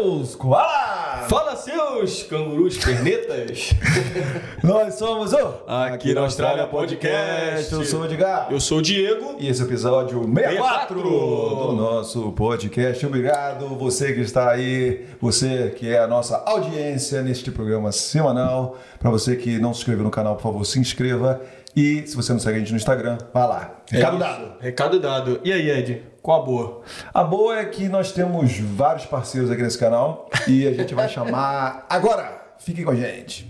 seus koalas! Fala seus cangurus pernetas! Nós somos o Aqui na Austrália Podcast. Eu sou o Edgar. Eu sou o Diego. E esse é o episódio 64 64 do nosso podcast. Obrigado você que está aí, você que é a nossa audiência neste programa semanal. Para você que não se inscreveu no canal, por favor, se inscreva. E se você não segue a gente no Instagram, vá lá. Recado É dado. Recado dado. E aí, Ed? Qual a boa? A boa é que nós temos vários parceiros aqui nesse canal e a gente vai chamar agora. Fiquem com a gente.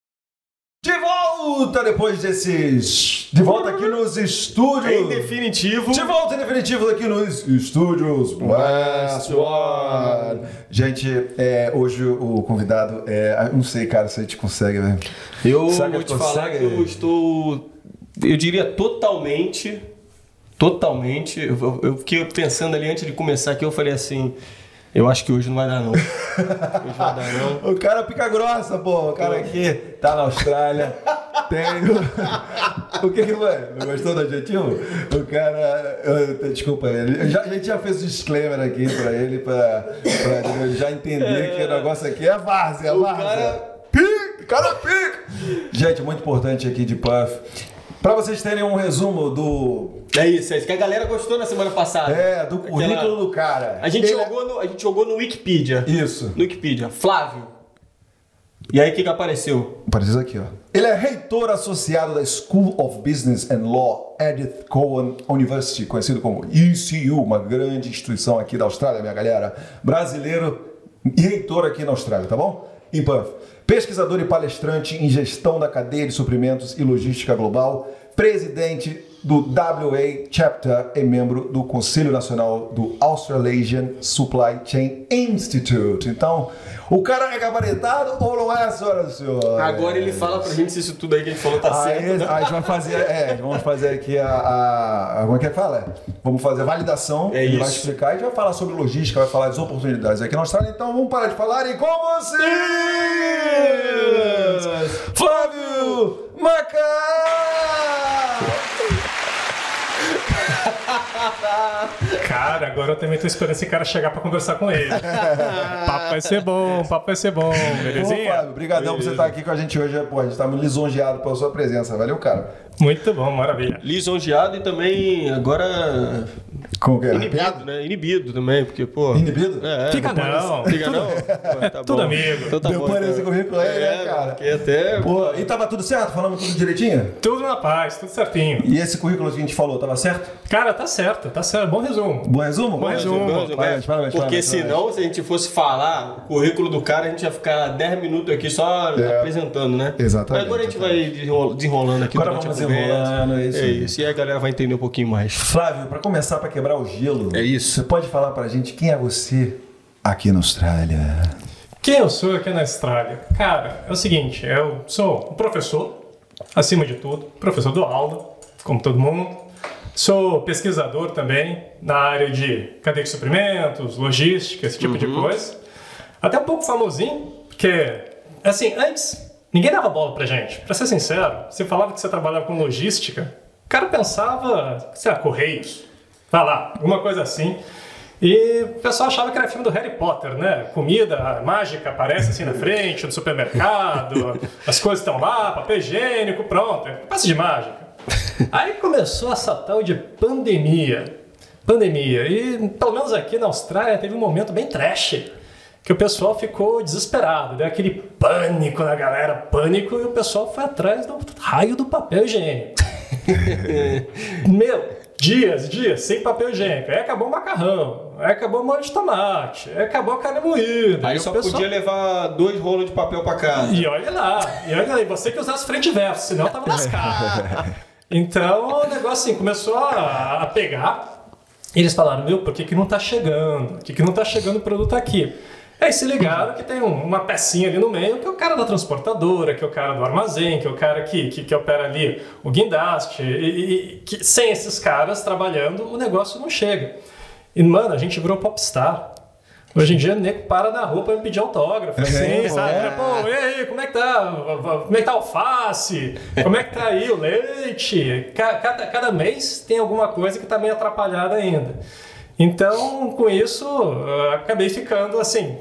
De volta depois desses... De volta aqui nos estúdios. Em definitivo, De volta em definitivo aqui nos estúdios West One. Gente, é, hoje o convidado é. eu Não sei, cara, se a gente consegue, velho. eu Será que vou te consegue? falar que eu estou, eu diria totalmente, totalmente. Eu, eu- eu fiquei pensando ali antes de começar aqui, eu falei assim, eu acho que hoje não vai dar não. Hoje vai dar não. O cara pica grossa, pô. O cara aqui tá na Austrália. Tem. o- que que foi? Não gostou do adjetivo? O cara. eu- Desculpa, ele, já- a gente já fez um disclaimer aqui pra ele, pra, pra ele já entender que o negócio aqui é várzea, é O várzea. cara- Pica, cara pica! Gente, muito importante aqui de Puff. Pra vocês terem um resumo do. É isso, é isso que a galera gostou na semana passada. É, do Aquela- currículo do cara. A gente, Ele é- jogou no, a gente jogou no Wikipedia. Isso. No Wikipedia. Flávio. E aí o que, que apareceu? Aparece aqui, ó. Ele é reitor associado da School of Business and Law, Edith Cowan University, conhecido como ECU, uma grande instituição aqui da Austrália, minha galera. Brasileiro e reitor aqui na Austrália, tá bom? Em Perth. Pesquisador e palestrante em gestão da cadeia de suprimentos e logística global, presidente do WA Chapter e membro do Conselho Nacional do Australasian Supply Chain Institute. Então, o cara é gabaritado ou não é, senhoras e senhores? Agora ele fala pra gente se isso tudo aí que a gente falou tá Aí, certo. né? a gente vai fazer, é, vamos fazer aqui a, a- a- como é que é que fala? Vamos fazer a validação, É ele vai isso. explicar, a gente vai falar sobre logística, vai falar das oportunidades aqui na Austrália, então vamos parar de falar e com vocês, Flávio Macá! Cara, agora eu também tô esperando esse cara chegar pra conversar com ele. papo vai ser bom, papo vai ser bom, Ô, belezinha? Flávio, obrigadão por você estar aqui com a gente hoje, pô, a gente tá muito lisonjeado pela sua presença, valeu, cara? Muito bom, maravilha. Lisonjeado e também agora Que é? inibido, né? Inibido também, porque, pô. Inibido? É, é. Fica não. Fica não? Pô, tá tudo bom. amigo. Então tá bom. Depois desse então. currículo aí, né, É, cara? Porque até. Pô, e tava tudo certo? Falamos tudo direitinho? Tudo na paz, tudo certinho. E esse currículo que a gente falou, tava certo? Cara, tá certo, tá certo. Bom resumo. Bom resumo? Bom resumo. Parabéns, Parabéns, parabéns, Porque parabéns, senão, se a gente fosse falar o currículo do cara, a gente ia ficar 10 minutos aqui só É. apresentando, né? Exatamente, Mas agora a gente vai desenrol- desenrolando aqui Agora vamos desenrolando, é isso É isso. E aí a galera vai entender um pouquinho mais. Flávio, para começar, para quebrar o gelo, É isso. Você pode falar pra gente quem é você aqui na Austrália? Quem eu sou aqui na Austrália? Cara, é o seguinte, eu sou um professor, acima de tudo, professor do aula, como todo mundo. Sou pesquisador também na área de cadeia de suprimentos, logística, esse tipo de coisa. Até um pouco famosinho, porque, assim, antes ninguém dava bola pra gente. Pra ser sincero, você falava que você trabalhava com logística, o cara pensava, sei lá, Correios, vai lá, alguma coisa assim. E o pessoal achava que era filme do Harry Potter, né? Comida mágica aparece assim na frente, no supermercado, as coisas estão lá, papel higiênico, pronto. é Passe de mágica. Aí começou essa tal de pandemia. Pandemia. E pelo menos aqui na Austrália teve um momento bem trash. Que o pessoal ficou desesperado, deu aquele pânico na galera, pânico, e o pessoal foi atrás do raio do papel higiênico. Meu, dias, dias, sem papel higiênico. Aí acabou o macarrão, aí acabou o molho de tomate, aí acabou a carne moída. Aí só pessoal- podia levar dois rolos de papel pra casa. E olha lá, e olha lá, e você que usasse frente e verso, senão tava lascado. Então o negócio assim começou a, a pegar. E eles falaram, meu, por que, que não tá chegando? Por que, que não tá chegando o produto aqui? Aí se ligaram que tem um- uma pecinha ali no meio, que é o cara da transportadora, que é o cara do armazém, que é o cara que, que, que opera ali o guindaste. E, e- que sem esses caras trabalhando, o negócio não chega. E, mano, a gente virou popstar. Hoje em dia, o nego para na rua pra me pedir autógrafo, assim, É, sabe? é. Pô, e aí, como é que tá? Como é que tá alface? Como é que tá aí o leite? Ca- Cada, cada mês tem alguma coisa que tá meio atrapalhada ainda. Então, com isso, acabei ficando assim,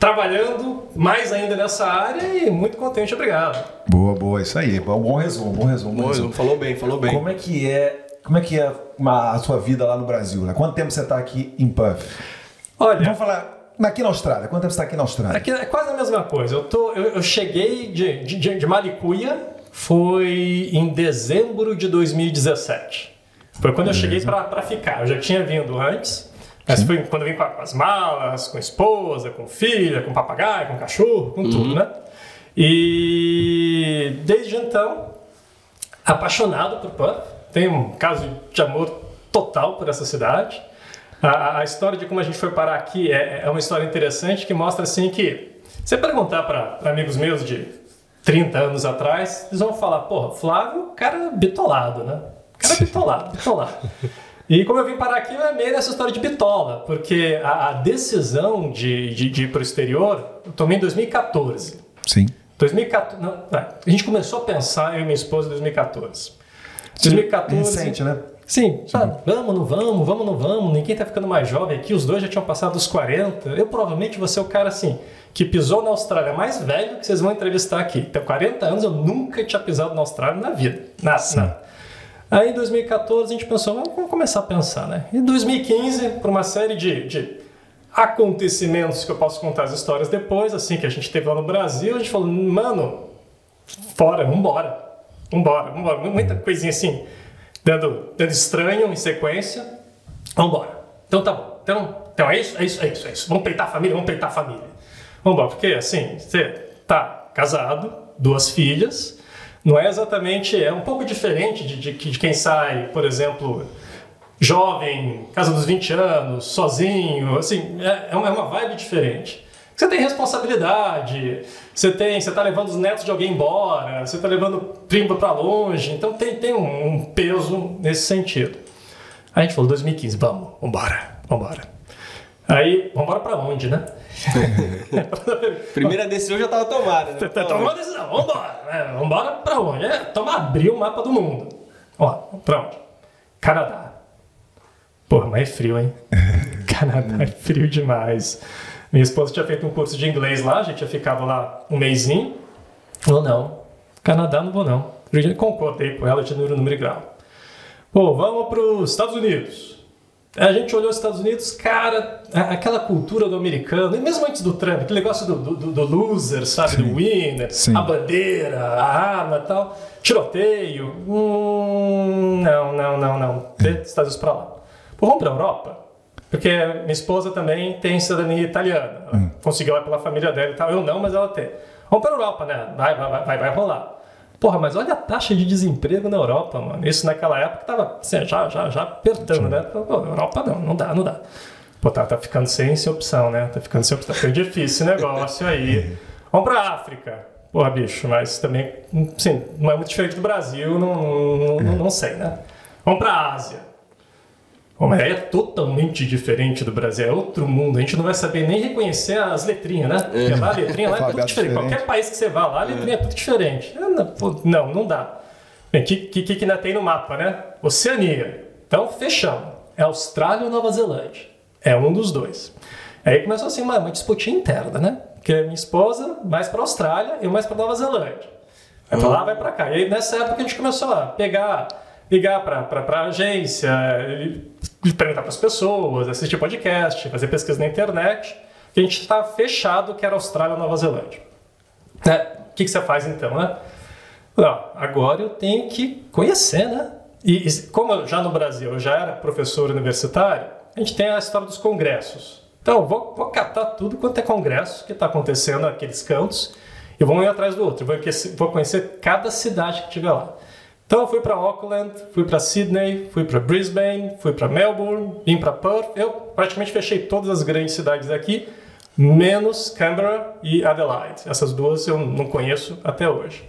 trabalhando mais ainda nessa área e muito contente, obrigado. Boa, boa, isso aí. Bom, bom resumo, bom resumo. bom resumo. falou bem, falou bem. Como é que é, como é, que é uma- a sua vida lá no Brasil? Né? Quanto tempo você está aqui em Puff? Olha, Vamos falar aqui na Austrália. Quanto tempo você está aqui na Austrália? Aqui é quase a mesma coisa. Eu, tô, eu, eu cheguei de, de, de- de Malicuia, foi em dezembro de 2017. Foi quando eu cheguei para ficar. Eu já tinha vindo antes, mas foi quando eu vim com, as malas, com a esposa, com filha, com papagaio, com cachorro, com tudo, né? E desde então, apaixonado por Puff. Tenho um caso de amor total por essa cidade. A- A, a história de como a gente foi parar aqui é, é uma história interessante que mostra assim que você perguntar para amigos meus de 30 anos atrás, eles vão falar, porra, Flávio, cara bitolado, né? Cara bitolado, bitolado. E como eu vim parar aqui, é meio nessa história de bitola, porque a, a decisão de, de, de ir para o exterior eu tomei em 2014. Sim. 2014, não, não, a gente começou a pensar, eu e minha esposa, em 2014. 2014. Recente, né? Sim, sabe? Vamos, não vamos, vamos, não vamos. Ninguém tá ficando mais jovem aqui. Os dois já tinham passado dos 40. Eu provavelmente vou ser o cara assim, que pisou na Austrália mais velho que vocês vão entrevistar aqui. Tem 40 anos, eu nunca tinha pisado na Austrália na vida. Nada, nada. Aí em 2014 a gente pensou, vamos começar a pensar, né? Em 2015, por uma série de, de acontecimentos que eu posso contar as histórias depois, assim, que a gente teve lá no Brasil, a gente falou, mano, fora, vambora, vambora, vambora. Muita coisinha assim, dando, dando estranho em sequência, vambora. Então tá bom. Então, então é isso, é isso, é isso, é isso. Vamos peitar a família, vamos peitar a família. Vambora, porque assim, você tá casado, duas filhas, não é exatamente, é um pouco diferente de, de, de quem sai, por exemplo, jovem, casa dos 20 anos, sozinho, assim, é, é uma é uma vibe diferente. Você tem responsabilidade, você tem, você tá levando os netos de alguém embora, você tá levando primo para longe, então tem, tem um, um peso nesse sentido. A gente falou 2015, vamos, vambora, vambora. Aí, vambora para onde, né? Primeira decisão já tava tomada, né? Tá tomando decisão, vambora. É, vambora pra onde? É, toma abrir o mapa do mundo. Ó, pra onde? Canadá. Porra, mas é frio, hein? Canadá é frio demais. Minha esposa tinha feito um curso de inglês lá, a gente tinha ficado lá um mêsinho. Falou, não, Canadá não vou não. Eu concordei com ela de número, número e grau. Pô, vamos pros Estados Unidos. A gente olhou os Estados Unidos, cara, aquela cultura do americano, e mesmo antes do Trump, aquele negócio do, do, do loser, sabe? Do winner, Sim. a bandeira, a arma e tal, tiroteio. Hum, não, não, não, não. Os Estados Unidos pra lá. Pô, vamos pra Europa? Porque minha esposa também tem cidadania italiana. Ela Conseguiu lá pela família dela e tal. Eu não, mas ela tem. Vamos pra Europa, né? Vai, vai, vai, vai rolar. Porra, mas olha a taxa de desemprego na Europa, mano. Isso naquela época tava assim, já, já, já apertando, né? Pô, Europa não, não dá, não dá. Pô, tá, tá ficando sem, sem opção, né? Tá ficando sem opção. Tá ficando difícil esse negócio aí. Vamos pra África. Porra, bicho, mas também, sim, não é muito diferente do Brasil, não, não, não, não sei, né? Vamos pra Ásia. Aí é totalmente diferente do Brasil, é outro mundo. A gente não vai saber nem reconhecer as letrinhas, né? Porque lá a letrinha lá é tudo diferente. diferente. Qualquer país que você vá lá, a letrinha é, tudo diferente. Ah, Não, não, dá. O que, que, que ainda tem no mapa, né? Oceania. Então, fechamos. É Austrália ou Nova Zelândia. É um dos dois. Aí começou assim uma, uma disputinha interna, né? Porque minha esposa mais pra Austrália, eu mais pra Nova Zelândia. Vai pra lá, vai pra cá. E aí nessa época a gente começou a pegar, ligar pra, pra agência, perguntar pras pessoas, assistir podcast, fazer pesquisa na internet. E a gente estava fechado que era Austrália ou Nova Zelândia. É, O que, que você faz então, né? Não, agora eu tenho que conhecer, né? e, e como já no Brasil eu já era professor universitário, a gente tem a história dos congressos. Então, vou, vou catar tudo quanto é congresso que está acontecendo naqueles cantos e vou um atrás do outro. Vou, vou conhecer cada cidade que tiver lá. Então, eu fui para Auckland, fui para Sydney, fui para Brisbane, fui para Melbourne, vim para Perth. Eu praticamente fechei todas as grandes cidades aqui, menos Canberra e Adelaide. Essas duas eu não conheço até hoje.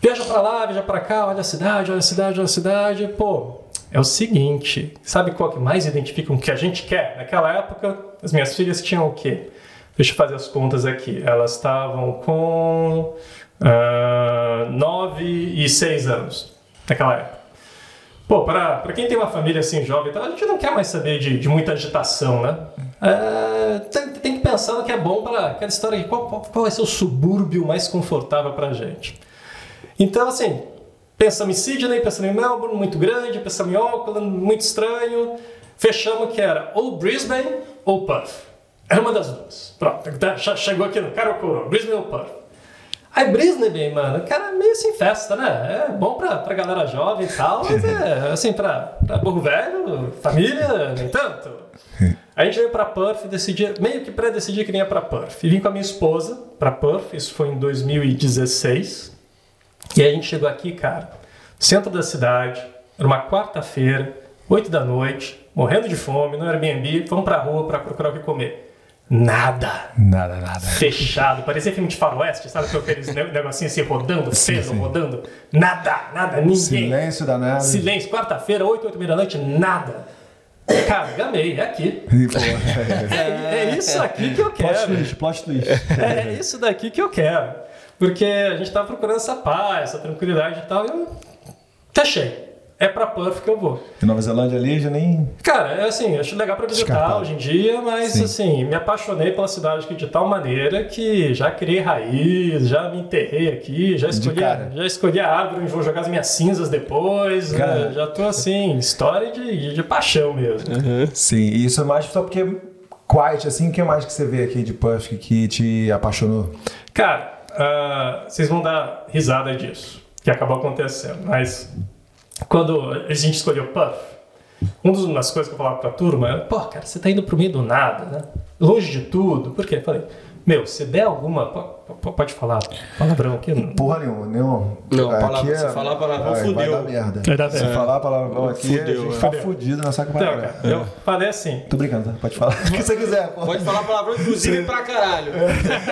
Viaja para lá, viaja para cá, olha a cidade, olha a cidade, olha a cidade. Pô, é o seguinte, sabe qual que mais identifica o que a gente quer? Naquela época, as minhas filhas tinham o quê? Deixa eu fazer as contas aqui. Elas estavam com uh, 9 e 6 anos naquela época. Pô, para quem tem uma família assim jovem, a gente não quer mais saber de, de muita agitação, né? É, tem, tem, que pensar no que é bom para aquela história de qual, qual vai ser o subúrbio mais confortável para gente. Então, assim, pensamos em Sydney, pensamos em Melbourne, muito grande, pensamos em Auckland, muito estranho. Fechamos que era ou Brisbane ou Perth. Era uma das duas. Pronto, tá, já chegou aqui no Carocoro, Brisbane ou Perth. Aí Brisbane, mano, cara, meio sem festa, né? É bom pra, pra galera jovem e tal, mas é assim, pra, pra burro velho, família, nem tanto. A gente veio pra Perth e decidi, meio que pré-decidi que vinha pra Perth. E vim com a minha esposa pra Perth, isso foi em 2016. E aí a gente chegou aqui, cara, centro da cidade, era uma quarta-feira, 8 da noite, morrendo de fome, no Airbnb, fomos pra rua para procurar o que comer. Nada. Nada, nada. Fechado. Parecia filme de faroeste, sabe? Com aqueles negocinhos assim rodando, peso rodando. Nada, nada, ninguém. Silêncio danado. Silêncio. Quarta-feira, 8, 8 da noite, nada. Cara, gamei, é aqui. é, é, isso aqui que eu quero. Plot twist, plot twist. É isso daqui que eu quero. Porque a gente tava procurando essa paz, essa tranquilidade e tal, e eu achei é pra Puff que eu vou. E Nova Zelândia ali já nem. Cara, é assim, acho legal pra visitar hoje em dia, mas Sim. assim, me apaixonei pela cidade aqui de tal maneira que já criei raiz, já me enterrei aqui, já escolhi, já escolhi a árvore onde vou jogar as minhas cinzas depois. Né? Já tô assim, história de, de paixão mesmo. Uhum. Sim, e isso é mais só porque Quiet, assim, o que mais que você vê aqui de Puff que te apaixonou? Cara, uh, vocês vão dar risada disso, que acabou acontecendo, mas quando a gente escolheu Puff, uma das coisas que eu falava pra turma era, pô, cara, você tá indo pro meio do nada, né? Longe de tudo. Por quê? Eu falei, meu, se der alguma. Pode falar palavrão aqui? Não? Porra nenhuma, nenhum. Não, palavra, é... se falar palavrão, fudeu. Vai dar merda. Vai dar merda. Se falar palavrão aqui, fudeu, a gente tá fudido na saca então, cara, Eu falei assim. Tô brincando, tá? pode falar o que você quiser. Porra. Pode falar palavrão, inclusive pra caralho.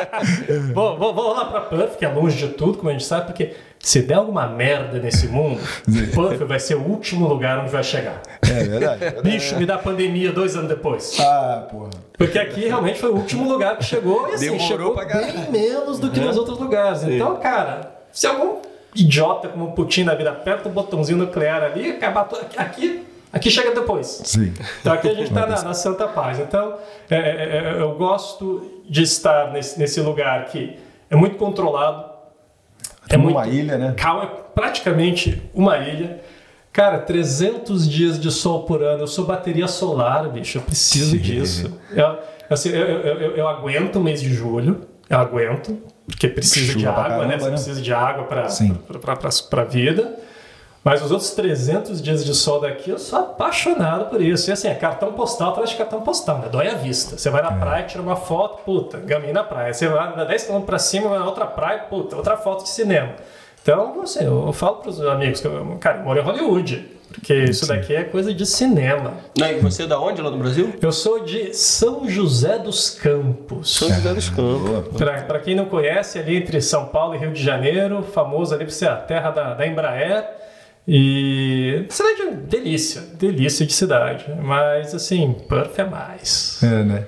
vou lá pra Puff, que é longe de tudo, como a gente sabe, porque se der alguma merda nesse mundo, Puff vai ser o último lugar onde vai chegar. É verdade. É Bicho, me dá pandemia dois anos depois. Ah, porra. Porque aqui realmente foi o último lugar que chegou e assim, Demorou chegou bem menos do que uhum. nos outros lugares. Então, cara, se algum idiota como o Putin na vida aperta o botãozinho nuclear ali, acabar aqui Aqui chega depois. Sim. Então aqui a gente está na, na, Santa Paz. Então é, é, é, eu gosto de estar nesse, nesse lugar que é muito controlado, é muito, uma ilha, né? Calma, é praticamente uma ilha. Cara, 300 dias de sol por ano. Eu sou bateria solar, bicho. Eu preciso Sim. disso. Eu, assim, eu, eu, eu, aguento o mês de julho. Eu aguento, porque precisa Chuva de água, caramba, né? Você né? precisa de água para a vida. Mas os outros 300 dias de sol daqui, eu sou apaixonado por isso. E assim, é cartão postal atrás de cartão postal, né? Dói a vista. Você vai na é. praia, tira uma foto, puta, gamei na praia. Você vai dar 10 km pra cima, vai na outra praia, puta, outra foto de cinema. Então, assim, eu, eu falo pros amigos que eu, cara, eu moro em Hollywood. Porque isso daqui é coisa de cinema. Não, e você é da onde lá no Brasil? Eu sou de São José dos Campos. São José dos Campos. Para quem não conhece, ali entre São Paulo e Rio de Janeiro, famoso ali por ser a terra da, da Embraer. E cidade é delícia, delícia de cidade. Mas assim, Perth é mais. É, né?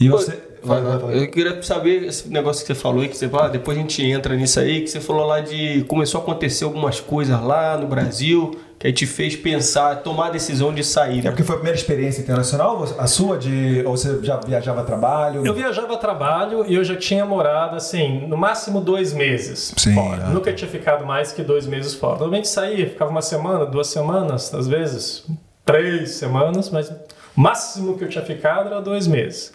E você. Vai, vai, vai. Eu queria saber esse negócio que você falou aí, que você fala, ah, depois a gente entra nisso aí, que você falou lá de. Começou a acontecer algumas coisas lá no Brasil que aí te fez pensar, tomar a decisão de sair. É porque foi a primeira experiência internacional, a sua, de, ou você já viajava a trabalho? Eu viajava a trabalho e eu já tinha morado, assim, no máximo dois meses Sim, fora. É. Nunca tinha ficado mais que dois meses fora. Normalmente saía, ficava uma semana, duas semanas, às vezes três semanas, mas o máximo que eu tinha ficado era dois meses.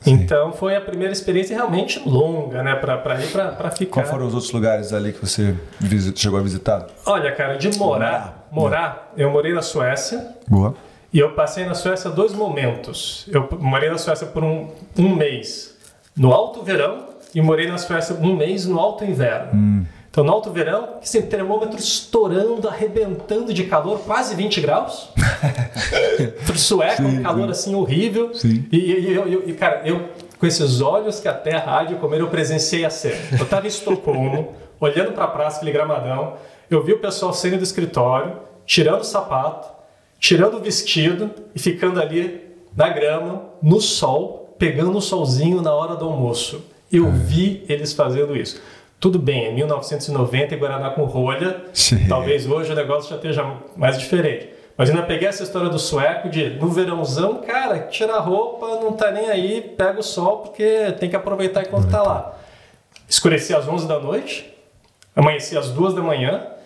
Sim. Então foi a primeira experiência realmente longa, né, para ir para ficar. Qual foram os outros lugares ali que você chegou a visitar? Olha, cara, de morar morar, eu morei na Suécia Boa. e eu passei na Suécia dois momentos. Eu morei na Suécia por um, um mês no alto verão e morei na Suécia um mês no alto inverno. Então, no alto verão, assim, termômetro estourando, arrebentando de calor, quase 20 graus. Pro sueco, um calor assim horrível. Sim. E, e, eu- e, cara, eu, com esses olhos que a terra há de comer, eu presenciei a cena. Eu estava em Estocolmo, olhando para a praça, aquele gramadão. Eu vi o pessoal saindo do escritório, tirando o sapato, tirando o vestido e ficando ali na grama, no sol, pegando o solzinho na hora do almoço. Eu vi eles fazendo isso. Tudo bem, é 1990 e Guaraná com rolha. Sim. Talvez hoje o negócio já esteja mais diferente. Mas ainda peguei essa história do sueco de no verãozão, cara, tira a roupa, não tá nem aí, pega o sol porque tem que aproveitar enquanto tá lá. Escurecia às 11 da noite, amanhecia às 2 da manhã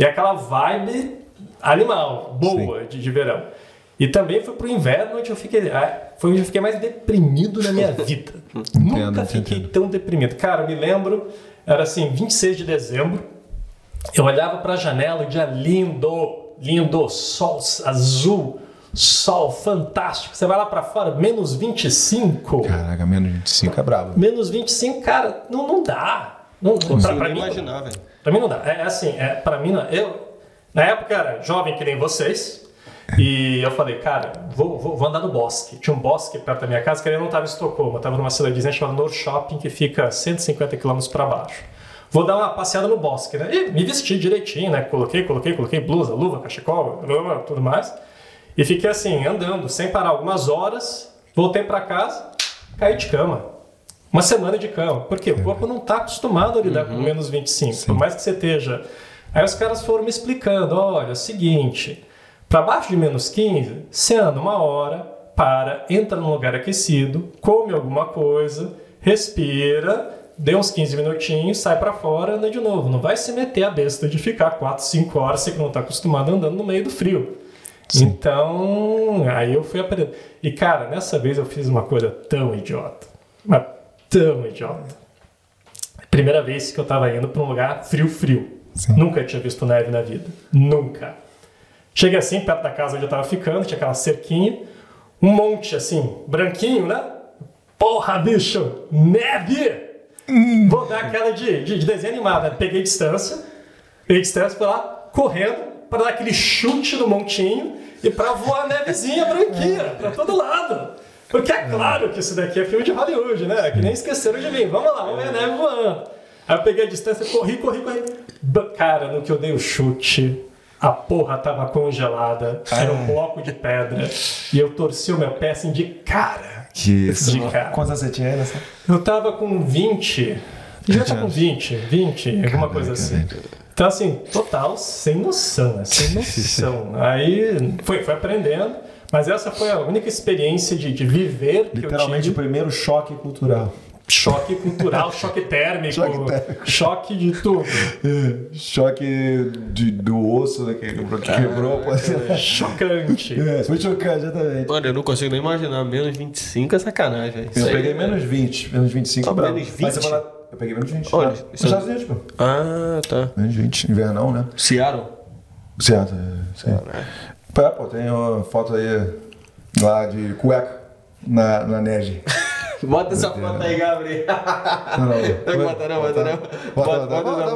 e aquela vibe animal, boa de, de verão. E também foi pro inverno onde eu fiquei, ah, foi onde eu fiquei mais deprimido na minha vida. Nunca fiquei entendo. tão deprimido. Cara, eu me lembro, era assim, 26 de dezembro, eu olhava para a janela, dia lindo, lindo, sol azul, sol fantástico. Você vai lá para fora, menos 25. Caraca, menos 25 é brabo. Menos 25, cara, não, não dá. Não, pra, Consigo pra mim, imaginar, velho. Pra mim não dá. É, é assim, é, pra mim não. Eu, na época, era jovem que nem vocês. E eu falei, cara, vou, vou, vou andar no bosque. Tinha um bosque perto da minha casa, que eu não estava em Estocolmo, estava numa cidadezinha chamada Norrköping, que fica 150 quilômetros para baixo. Vou dar uma passeada no bosque, né? E me vesti direitinho, né? Coloquei, coloquei, coloquei blusa, luva, cachecol, tudo mais. E fiquei assim, andando, sem parar algumas horas. Voltei para casa, caí de cama. Uma semana de cama. Porque o corpo não está acostumado a lidar com menos 25. Por mais que você esteja. Aí os caras foram me explicando: olha, é o seguinte, para baixo de menos 15, você anda uma hora, para, entra num lugar aquecido, come alguma coisa, respira, dê uns 15 minutinhos, sai para fora, anda de novo. Não vai se meter a besta de ficar 4, 5 horas, você que não está acostumado andando no meio do frio. Então, aí eu fui aprendendo. E cara, nessa vez eu fiz uma coisa tão idiota. Mas tão idiota. Primeira vez que eu tava indo pra um lugar frio, frio. Nunca tinha visto neve na vida. Nunca. Cheguei assim, perto da casa onde eu tava ficando, tinha aquela cerquinha, um monte assim, branquinho, né? Porra, bicho, neve! Vou dar aquela de, de, de desenho animado. né? Peguei distância, peguei distância, fui lá, correndo, para dar aquele chute no montinho e para voar a nevezinha branquinha pra todo lado. Porque é claro que isso daqui é filme de Hollywood, né? Que nem esqueceram de mim. Vamos lá, vamos ver a neve voando. Aí eu peguei a distância, corri, corri, corri. Cara, no que eu dei o chute, a porra tava congelada. Era um bloco de pedra. E eu torci o meu pé assim de cara. Que isso. De cara. Quantos anos você tinha nessa? Eu tava com 20. Já tá com 20, 20, alguma coisa assim. Então, assim, total, sem noção, né? Sem noção. Aí foi, foi aprendendo, mas essa foi a única experiência de, de viver que Literalmente eu o tive. primeiro choque cultural. Choque cultural, choque térmico, Choque térmico. choque de tudo. Choque de, do osso né, que quebrou. Que quebrou pode ser. Chocante. É, foi chocante, exatamente. Mano, eu não consigo nem imaginar. Menos 25 é sacanagem, velho. Eu aí peguei é- menos 20, menos 25 Só menos Mas você 20? fala, eu peguei menos 20. Olha, né? isso Nos Estados Unidos, pô. Ah, tá. Menos 20, invernão, né? Seattle? Certo, é, sim. Pô, pô, uma foto aí lá de cueca na, na. Bota essa foto aí, Gabriel. Não, não. Não bota não, bota não. Bota, Bota, bota,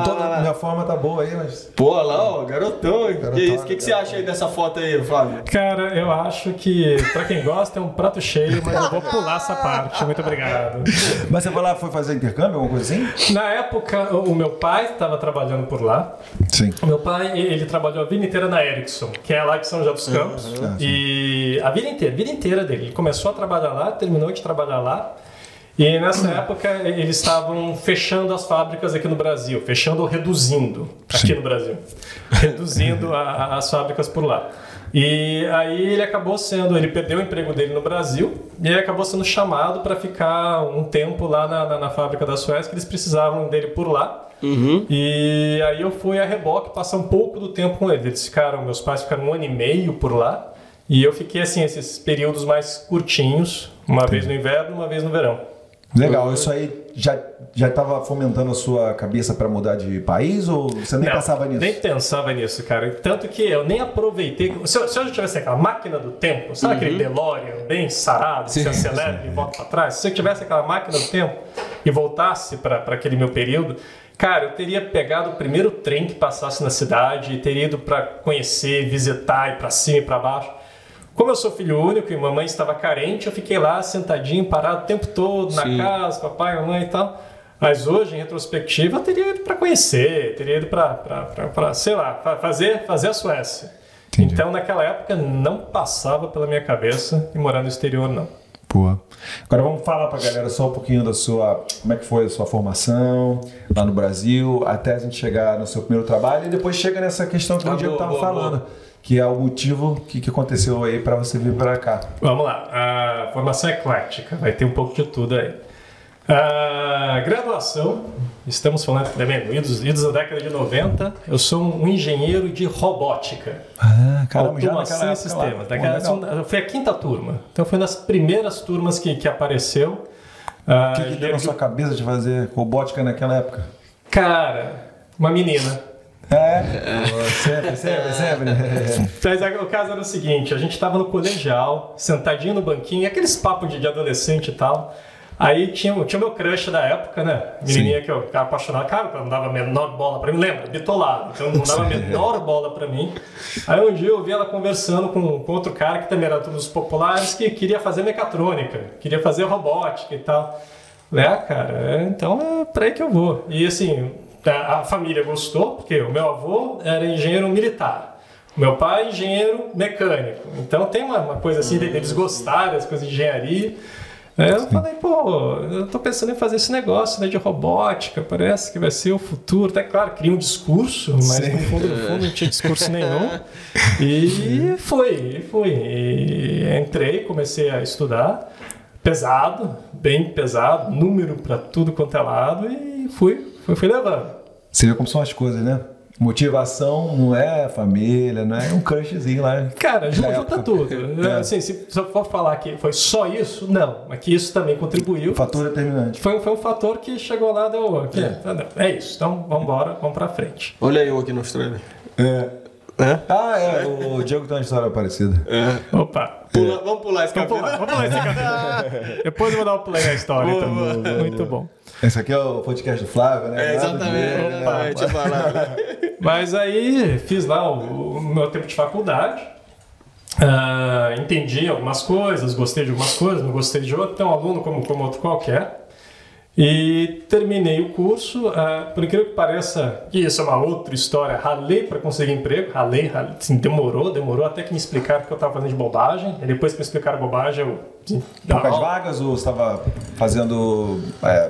bota Minha forma tá boa aí, mas. Pô, lá, ó, garotão. Que isso? O que, que você acha aí dessa foto aí, Flávio? Cara, eu acho que, pra quem gosta, é um prato cheio, mas eu vou pular essa parte. Muito obrigado. Mas você foi lá, foi fazer intercâmbio, alguma coisa assim? Na época, o meu pai estava trabalhando por lá. Sim. O meu pai, ele trabalhou a vida inteira na Ericsson, que é lá de São José dos Campos. Ah, sim. e a vida inteira, a vida inteira dele. Ele começou a trabalhar lá, terminou de trabalhar lá. E nessa época eles estavam fechando as fábricas aqui no Brasil, fechando ou reduzindo aqui Sim. no Brasil, reduzindo a- as fábricas por lá. E aí ele acabou sendo, ele perdeu o emprego dele no Brasil e ele acabou sendo chamado para ficar um tempo lá na, na- na fábrica da Suécia, que eles precisavam dele por lá. E aí eu fui a reboque passar um pouco do tempo com eles. Eles ficaram, meus pais ficaram um ano e meio por lá. E eu fiquei assim, esses períodos mais curtinhos, uma vez no inverno, uma vez no verão. Legal, isso aí já já estava fomentando a sua cabeça para mudar de país ou você nem Não, pensava nisso? Nem pensava nisso, cara. Tanto que eu nem aproveitei. Se eu, se eu tivesse aquela máquina do tempo, sabe aquele DeLorean bem sarado, que Sim, se acelera e volta para trás? Se eu tivesse aquela máquina do tempo e voltasse para aquele meu período, cara, eu teria pegado o primeiro trem que passasse na cidade, teria ido para conhecer, visitar, ir para cima e para baixo. Como eu sou filho único e mamãe estava carente, eu fiquei lá sentadinho, parado o tempo todo, na Sim. casa, papai, mamãe e tal. Mas hoje, em retrospectiva, eu teria ido para conhecer, teria ido para, sei lá, fa- fazer, fazer a Suécia. Entendi. Então, naquela época, não passava pela minha cabeça ir morar no exterior, não. Boa. Agora vamos falar pra galera só um pouquinho da sua. Como é que foi a sua formação lá no Brasil, até a gente chegar no seu primeiro trabalho e depois chega nessa questão que Ah, o Diego boa, estava falando. boa. Que é o motivo que, que aconteceu aí para você vir para cá. Vamos lá, a formação é eclética, vai ter um pouco de tudo aí. A graduação, estamos falando, vendo, idos, idos da década de 90, eu sou um engenheiro de robótica. Ah, Automação e sistemas. Daquela- eu fui a quinta turma, então foi nas primeiras turmas que, que apareceu. O que, que deu na sua cabeça de fazer robótica naquela época? Cara, uma menina. É, sempre, sempre, sempre. Mas o caso era o seguinte: a gente tava no colegial, sentadinho no banquinho, aqueles papos de, de adolescente e tal. Aí tinha, o- tinha o meu crush da época, né? Menininha que eu ficava apaixonado. Cara, não dava a menor bola pra mim, lembra? Bitolado. Então não dava a menor bola pra mim. Aí um dia eu vi ela conversando com, com outro cara que também era dos populares, que queria fazer mecatrônica, queria fazer robótica e tal. Ah, cara, então é pra aí que eu vou. E assim, a, a família gostou, porque o meu avô era engenheiro militar. o Meu pai, engenheiro mecânico. Então tem uma, uma coisa assim, deles gostarem das coisas de engenharia. Aí eu falei, pô, eu tô pensando em fazer esse negócio né, de robótica, parece que vai ser o futuro. Até claro, queria um discurso, mas Sim. no fundo, no fundo não tinha discurso nenhum. E foi, fui. E entrei, comecei a estudar, pesado, bem pesado, número para tudo quanto é lado, e fui, fui, fui levando. Você vê como são as coisas, né? Motivação não é família, não é um crushzinho lá. Cara, junta tudo. É. Assim, se eu for falar que foi só isso, não. Mas que isso também contribuiu. O fator determinante. Foi, um- foi um fator que chegou lá, deu. aqui, não, É isso, então vamos embora, vamos pra frente. Olha eu aqui na Austrália. É. É? Ah, é, o Diego tem uma história parecida. É. Opa! Pula- vamos pular esse Vamos capítulo. pular, vamos pular esse capítulo. Depois eu vou dar um play na história, Boa, então. boa, boa, Muito bom. Esse aqui é o podcast do Flávio, né? É, exatamente. Diego, É, né? é, tinha falado. Mas aí fiz lá o, o meu tempo de faculdade. Ah, entendi algumas coisas, gostei de algumas coisas, não gostei de outras, então aluno como, como outro qualquer. E terminei o curso, ah, por incrível que pareça, que isso é uma outra história, ralei para conseguir emprego, ralei, ralei assim, demorou, demorou até que me explicaram que eu estava fazendo de bobagem, e depois que me explicaram bobagem eu... assim, Poucas vagas ou você estava fazendo.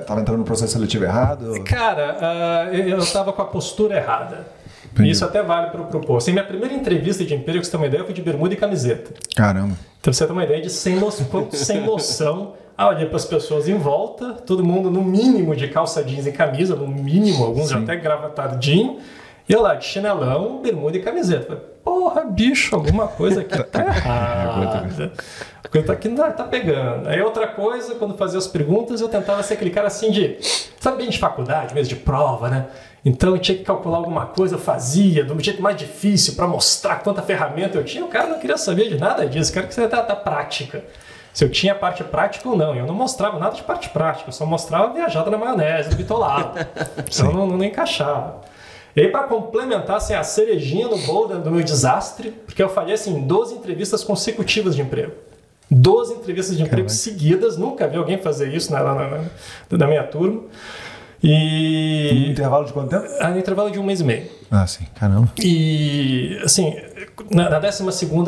Estava entrando no processo seletivo errado? Cara, ah, eu estava com a postura errada. Entendi. Isso até vale para o propor. Assim, minha primeira entrevista de emprego, pra você ter uma ideia, eu fui de bermuda e camiseta. Caramba. Então você ter uma ideia de sem, no... quão sem noção. Ah, olhei para as pessoas em volta, todo mundo no mínimo de calça jeans e camisa, no mínimo, alguns Sim. até gravatadinho. E eu lá de chinelão, bermuda e camiseta. Falei, Porra, bicho, alguma coisa aqui tá errada. A coisa tá aqui não tá pegando. Aí outra coisa, quando fazia as perguntas, eu tentava ser aquele cara assim de. Sabe bem de faculdade, mesmo de prova, né? Então eu tinha que calcular alguma coisa, eu fazia, do jeito mais difícil, para mostrar quanta ferramenta eu tinha. O cara não queria saber de nada disso, o cara queria da, da prática. Se eu tinha parte prática ou não. Eu não mostrava nada de parte prática, eu só mostrava viajada na maionese, do bitolado. Então não, não, não encaixava. E aí, para complementar assim, a cerejinha no bolo do meu desastre, porque eu falhei assim, 12 entrevistas consecutivas de emprego. 12 entrevistas de emprego seguidas, nunca vi alguém fazer isso na, na, na, na minha turma. Um E. intervalo de quanto tempo? Ah, no intervalo de um mês e meio. Ah, sim. Caramba. E, assim, na, na 12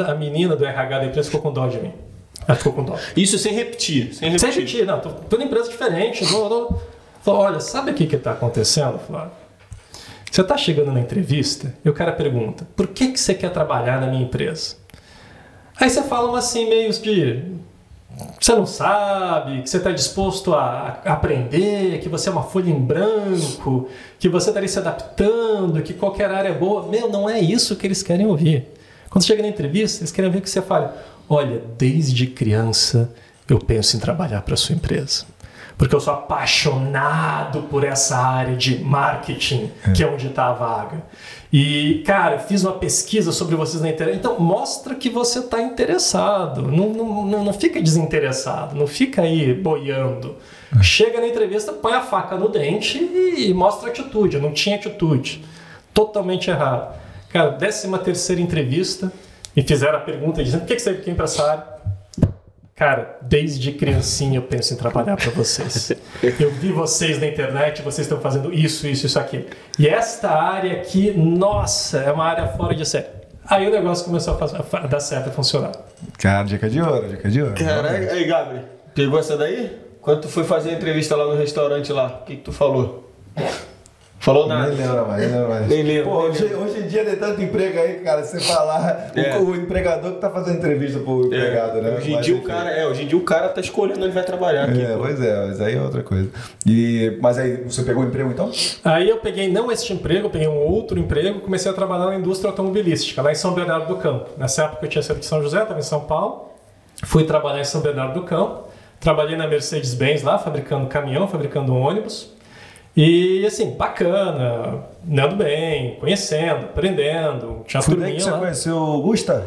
a menina do RH da empresa ficou com dó de mim. Ela ficou com dó. Isso sem repetir. Sem repetir. Sem repetir, não, tô, em empresa diferente. Tô, tô. Falou, olha, sabe o que que tá acontecendo, Flávio? Você tá chegando na entrevista e o cara pergunta, por que que você quer trabalhar na minha empresa? Aí você fala uma assim, meio de... Você não sabe, que você está disposto a aprender, que você é uma folha em branco, que você está ali se adaptando, que qualquer área é boa. Meu, não é isso que eles querem ouvir. Quando chega na entrevista, eles querem ouvir que você fale: Olha, desde criança eu penso em trabalhar para sua empresa. porque eu sou apaixonado por essa área de marketing, que é onde está a vaga. E, cara, fiz uma pesquisa sobre vocês na internet. Então, mostra que você está interessado. Não, não, não fica desinteressado. Não fica aí boiando. Chega na entrevista, põe a faca no dente e, mostra atitude. Eu não tinha atitude. Totalmente errado. Cara, décima terceira entrevista, me fizeram a pergunta dizendo: por que você veio para essa área? Cara, desde criancinha eu penso em trabalhar para vocês. Eu vi vocês na internet, vocês estão fazendo isso, isso, isso aqui. E esta área aqui, nossa, é uma área fora de série. Aí o negócio começou a, fazer, a dar certo, a funcionar. Cara, dica de ouro, dica de ouro. Caraca, aí, Gabriel, pegou essa daí? Quando tu foi fazer a entrevista lá no restaurante lá, o que, que tu falou? Falou nada. Nem lembra mais, nem lembra mais. Nem lembro, Pô, nem hoje, lembro. hoje em dia tem tanto emprego aí, cara, você falar. o- É. O, empregador que tá fazendo entrevista pro empregado, né? Hoje em Mas, dia o cara, é, hoje em dia o cara tá escolhendo onde vai trabalhar aqui. É, pô. pois é, mas aí é outra coisa. E, mas aí, você pegou o emprego então? Aí eu peguei não este emprego, eu peguei um outro emprego, comecei a trabalhar na indústria automobilística, lá em São Bernardo do Campo. Nessa época eu tinha saído de São José, estava em São Paulo, fui trabalhar em São Bernardo do Campo, trabalhei na Mercedes-Benz lá, fabricando caminhão, fabricando ônibus. E assim, bacana, andando bem, conhecendo, aprendendo, tinha Foi daí turminha que você lá. conheceu o Gusta?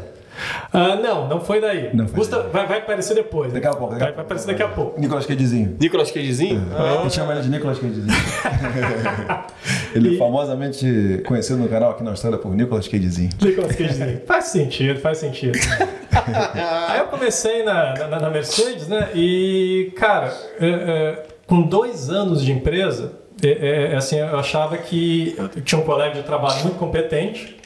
Ah, não, não foi daí. Não foi Gusta daí. vai, vai aparecer depois. Daqui a pouco, daqui vai, vai aparecer daqui a pouco. Nicolas Cagezinho. Nicolas Cagezinho? A gente chama ele de Nicolas Cagezinho. ele é famosamente conhecido no canal aqui na Austrália por Nicolas Cagezinho. Nicolas Cagezinho. Faz sentido, faz sentido. Aí eu comecei na, na, na Mercedes, né? E, cara, é, é, com dois anos de empresa, é, é, assim, eu achava que eu tinha um colega de trabalho muito competente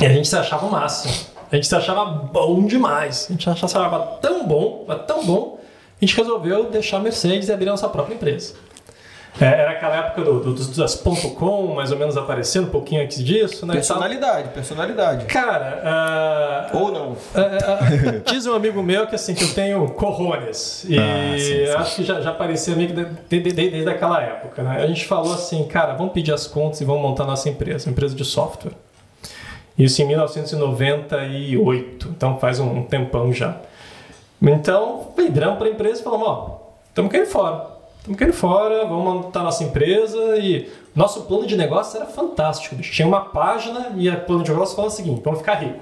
e a gente se achava o máximo. A gente se achava bom demais. A gente achava tão bom, tão bom, a gente resolveu deixar a Mercedes e abrir a nossa própria empresa. É, era aquela época do, do, dos- das ponto .com, mais ou menos aparecendo, um pouquinho antes disso, né? Personalidade, personalidade. Cara, ah, Ou não. ah, ah, diz um amigo meu que assim que eu tenho corrones e Ah, sim, sim. acho que já, já parecia amigo de- de- de- de- desde aquela época, né? A gente falou assim, cara, vamos pedir as contas e vamos montar nossa empresa, empresa de software. Isso em 1998, então faz um, um tempão já. Então, viramos para a empresa e falamos, ó, estamos querendo fora. Estamos querendo fora, vamos montar nossa empresa e nosso plano de negócio era fantástico. bicho. Tinha uma página e o plano de negócio falava o seguinte, vamos ficar rico.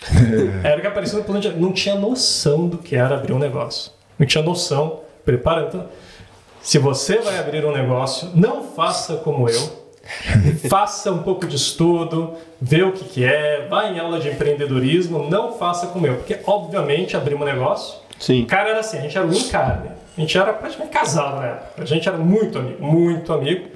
Era o que aparecia no plano de Não tinha noção do que era abrir um negócio. Não tinha noção. Prepara, então. Se você vai abrir um negócio, não faça como eu. faça um pouco de estudo, vê o que, que é, vai em aula de empreendedorismo, não faça como eu. Porque, obviamente, abrir um negócio. Sim. O cara era assim, a gente era um em carne. A gente era praticamente casado na época. A gente era muito amigo, muito amigo.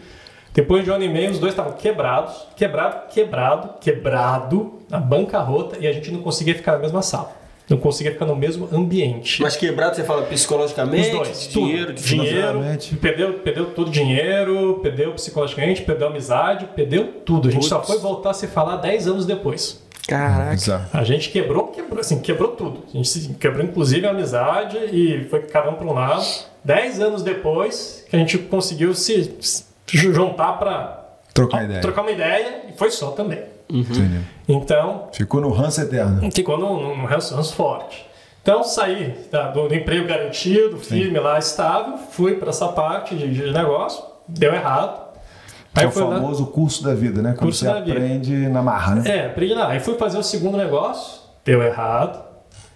Depois de um ano e meio, os dois estavam quebrados, quebrado, quebrado, quebrado, na bancarrota, e a gente não conseguia ficar na mesma sala. Não conseguia ficar no mesmo ambiente. Mas quebrado, você fala psicologicamente, Os dois, de tudo. dinheiro, dinheiro, perdeu, perdeu tudo dinheiro, perdeu psicologicamente, perdeu amizade, perdeu tudo. A gente só Putz. foi voltar a se falar 10 anos depois. Caraca. Exato. A gente quebrou, quebrou, assim, quebrou tudo. A gente se- quebrou inclusive a amizade e foi cada um para um lado. Dez anos depois que a gente conseguiu se, se juntar para Trocar ideia. trocar uma ideia e foi só também. Entendi. Então, Ficou no ranço eterno. ficou num, num ranço, ranço forte. Então, saí da- do, do emprego garantido, firme lá, estável, fui para essa parte de, de negócio, deu errado. Que é Aí o fui lá- famoso curso da vida, né? Quando Curso você da vida. aprende na marra, né? É, aprendi lá. Aí fui fazer o segundo negócio, deu errado.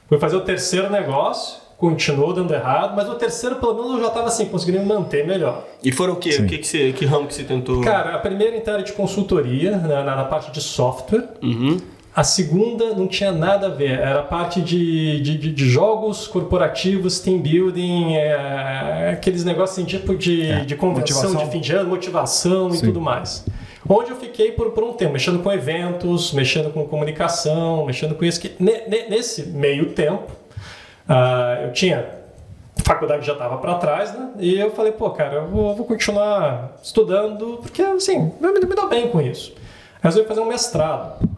Fui fazer o terceiro negócio, continuou dando errado, mas o terceiro, pelo menos, eu já estava assim, conseguindo me manter melhor. E foram o quê? Sim. O que, que, você, que ramo que você tentou? Cara, a primeira então era de consultoria, né, na, na parte de software. Uhum. A segunda não tinha nada a ver, era parte de, de, de- jogos corporativos, team building, é, aqueles negócios assim, tipo de, É, de convenção motivação. de fim de ano, motivação e Sim. tudo mais. Onde eu fiquei por, por um tempo, mexendo com eventos, mexendo com comunicação, mexendo com isso. Que, ne- ne- nesse meio tempo, ah, eu tinha a faculdade já estava para trás, né? E eu falei, pô, cara, eu vou, vou continuar estudando, porque assim, eu me, me dou bem com isso. Resolvi fazer um mestrado.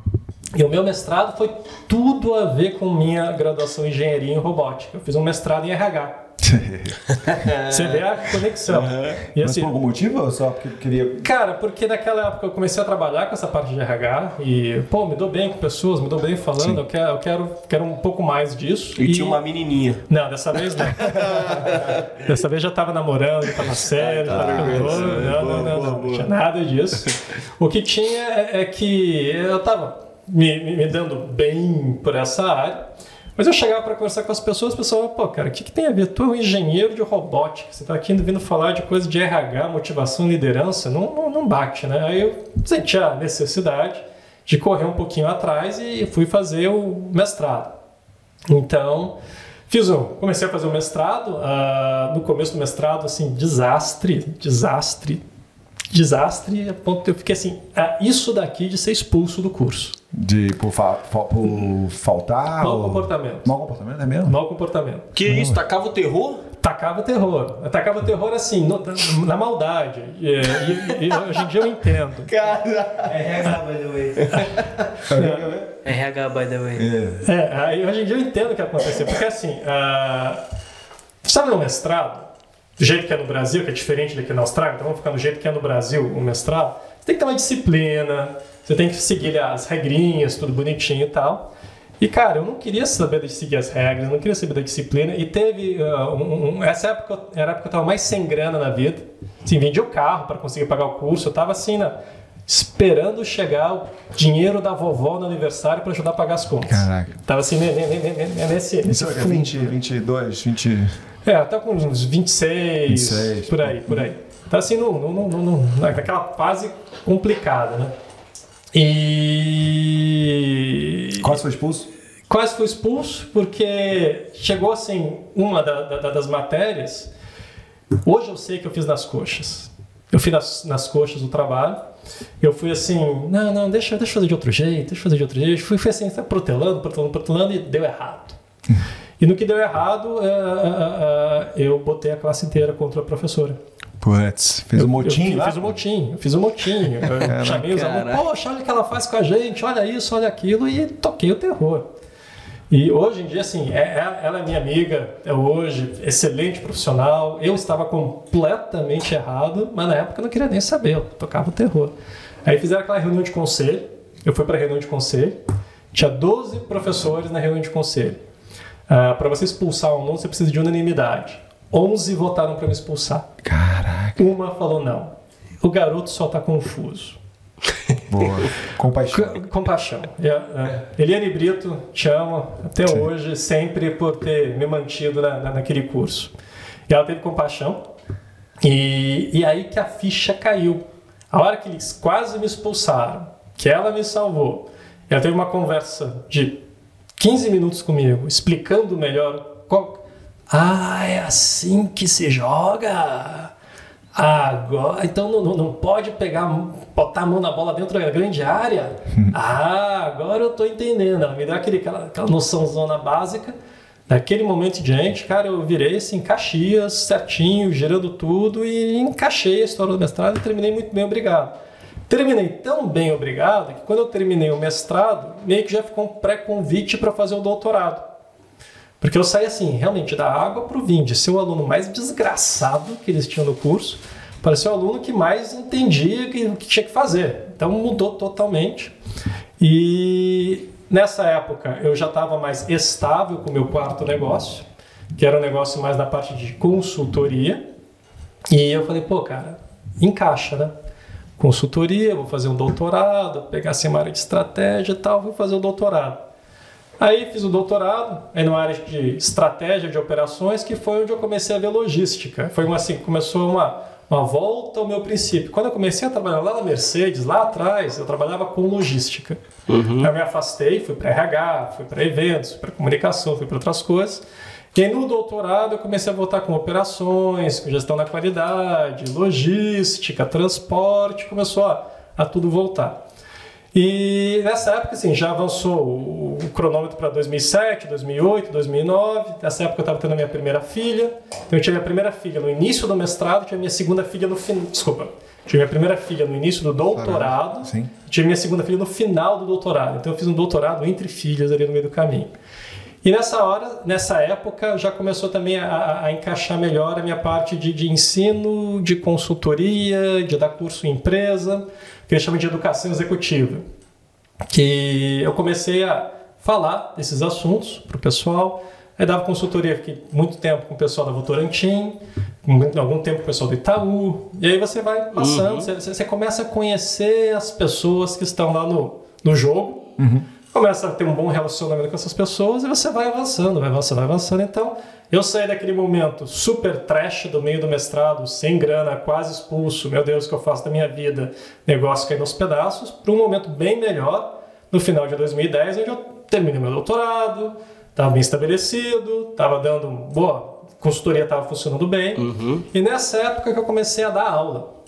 E o meu mestrado foi tudo a ver com minha graduação em engenharia em robótica. Eu fiz um mestrado em RH. Você vê a conexão. E Mas assim, por algum motivo ou só porque queria. Cara, porque naquela época eu comecei a trabalhar com essa parte de RH e, pô, me dou bem com pessoas, me dou bem falando, eu quero, eu quero, quero um pouco mais disso. E, tinha uma menininha. Não, dessa vez não. dessa vez já tava namorando, já tava sério, já tava ficando noivo. Não, não, não, não, não tinha nada disso. O que tinha é, é que eu tava me, me, dando bem por essa área. Mas eu chegava para conversar com as pessoas, o pessoal, pô, cara, o que, que tem a ver? Tu é um engenheiro de robótica, você tá aqui vindo falar de coisa de RH, motivação, liderança, não, não, não bate, né? Aí eu senti a necessidade de correr um pouquinho atrás e fui fazer o mestrado. Então, fiz um, comecei a fazer o mestrado, ah, no começo do mestrado, assim, desastre, desastre, desastre, a ponto que eu fiquei assim, ah, isso daqui de ser expulso do curso. De por, fa- fa- por faltar? Mau ou- comportamento. Mau comportamento, é mesmo? Mau comportamento. Que isso? Tacava o terror? Tacava terror. Tacava terror assim, no- na maldade. E, e- e hoje em dia eu entendo. RH, by the way. RH, by the way. É. É, aí hoje em dia eu entendo o que aconteceu. Porque assim, ah, sabe no mestrado, do jeito que é no Brasil, que é diferente daqui na Austrália, então vamos ficar do jeito que é no Brasil o mestrado, você tem que ter uma disciplina, você tem que seguir as regrinhas, tudo bonitinho e tal. E, cara, eu não queria saber de seguir as regras, não queria saber da disciplina. E teve. ah, um- um- essa época era a época que eu tava mais sem grana na vida. Assim, vendi o carro para conseguir pagar o curso. Eu tava assim, na- esperando chegar o dinheiro da vovó no aniversário para ajudar a pagar as contas. Caraca. Tava assim, ne- ne- ne- ne- ne- nesse. nesse Isso é fundo. 20, 22, 20. É, até com uns 26, 26, por aí, por aí. Tá assim, no, no, no, no- naquela fase complicada, né? E. Quase foi expulso? Quase fui expulso, porque chegou assim, uma da- da- das matérias. Hoje eu sei que eu fiz nas coxas. Eu fiz nas, nas coxas o trabalho. Eu fui assim, não, não, deixa, deixa eu fazer de outro jeito, deixa eu fazer de outro jeito. Fui, fui assim, protelando, protelando, protelando e deu errado. E no que deu errado, é, é, é, eu botei a classe inteira contra a professora. Putz, fez Eu- um motim eu, fiz um motim, fiz um motim. Eu chamei os alunos, poxa, olha o que ela faz com a gente, olha isso, olha aquilo, e toquei o terror. E hoje em dia, assim, ela é minha amiga, é hoje, excelente profissional. Eu estava completamente errado, mas na época eu não queria nem saber, eu tocava o terror. Aí fizeram aquela reunião de conselho, eu fui para a reunião de conselho, tinha 12 professores na reunião de conselho. Para você expulsar um aluno, você precisa de unanimidade. 11 votaram para me expulsar. Caraca, Uma falou não. O garoto só está confuso. boa. Compaixão. Compaixão. É, é. Eliane Brito, te amo até Sim. hoje, sempre por ter me mantido na, na- naquele curso. E ela teve compaixão. E, e aí que a ficha caiu. A hora que eles quase me expulsaram, que ela me salvou, ela teve uma conversa de 15 minutos comigo, explicando melhor qual. Ah, é assim que se joga! Agora, então não, não- pode pegar, botar a mão na bola dentro da grande área? ah, agora eu tô entendendo. Ela me deu aquele, aquela, aquela noçãozona básica. Daquele momento em diante, cara, eu virei assim, Caxias, certinho, girando tudo e encaixei a história do mestrado e terminei muito bem, obrigado. Terminei tão bem, obrigado, que quando eu terminei o mestrado, meio que já ficou um pré-convite para fazer o doutorado. Porque eu saí assim, realmente, da água para o vinho, de ser o aluno mais desgraçado que eles tinham no curso, para ser o aluno que mais entendia o que, que tinha que fazer. Então mudou totalmente. E nessa época eu já estava mais estável com o meu quarto negócio, que era um negócio mais na parte de consultoria. E eu falei, pô, cara, encaixa, né? Consultoria, vou fazer um doutorado, pegar assim uma área de estratégia e tal, vou fazer o doutorado. Aí fiz o doutorado, aí numa área de estratégia de operações, que foi onde eu comecei a ver logística. Foi uma, assim, começou uma, uma volta ao meu princípio. Quando eu comecei a trabalhar lá na Mercedes, lá atrás, eu trabalhava com logística. Aí eu me afastei, fui para RH, fui para eventos, fui para comunicação, fui para outras coisas. E aí no doutorado eu comecei a voltar com operações, com gestão da qualidade, logística, transporte, começou a, a tudo voltar. E nessa época, assim, já avançou o o cronômetro para 2007, 2008, 2009. Nessa época eu estava tendo a minha primeira filha. Então eu tive minha primeira filha no início do mestrado, tive minha segunda filha no final. Desculpa. Tive minha primeira filha no início do doutorado. Sim. Tive minha segunda filha no final do doutorado. Então eu fiz um doutorado entre filhas ali no meio do caminho. E nessa hora, nessa época, já começou também a, a encaixar melhor a minha parte de, de, ensino, de consultoria, de dar curso em empresa, que eles chamam de educação executiva. Que eu comecei a falar desses assuntos para o pessoal. Aí dava consultoria aqui muito tempo com o pessoal da Votorantim, algum tempo com o pessoal do Itaú. E aí você vai passando, uhum. você, você, começa a conhecer as pessoas que estão lá no, no jogo. Uhum começa a ter um bom relacionamento com essas pessoas e você vai avançando, vai avançando, vai avançando. Então, eu saí daquele momento super trash do meio do mestrado, sem grana, quase expulso, meu Deus, o que eu faço da minha vida, negócio caindo aos pedaços, para um momento bem melhor, no final de 2010, onde eu terminei meu doutorado, estava bem estabelecido, estava dando boa, consultoria estava funcionando bem, uhum. e nessa época que eu comecei a dar aula.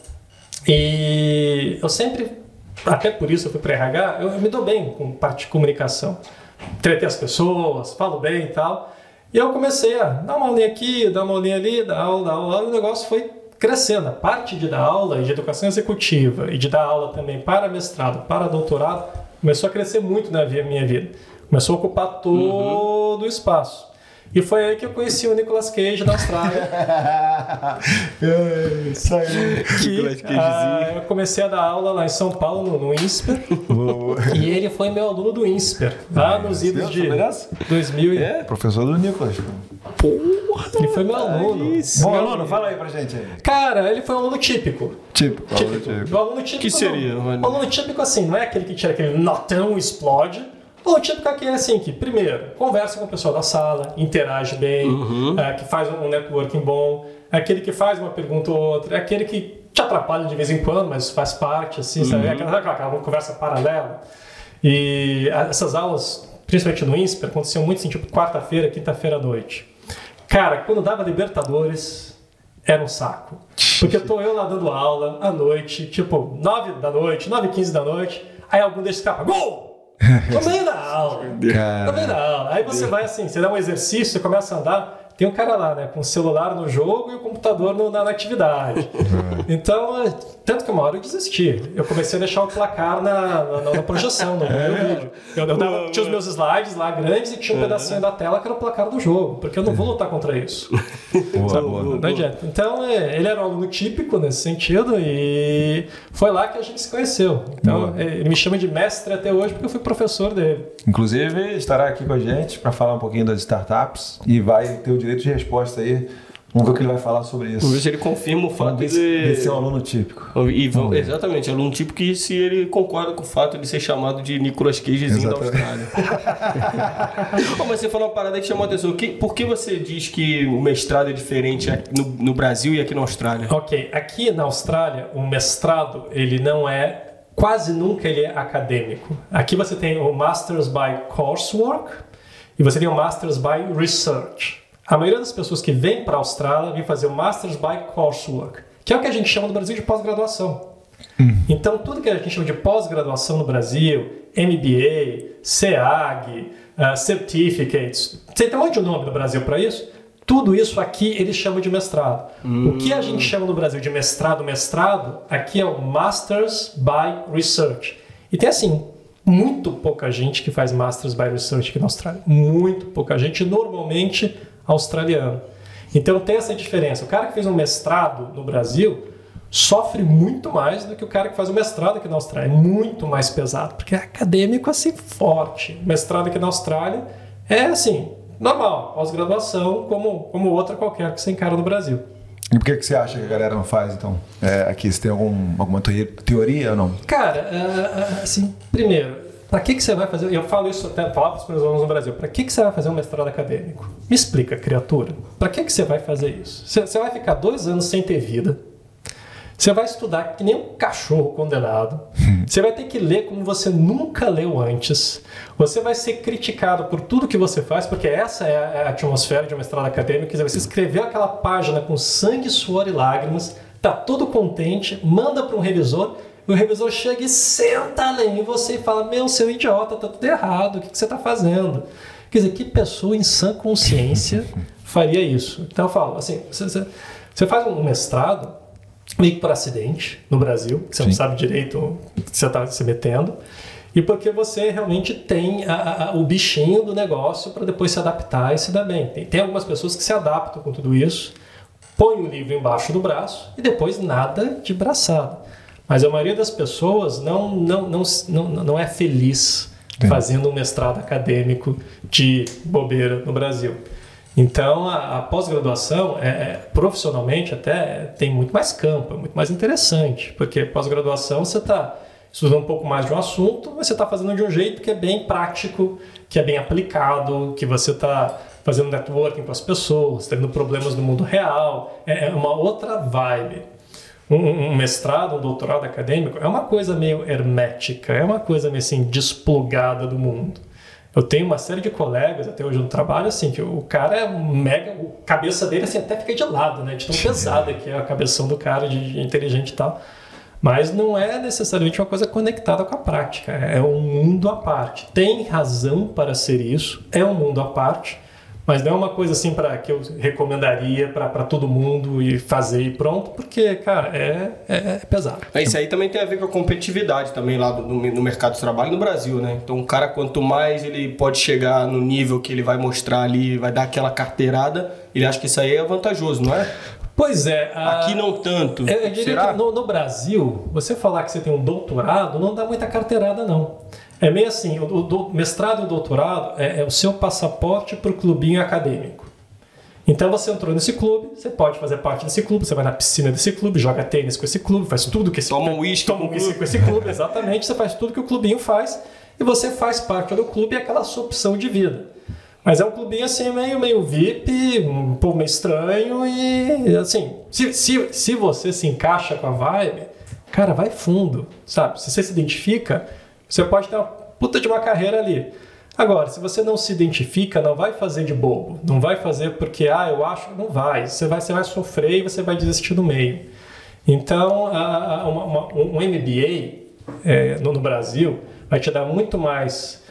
E eu sempre até por isso eu fui para RH, eu, eu, me dou bem com parte de comunicação. Tretei as pessoas, falo bem e tal. E eu comecei a dar uma aulinha aqui, dar uma aulinha ali, dar aula, dar aula, e o negócio foi crescendo. A parte de dar aula e de educação executiva e de dar aula também para mestrado, para doutorado, começou a crescer muito na minha vida. Começou a ocupar todo uhum. o espaço. E foi aí que eu conheci o Nicolas Cage da Austrália. Isso aí. Que, ah, eu comecei a dar aula lá em São Paulo, no, no INSPER. e ele foi meu aluno do INSPER, lá nos idos de 2000. É? Professor do Nicolas. Porra! Ele foi meu aluno. Bom aluno, fala aí pra gente aí. Cara, ele foi um aluno típico. Típico. Típico. típico. O aluno típico. que seria? Não. O aluno típico, assim, não é aquele que tira aquele notão explode o típico aqui é assim, que primeiro, conversa com o pessoal da sala, interage bem, uhum. é, que faz um networking bom, é aquele que faz uma pergunta ou outra, é aquele que te atrapalha de vez em quando, mas faz parte, assim, uhum. sabe? É aquela, aquela conversa paralela. E essas aulas, principalmente no INSPER, aconteciam muito assim, tipo quarta-feira, quinta-feira à noite. Cara, quando dava Libertadores, era um saco. Porque tô eu lá dando aula à noite, tipo, nove da noite, nove e quinze da noite, aí algum desses escapa, gol! No meio da aula. Da aula. Aí você vai assim, você dá um exercício, você começa a andar, tem um cara lá, né, com o celular no jogo e o computador no, na, na, atividade. então, é, tanto que uma hora eu desisti. Eu comecei a deixar o placar na, na, na projeção, no é. meu vídeo. Eu, eu dava, tinha os meus slides lá grandes e tinha um é. pedacinho da tela que era o placar do jogo, porque eu não vou lutar contra isso. Boa, boa, não adianta. Então, é, ele era um aluno típico nesse sentido e foi lá que a gente se conheceu. Então, é, ele me chama de mestre até hoje porque eu fui professor dele. Inclusive, estará aqui com a gente para falar um pouquinho das startups e vai ter o direito de resposta aí. Vamos ver o que ele vai falar sobre isso. Vamos ver se ele confirma o fato de... de ser um aluno típico. E, exatamente, aluno típico e se ele concorda com o fato de ser chamado de Nicolas Cagezinho da Austrália. oh, mas você falou uma parada que chamou a atenção. Que, por que você diz que o mestrado é diferente no, no Brasil e aqui na Austrália? Ok, aqui na Austrália, o mestrado, ele não é quase nunca ele é acadêmico. Aqui você tem o Masters by Coursework, e você tem o Masters by Research. A maioria das pessoas que vem para a Austrália vem fazer o Masters by Coursework, que é o que a gente chama no Brasil de pós-graduação. Hum. Então, tudo que a gente chama de pós-graduação no Brasil, MBA, CEAG, uh, Certificates, você tem um monte de nome no Brasil para isso? Tudo isso aqui eles chamam de mestrado. Hum. O que a gente chama no Brasil de mestrado, mestrado, aqui é o Masters by Research. E tem assim, muito pouca gente que faz Masters by Research aqui na Austrália. Muito pouca gente, normalmente australiano. Então tem essa diferença. O cara que fez um mestrado no Brasil sofre muito mais do que o cara que faz um mestrado aqui na Austrália. É muito mais pesado, porque é acadêmico assim forte. mestrado aqui na Austrália é assim, normal, pós-graduação, como, como outra qualquer que você encara no Brasil. E por que, que você acha que a galera não faz, então? É, aqui, você tem algum, alguma teoria ou não? Cara, é, é, assim, primeiro, para que, que você vai fazer? Eu falo isso até falava para os meus alunos no Brasil. Para que, que você vai fazer um mestrado acadêmico? Me explica, criatura. Para que, que você vai fazer isso? Você, você vai ficar dois anos sem ter vida. Você vai estudar que nem um cachorro condenado. Você vai ter que ler como você nunca leu antes. Você vai ser criticado por tudo que você faz, porque essa é a atmosfera de uma mestrado acadêmico. Você escreveu aquela página com sangue, suor e lágrimas, tá todo contente, manda para um revisor, o revisor chega e senta além em você e fala: Meu, seu idiota, tá tudo errado, o que, que você está fazendo? Quer dizer, que pessoa em sã consciência faria isso? Então eu falo, assim, você, você faz um mestrado meio que por acidente no Brasil, que você Sim. não sabe direito o que você está se metendo. e porque você realmente tem a, a, o bichinho do negócio para depois se adaptar e se dar bem. Tem, tem algumas pessoas que se adaptam com tudo isso, põem o livro embaixo do braço e depois nada de braçada. Mas a maioria das pessoas não, não, não, não, não é feliz fazendo um mestrado acadêmico de bobeira no Brasil. Então, a, a pós-graduação, é, é, profissionalmente até, tem muito mais campo, é muito mais interessante, porque pós-graduação você está estudando um pouco mais de um assunto, mas você está fazendo de um jeito que é bem prático, que é bem aplicado, que você está fazendo networking com as pessoas, tendo problemas no mundo real, é, é uma outra vibe. Um, um, mestrado, um doutorado acadêmico é uma coisa meio hermética, é uma coisa meio assim desplugada do mundo. Eu tenho uma série de colegas até hoje no trabalho, assim, que o cara é mega. A cabeça dele assim, até fica de lado, né? De tão pesada que é a cabeção do cara, de, de inteligente e tal. Mas não é necessariamente uma coisa conectada com a prática, é um mundo à parte. Tem razão para ser isso, é um mundo à parte, mas não é uma coisa assim para que eu recomendaria para todo mundo e fazer e pronto, porque, cara, é, é, é pesado. É, isso aí também tem a ver com a competitividade também lá do, no, no, mercado de trabalho no Brasil, né? Então, o cara, quanto mais ele pode chegar no nível que ele vai mostrar ali, vai dar aquela carteirada, ele acha que isso aí é vantajoso, não é? Pois é. A... Aqui não tanto. Eu, eu diria Será? que no, no Brasil, você falar que você tem um doutorado não dá muita carteirada, não. É meio assim, o, o mestrado e o doutorado é, é o seu passaporte para o clubinho acadêmico. Então você entrou nesse clube, você pode fazer parte desse clube, você vai na piscina desse clube, joga tênis com esse clube, faz tudo que esse Toma um uísque toma um whisky com esse clube, exatamente, você faz tudo que o clubinho faz e você faz parte do clube e é aquela sua opção de vida. Mas é um clubinho assim, meio, meio VIP, um pouco meio estranho e assim, se, se, se você se encaixa com a vibe, cara, vai fundo, sabe? Se você se identifica, você pode ter uma puta de uma carreira ali. Agora, se você não se identifica, não vai fazer de bobo. Não vai fazer porque, ah, eu acho que não vai. Você vai, você vai sofrer e você vai desistir no meio. Então, a, uma, uma, um MBA é, no, no, Brasil vai te dar muito mais,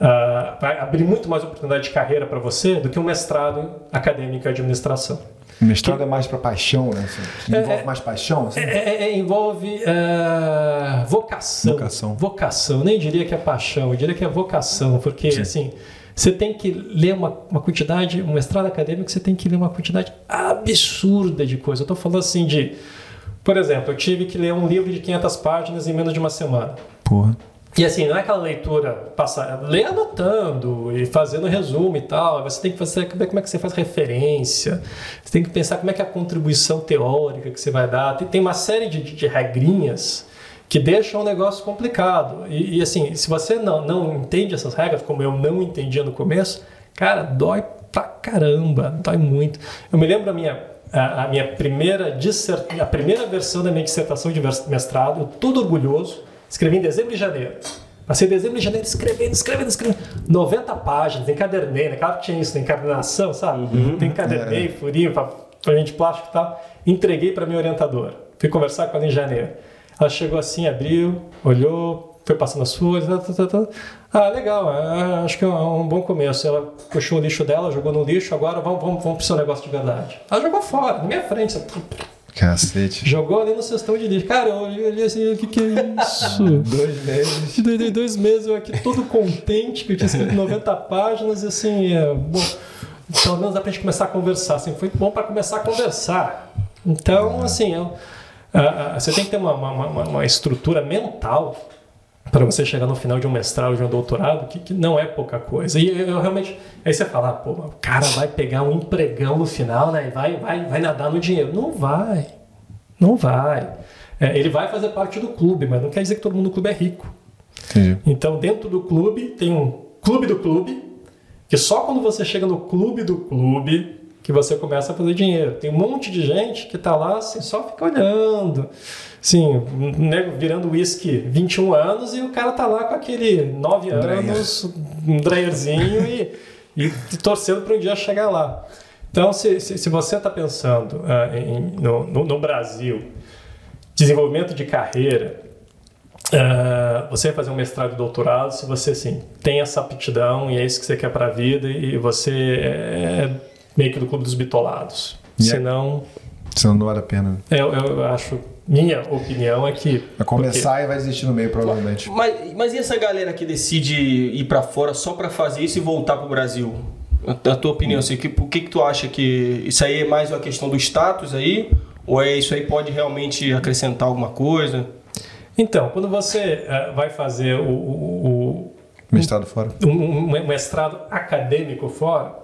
uh, vai abrir muito mais oportunidade de carreira para você do que um mestrado acadêmico em administração. O mestrado que, é mais para paixão, né? Assim, é, envolve é, mais paixão? Assim? É, é, é envolve uh, vocação. Vocação. Vocação. Nem diria que é paixão, eu diria que é vocação, porque Sim. assim. Você tem que ler uma, uma quantidade, um mestrado acadêmico, você tem que ler uma quantidade absurda de coisa. Eu estou falando assim de. Por exemplo, eu tive que ler um livro de 500 páginas em menos de uma semana. Porra. E assim, não é aquela leitura passar, lê anotando e fazendo resumo e tal. Você tem que fazer como é que você faz referência. Você tem que pensar como é que é a contribuição teórica que você vai dar. Tem, tem uma série de, de, regrinhas que deixam o negócio complicado. E, e, assim, se você não, não entende essas regras, como eu não entendia no começo, cara, dói pra caramba, dói muito. Eu me lembro a minha a, a minha primeira dissert... a primeira versão da minha dissertação de mestrado, todo orgulhoso Escrevi em dezembro e janeiro. Passei dezembro e janeiro escrevendo, escrevendo, escrevendo. 90 páginas, encadernei, naquela né? tinha isso, na encadernação, sabe? Uhum, tem encadernei, é. furinho, pra gente plástico e tal. Entreguei para minha orientadora. Fui conversar com ela em janeiro. Ela chegou assim, abriu, olhou, foi passando as folhas. Tá, tá, tá, tá. Ah, legal, é, acho que é um bom começo. Ela puxou o lixo dela, jogou no lixo, agora vamos, vamos, vamos pro seu negócio de verdade. Ela jogou fora, na minha frente. Cacete. Jogou ali no cestão de lixo. Cara, eu olhei assim, o que, que é isso? dois meses. Dois, dois meses eu aqui todo contente, que eu tinha escrito 90 páginas e assim, é, bom, pelo menos dá pra gente começar a conversar. Assim, foi bom para começar a conversar. Então, assim, eu, você tem que ter uma, uma, uma, uma estrutura mental para você chegar no final de um mestrado, de um doutorado, que, que não é pouca coisa. E eu, eu realmente. Aí você fala, pô, o cara vai pegar um empregão no final, né? E vai, vai, vai nadar no dinheiro. Não vai. Não vai. É, ele vai fazer parte do clube, mas não quer dizer que todo mundo no clube é rico. Entendi. Então, dentro do clube, tem um clube do clube, que só quando você chega no clube do clube que você começa a fazer dinheiro. Tem um monte de gente que está lá assim, só fica olhando. Sim, né, virando whisky 21 anos e o cara tá lá com aquele 9 anos, um dryerzinho e, e torcendo para um dia chegar lá. Então, se, se, se você está pensando uh, em, no, no, no, Brasil, desenvolvimento de carreira, uh, você vai fazer um mestrado e doutorado se você assim, tem essa aptidão e é isso que você quer para a vida e você é meio que do clube dos bitolados. Yeah. Senão, Senão não vale a pena. Eu, eu acho, minha opinião é que. Vai começar e vai desistir no meio, provavelmente. Mas, mas e essa galera que decide ir pra fora só pra fazer isso e voltar pro Brasil? A, a tua opinião, assim, que, o que, que tu acha que isso aí é mais uma questão do status aí? Ou é isso aí pode realmente acrescentar alguma coisa? Então, quando você eh, vai fazer o, o- Mestrado fora. o- um, um mestrado acadêmico fora,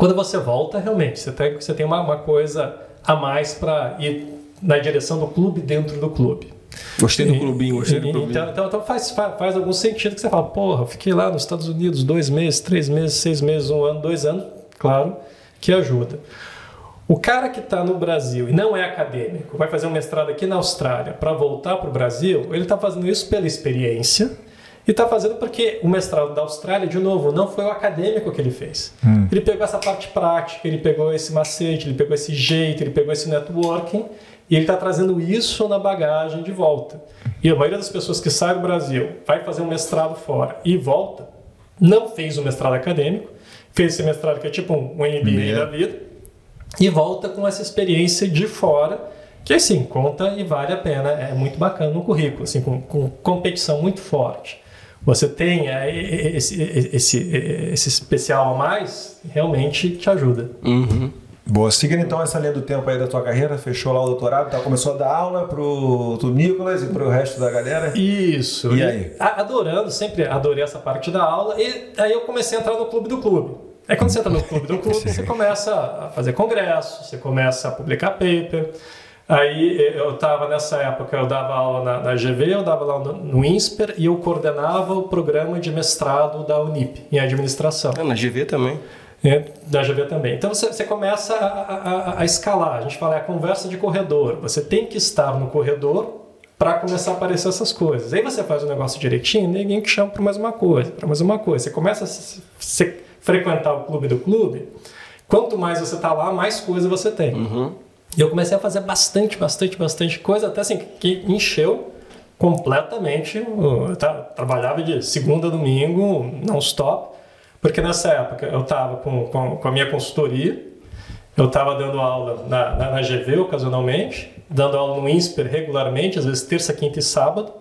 quando você volta, realmente, você tem, você tem uma, uma coisa a mais para ir na direção do clube dentro do clube. Gostei do clubinho, gostei do clubinho. Então, então, então faz, fa- faz algum sentido que você fala, porra, fiquei lá nos Estados Unidos dois meses, três meses, seis meses, um ano, dois anos, claro que ajuda. O cara que está no Brasil e não é acadêmico, vai fazer um mestrado aqui na Austrália para voltar para o Brasil, ele está fazendo isso pela experiência e está fazendo porque o mestrado da Austrália, de novo, não foi o acadêmico que ele fez. Ele pegou essa parte prática, ele pegou esse macete, ele pegou esse jeito, ele pegou esse networking e ele está trazendo isso na bagagem de volta. E a maioria das pessoas que sai do Brasil, vai fazer um mestrado fora e volta, não fez o mestrado acadêmico, fez esse mestrado que é tipo um MBA MBA. da vida e volta com essa experiência de fora, que assim, conta e vale a pena, é muito bacana no currículo, assim, com, com competição muito forte. Você tem é, esse, esse, esse especial a mais, realmente te ajuda. Uhum. Boa. Seguindo então essa linha do tempo aí da tua carreira, fechou lá o doutorado, tá? começou a dar aula pro, pro Nicolas e pro resto da galera. Isso. E aí? a- Adorando, sempre adorei essa parte da aula. E aí eu comecei a entrar no clube do clube. Aí quando você entra no clube do clube, você começa a fazer congresso, você começa a publicar paper. Aí eu estava nessa época, eu dava aula na, na GV, eu dava aula no, no INSPER e eu coordenava o programa de mestrado da Unip em administração. Ah, na GV também. É, da GV também. Então você, você começa a, a- a escalar. A gente fala, é a conversa de corredor. Você tem que estar no corredor para começar a aparecer essas coisas. Aí você faz o negócio direitinho, ninguém te chama para mais uma coisa, para mais uma coisa. Você começa a se- se- frequentar o clube do clube. Quanto mais você está lá, mais coisa você tem. E eu comecei a fazer bastante, bastante, bastante coisa, até assim, que encheu completamente. Eu trabalhava de segunda a domingo, non-stop, porque nessa época eu estava com, com, com a minha consultoria, eu estava dando aula na, na, na GV ocasionalmente, dando aula no INSPER regularmente, às vezes terça, quinta e sábado,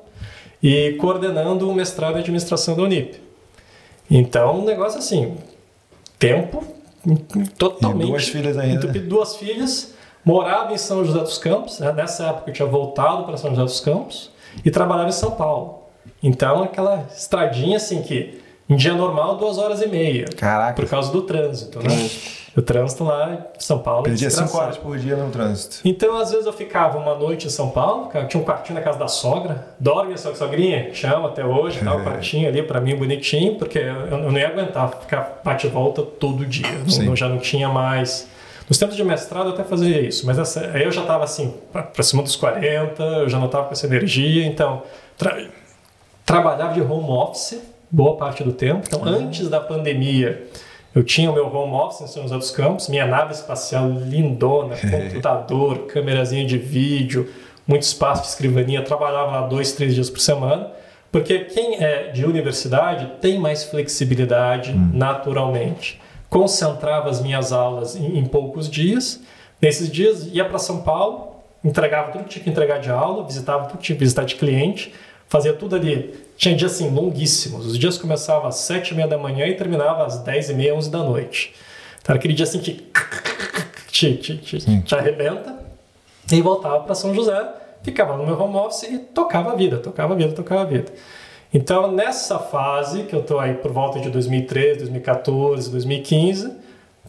e coordenando o mestrado em administração da Unip. Então, um negócio assim, tempo totalmente. E duas filhas ainda. entupido. Duas filhas, morava em São José dos Campos, né? nessa época eu tinha voltado para São José dos Campos e trabalhava em São Paulo. Então, aquela estradinha assim que em dia normal, duas horas e meia. Caraca. Por causa do trânsito, né? O trânsito lá em São Paulo. é Perdia 5 desgraçado. horas por dia no trânsito. Então, às vezes eu ficava uma noite em São Paulo, tinha um quartinho na casa da sogra, dorme a sua sogrinha, chama até hoje, dá um quartinho ali pra mim bonitinho, porque eu, eu não ia aguentar ficar bate e volta todo dia, Sim. não- já não tinha mais. Nos tempos de mestrado eu até fazia isso, mas essa- eu já estava assim, pra cima dos 40, eu já não estava com essa energia, então tra- trabalhava de home office boa parte do tempo. Então, antes da pandemia, eu tinha o meu home office em São José dos Campos, minha nave espacial lindona, computador, câmerazinha de vídeo, muito espaço de escrivaninha, trabalhava lá dois, três dias por semana. Porque quem é de universidade tem mais flexibilidade naturalmente. Concentrava as minhas aulas em, em poucos dias. Nesses dias ia para São Paulo, entregava tudo que tinha que entregar de aula, visitava tudo que tinha que visitar de cliente, fazia tudo ali. Tinha dias assim longuíssimos. Os dias começavam às sete e meia da manhã e terminava às dez e meia, onze da noite. Então era aquele dia assim que te, te, te, te arrebenta. E voltava para São José, ficava no meu home office e tocava a vida, tocava a vida, tocava a vida. Então, nessa fase, que eu estou aí por volta de 2013, 2014, 2015,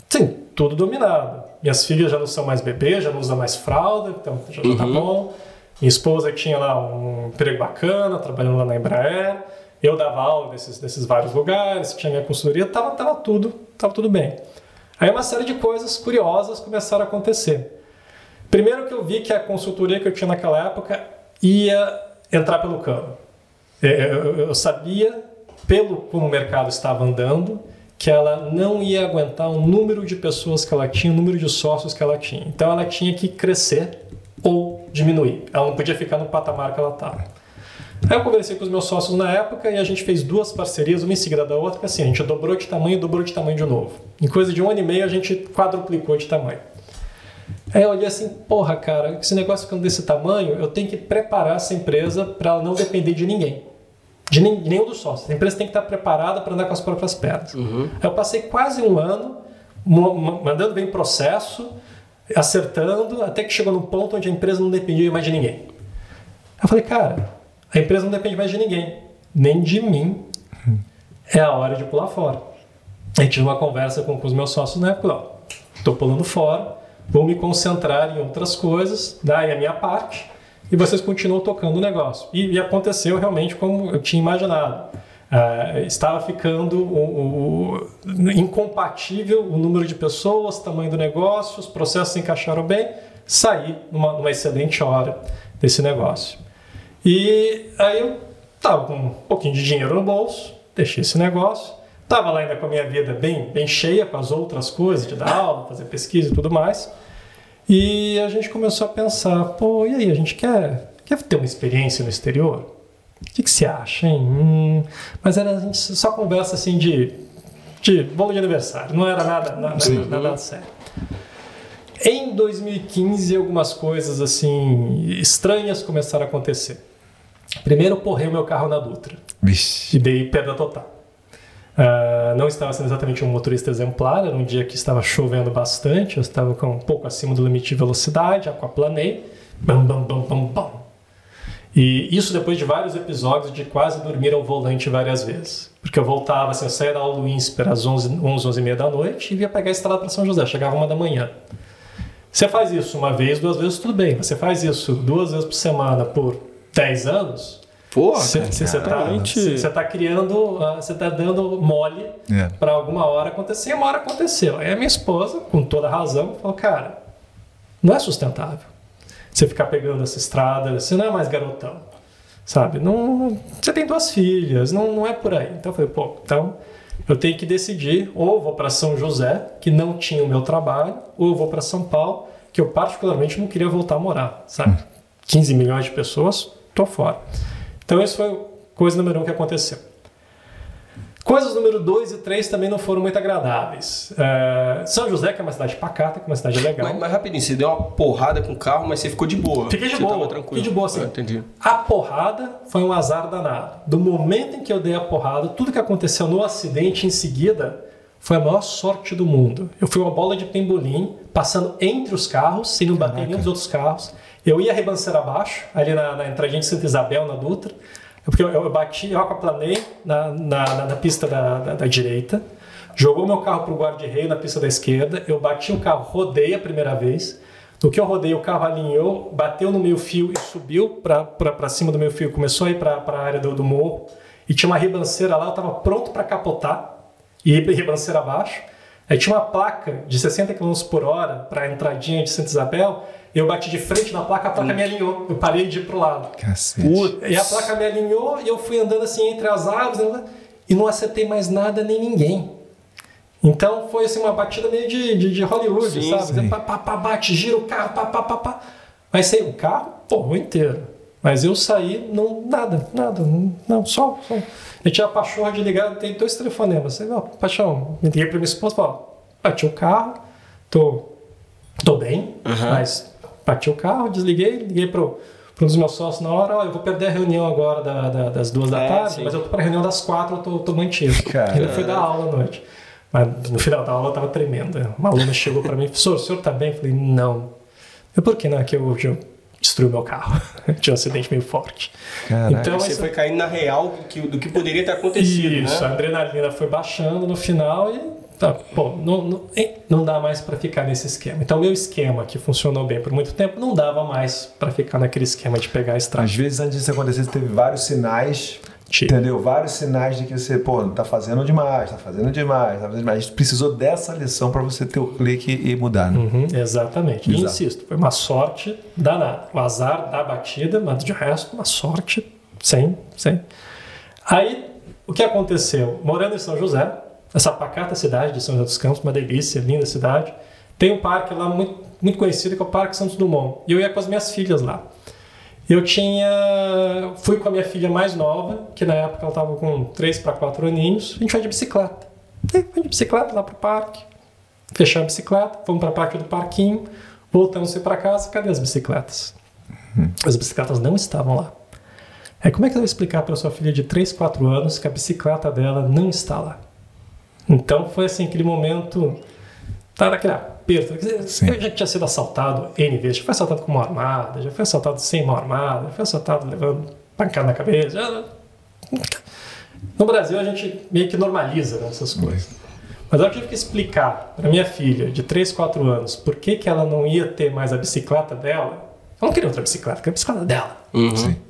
sim, tudo dominado. Minhas filhas já não são mais bebês, já não usam mais fralda, então já, já tá bom. Minha esposa tinha lá um emprego bacana, trabalhando lá na Embraer. Eu dava aula nesses, nesses vários lugares, tinha minha consultoria, tava, tava tudo, tava tudo bem. Aí uma série de coisas curiosas começaram a acontecer. Primeiro que eu vi que a consultoria que eu tinha naquela época ia entrar pelo cano. É, Eu, eu sabia, pelo como o mercado estava andando, que ela não ia aguentar o número de pessoas que ela tinha, o número de sócios que ela tinha. Então ela tinha que crescer ou diminuir. Ela não podia ficar no patamar que ela estava. Aí eu conversei com os meus sócios na época e a gente fez duas parcerias, uma em seguida da outra, que assim, a gente dobrou de tamanho e dobrou de tamanho de novo. Em coisa de um ano e meio a gente quadruplicou de tamanho. Aí eu olhei assim, porra, cara, esse negócio ficando desse tamanho, eu tenho que preparar essa empresa para ela não depender de ninguém. De, nenhum dos sócios. A empresa tem que estar preparada para andar com as próprias pernas. Aí eu passei quase um ano mandando bem processo, acertando, até que chegou num ponto onde a empresa não dependia mais de ninguém. Eu falei, cara, a empresa não depende mais de ninguém, nem de mim. É a hora de pular fora. Aí tive uma conversa com, com os meus sócios na época, ó, tô pulando fora, vou me concentrar em outras coisas, daí a minha parte, e vocês continuam tocando o negócio. E, e aconteceu realmente como eu tinha imaginado. Ah, estava ficando o- o- incompatível o número de pessoas, tamanho do negócio, os processos se encaixaram bem, saí numa, numa excelente hora desse negócio. E aí eu tava com um pouquinho de dinheiro no bolso, deixei esse negócio, tava lá ainda com a minha vida bem, bem cheia com as outras coisas, de dar aula, fazer pesquisa e tudo mais. E a gente começou a pensar, pô, e aí, a gente quer, quer ter uma experiência no exterior? O que, que você acha, hein? Hum, mas era a gente só conversa assim de, de bolo de aniversário, não era nada, nada, Sim. nada sério. Em 2015, algumas coisas assim estranhas começaram a acontecer. Primeiro, porrei o meu carro na Dutra Vixe. e dei perda total. Ah, não estava sendo exatamente um motorista exemplar, era um dia que estava chovendo bastante, eu estava com um pouco acima do limite de velocidade, aquaplanei, bam, bam, bam, bam, bam. E isso depois de vários episódios de quase dormir ao volante várias vezes. Porque eu voltava, assim, eu saía da aula do INSPER às 11, 11, 11 e meia da noite e ia pegar a estrada para São José, chegava uma da manhã. Você faz isso uma vez, duas vezes, tudo bem. Você faz isso duas vezes por semana por 10 anos, Porra, você está realmente- você tá criando, ah, você está dando mole É. para alguma hora acontecer, e uma hora aconteceu. Aí a minha esposa, com toda razão, falou: Cara, não é sustentável você ficar pegando essa estrada, você não é mais garotão, sabe? Não, você tem duas filhas, não, não é por aí. Então eu falei: Pô, então eu tenho que decidir, ou vou para São José, que não tinha o meu trabalho, ou eu vou para São Paulo, que eu particularmente não queria voltar a morar, sabe? 15 milhões de pessoas, tô fora. Então, isso foi coisa número um que aconteceu. Coisas número dois e três também não foram muito agradáveis. É, São José, que é uma cidade pacata, que é uma cidade legal. Mas, mas rapidinho, você deu uma porrada com o carro, mas você ficou de boa. Fiquei de você boa, tranquilo. fiquei de boa, sim. Ah, entendi. A porrada foi um azar danado. Do momento em que eu dei a porrada, tudo que aconteceu no acidente em seguida foi a maior sorte do mundo. Eu fui uma bola de pembolim, passando entre os carros, sem não bater nenhum dos outros carros. Eu ia ribanceira abaixo, ali na, na entradinha de Santa Isabel, na Dutra. Porque eu, eu bati, eu aquaplanei na, na, na, pista da, da, da direita, jogou meu carro pro guarda-reio na pista da esquerda, eu bati o carro, rodei a primeira vez. No que eu rodei, o carro alinhou, bateu no meio fio e subiu para cima do meio fio, começou a ir para a área do, do morro. E tinha uma ribanceira lá, eu estava pronto para capotar e ir para ribanceira abaixo. Aí tinha uma placa de 60 km por hora para a entradinha de Santa Isabel. Eu bati de frente na placa, a placa me alinhou. Eu parei de ir pro lado. Cacete. E a placa me alinhou e eu fui andando assim entre as árvores né, e não acertei mais nada nem ninguém. Então foi assim uma batida meio de, de, de Hollywood, Sim, sabe? sim. Pá, pá, pá, bate, gira o carro, pá, pá, pá, pá. Mas saiu o carro, porra, inteiro. Mas eu saí, não, nada, nada, não, só, só. Eu tinha a pachorra de ligar, tem dois telefonemas. Você, ó, paixão, me liguei pra minha esposa e falei, ó, bati o carro, tô, tô bem, Aham. mas bati o carro, desliguei, liguei pro, pro um dos meus sócios na hora, ó, eu vou perder a reunião agora da- da- das duas da É, tarde, sim. mas eu tô pra reunião das quatro, eu tô, tô mantido. Ainda fui dar aula à noite. Mas no final da aula eu tava tremendo. Uma aluna chegou pra mim, professor, o senhor tá bem? Eu falei, não. Eu, por que não? É que eu, eu destruí meu carro. Tinha um acidente meio forte. Caraca. Então, Você esse- foi caindo na real do que, do que poderia ter acontecido, Isso, a né? adrenalina foi baixando no final e tá, pô, não, não, não dá mais para ficar nesse esquema. Então, o meu esquema, que funcionou bem por muito tempo, não dava mais para ficar naquele esquema de pegar a estrada. Às vezes, antes disso acontecer, você teve vários sinais, Tipo. entendeu? Vários sinais de que você, pô, tá fazendo demais, tá fazendo demais, tá fazendo demais. A gente precisou dessa lição para você ter o clique e mudar, né? Uhum, exatamente. E Exato. insisto, foi uma sorte danada. O azar da batida, mas de resto, uma sorte sem, sem. Aí, o que aconteceu? Morando em São José, essa pacata cidade de São José dos Campos, uma delícia, linda cidade, tem um parque lá muito, muito conhecido que é o Parque Santos Dumont. E eu ia com as minhas filhas lá. Eu tinha. Fui com a minha filha mais nova, que na época ela estava com 3 para 4 aninhos. A gente foi de bicicleta. E foi de bicicleta lá pro parque. Fechamos a bicicleta, fomos para a parte do parquinho. Voltamos para casa, cadê as bicicletas? As bicicletas não estavam lá. Aí como é que eu vou explicar para sua filha de 3, 4 anos que a bicicleta dela não está lá? Então foi assim, aquele momento, tá naquele aperto. Eu já tinha sido assaltado N vezes, já fui assaltado com mão armada, já fui assaltado sem mão armada, já fui assaltado levando pancada na cabeça. já- No Brasil a gente meio que normaliza né, essas coisas. Mas eu tive que explicar para minha filha de 3, 4 anos por que, que ela não ia ter mais a bicicleta dela. Ela não queria outra bicicleta, queria a bicicleta dela. E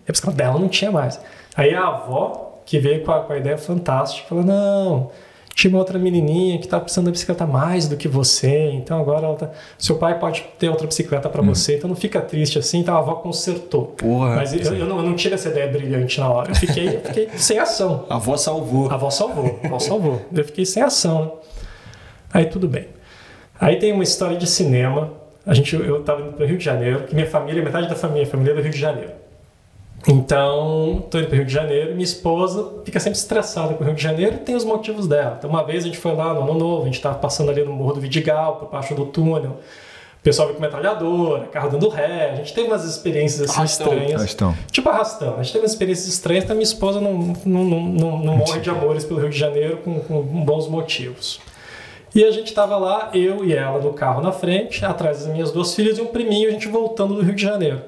a bicicleta dela não tinha mais. Aí a avó, que veio com a, com a ideia fantástica, falou: não, tinha uma outra menininha que tá precisando da bicicleta mais do que você, então agora ela tá... seu pai pode ter outra bicicleta para você, então não fica triste assim. Então a avó consertou. Porra. Mas eu, eu não, eu não tive essa ideia brilhante na hora. Eu fiquei, eu fiquei sem ação. A avó salvou. A avó salvou, a avó salvou. Eu fiquei sem ação, né? Aí tudo bem. Aí tem uma história de cinema. A gente, eu estava indo para o Rio de Janeiro, que minha família, metade da família, família é do Rio de Janeiro. Então, estou indo para o Rio de Janeiro, minha esposa fica sempre estressada com o Rio de Janeiro e tem os motivos dela. Então, uma vez a gente foi lá no Ano Novo, a gente estava passando ali no Morro do Vidigal, por baixo do túnel. O pessoal veio com metralhadora, carro dando ré. A gente teve umas experiências assim Arrastão. estranhas. Arrastão. Tipo arrastão. A gente teve umas experiências estranhas, então minha esposa não, não, não, não, não morre de amores pelo Rio de Janeiro com, com bons motivos. E a gente estava lá, eu e ela no carro na frente, atrás das minhas duas filhas e um priminho, a gente voltando do Rio de Janeiro.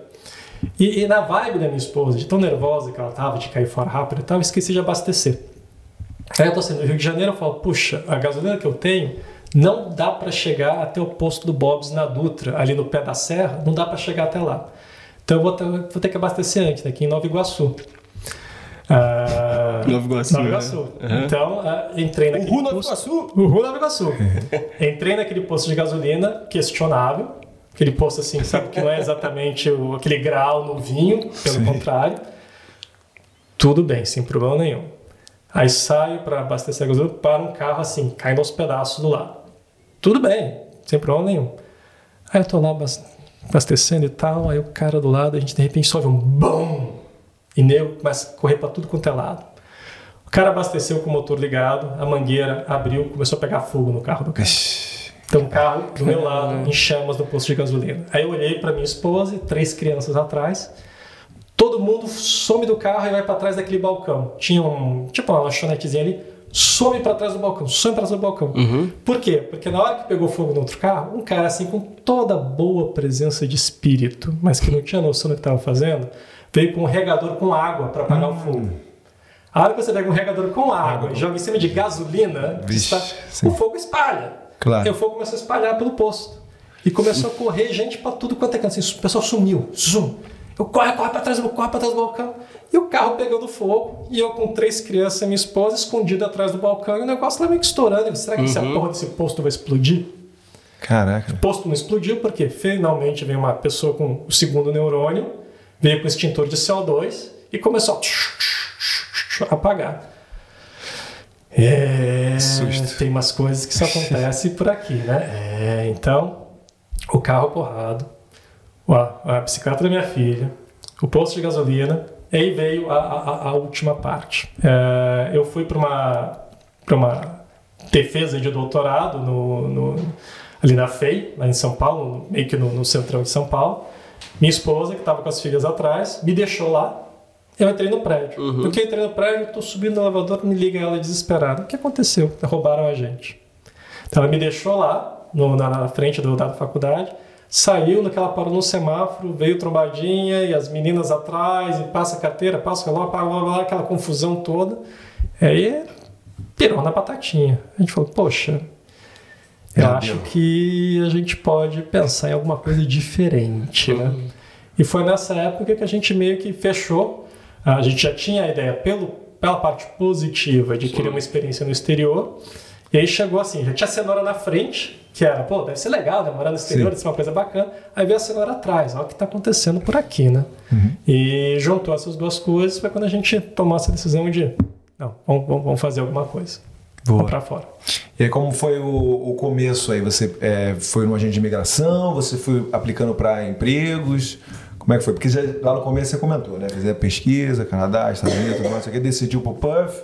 E, e na vibe da minha esposa, de tão nervosa que ela tava, de cair fora rápido e tal, eu esqueci de abastecer. Aí eu tô saindo do Rio de Janeiro, eu falo, puxa, a gasolina que eu tenho não dá para chegar até o posto do Bob's na Dutra, ali no pé da serra, não dá para chegar até lá. Então eu vou ter, vou ter que abastecer antes, aqui em Nova Iguaçu. Ah, Nova Iguaçu, Nova né? Iguaçu. Uhum. Então, ah, entrei naquele Uhul, Nova posto- Iguaçu! Uhul, Nova Iguaçu. Entrei naquele posto de gasolina questionável. Aquele posto assim, sabe, que não é exatamente o- aquele grau no vinho, pelo contrário. Tudo bem, sem problema nenhum. Aí saio para abastecer a gasolina, para um carro assim, caindo aos pedaços do lado. Tudo bem, sem problema nenhum. Aí eu tô lá abas- abastecendo e tal, aí o cara do lado, a gente de repente só ouve um BUM! E nego começa a correr para tudo quanto é lado. O cara abasteceu com o motor ligado, a mangueira abriu, começou a pegar fogo no carro do cara. Então, o carro do meu lado, em chamas no posto de gasolina. Aí eu olhei para minha esposa e três crianças atrás. Todo mundo some do carro e vai para trás daquele balcão. Tinha um, tipo uma lanchonetezinha ali, some para trás do balcão, some para trás do balcão. Por quê? Porque na hora que pegou fogo no outro carro, um cara assim com toda boa presença de espírito, mas que não tinha noção do que estava fazendo, veio com um regador com água para apagar o fogo. A hora que você pega um regador com água e joga em cima de gasolina, Vixe, está- o fogo espalha. Claro. E o fogo começou a espalhar pelo posto. E começou a correr gente pra tudo quanto é canto. Assim, o pessoal sumiu. Zoom. Eu corre, corre pra trás, do- corre pra trás do balcão. E o carro pegando fogo. E eu com três crianças e minha esposa escondida atrás do balcão. E o negócio lá meio que estourando. Eu, Será que essa porra desse posto vai explodir? Caraca. O posto não explodiu porque finalmente veio uma pessoa com o segundo neurônio, veio com extintor de CO2 e começou a apagar. É, Susto. tem umas coisas que só acontecem por aqui, né? É, então, o carro porrado, a, a bicicleta da minha filha, o posto de gasolina, e aí veio a, a- a última parte. É, eu fui para uma, pra uma defesa de doutorado no, no- ali na FEI, lá em São Paulo, meio que no, no centrão de São Paulo. Minha esposa, que estava com as filhas atrás, me deixou lá. Eu entrei no prédio. No que eu entrei no prédio, eu tô subindo no elevador, me liga ela desesperada. O que aconteceu? Roubaram a gente. Então ela me deixou lá, no- na, na frente do, da faculdade, saiu, naquela parou no semáforo, veio trombadinha e as meninas atrás, e passa a carteira, passa o relógio, blá, blá, blá, aquela confusão toda. Aí pirou na batatinha. A gente falou, poxa, eu Meu acho Deus. que a gente pode pensar em alguma coisa diferente, né? E foi nessa época que a gente meio que fechou. A gente já tinha a ideia pelo, pela parte positiva de querer uma experiência no exterior. E aí chegou assim, já tinha a cenoura na frente, que era, pô, deve ser legal, né? Morar no exterior, Sim. deve ser uma coisa bacana. Aí veio a cenoura atrás, olha o que está acontecendo por aqui, né? E juntou essas duas coisas, foi quando a gente tomou essa decisão de, não, vamos, vamos- fazer alguma coisa. Boa. Vamos pra fora. E aí, como foi o, o começo aí? Você é, foi numa agente de imigração? Você foi aplicando para empregos? Como é que foi? Porque já- lá no começo você comentou, né? Fazia pesquisa, Canadá, Estados Unidos, tudo mais, quê, decidiu pro Puff,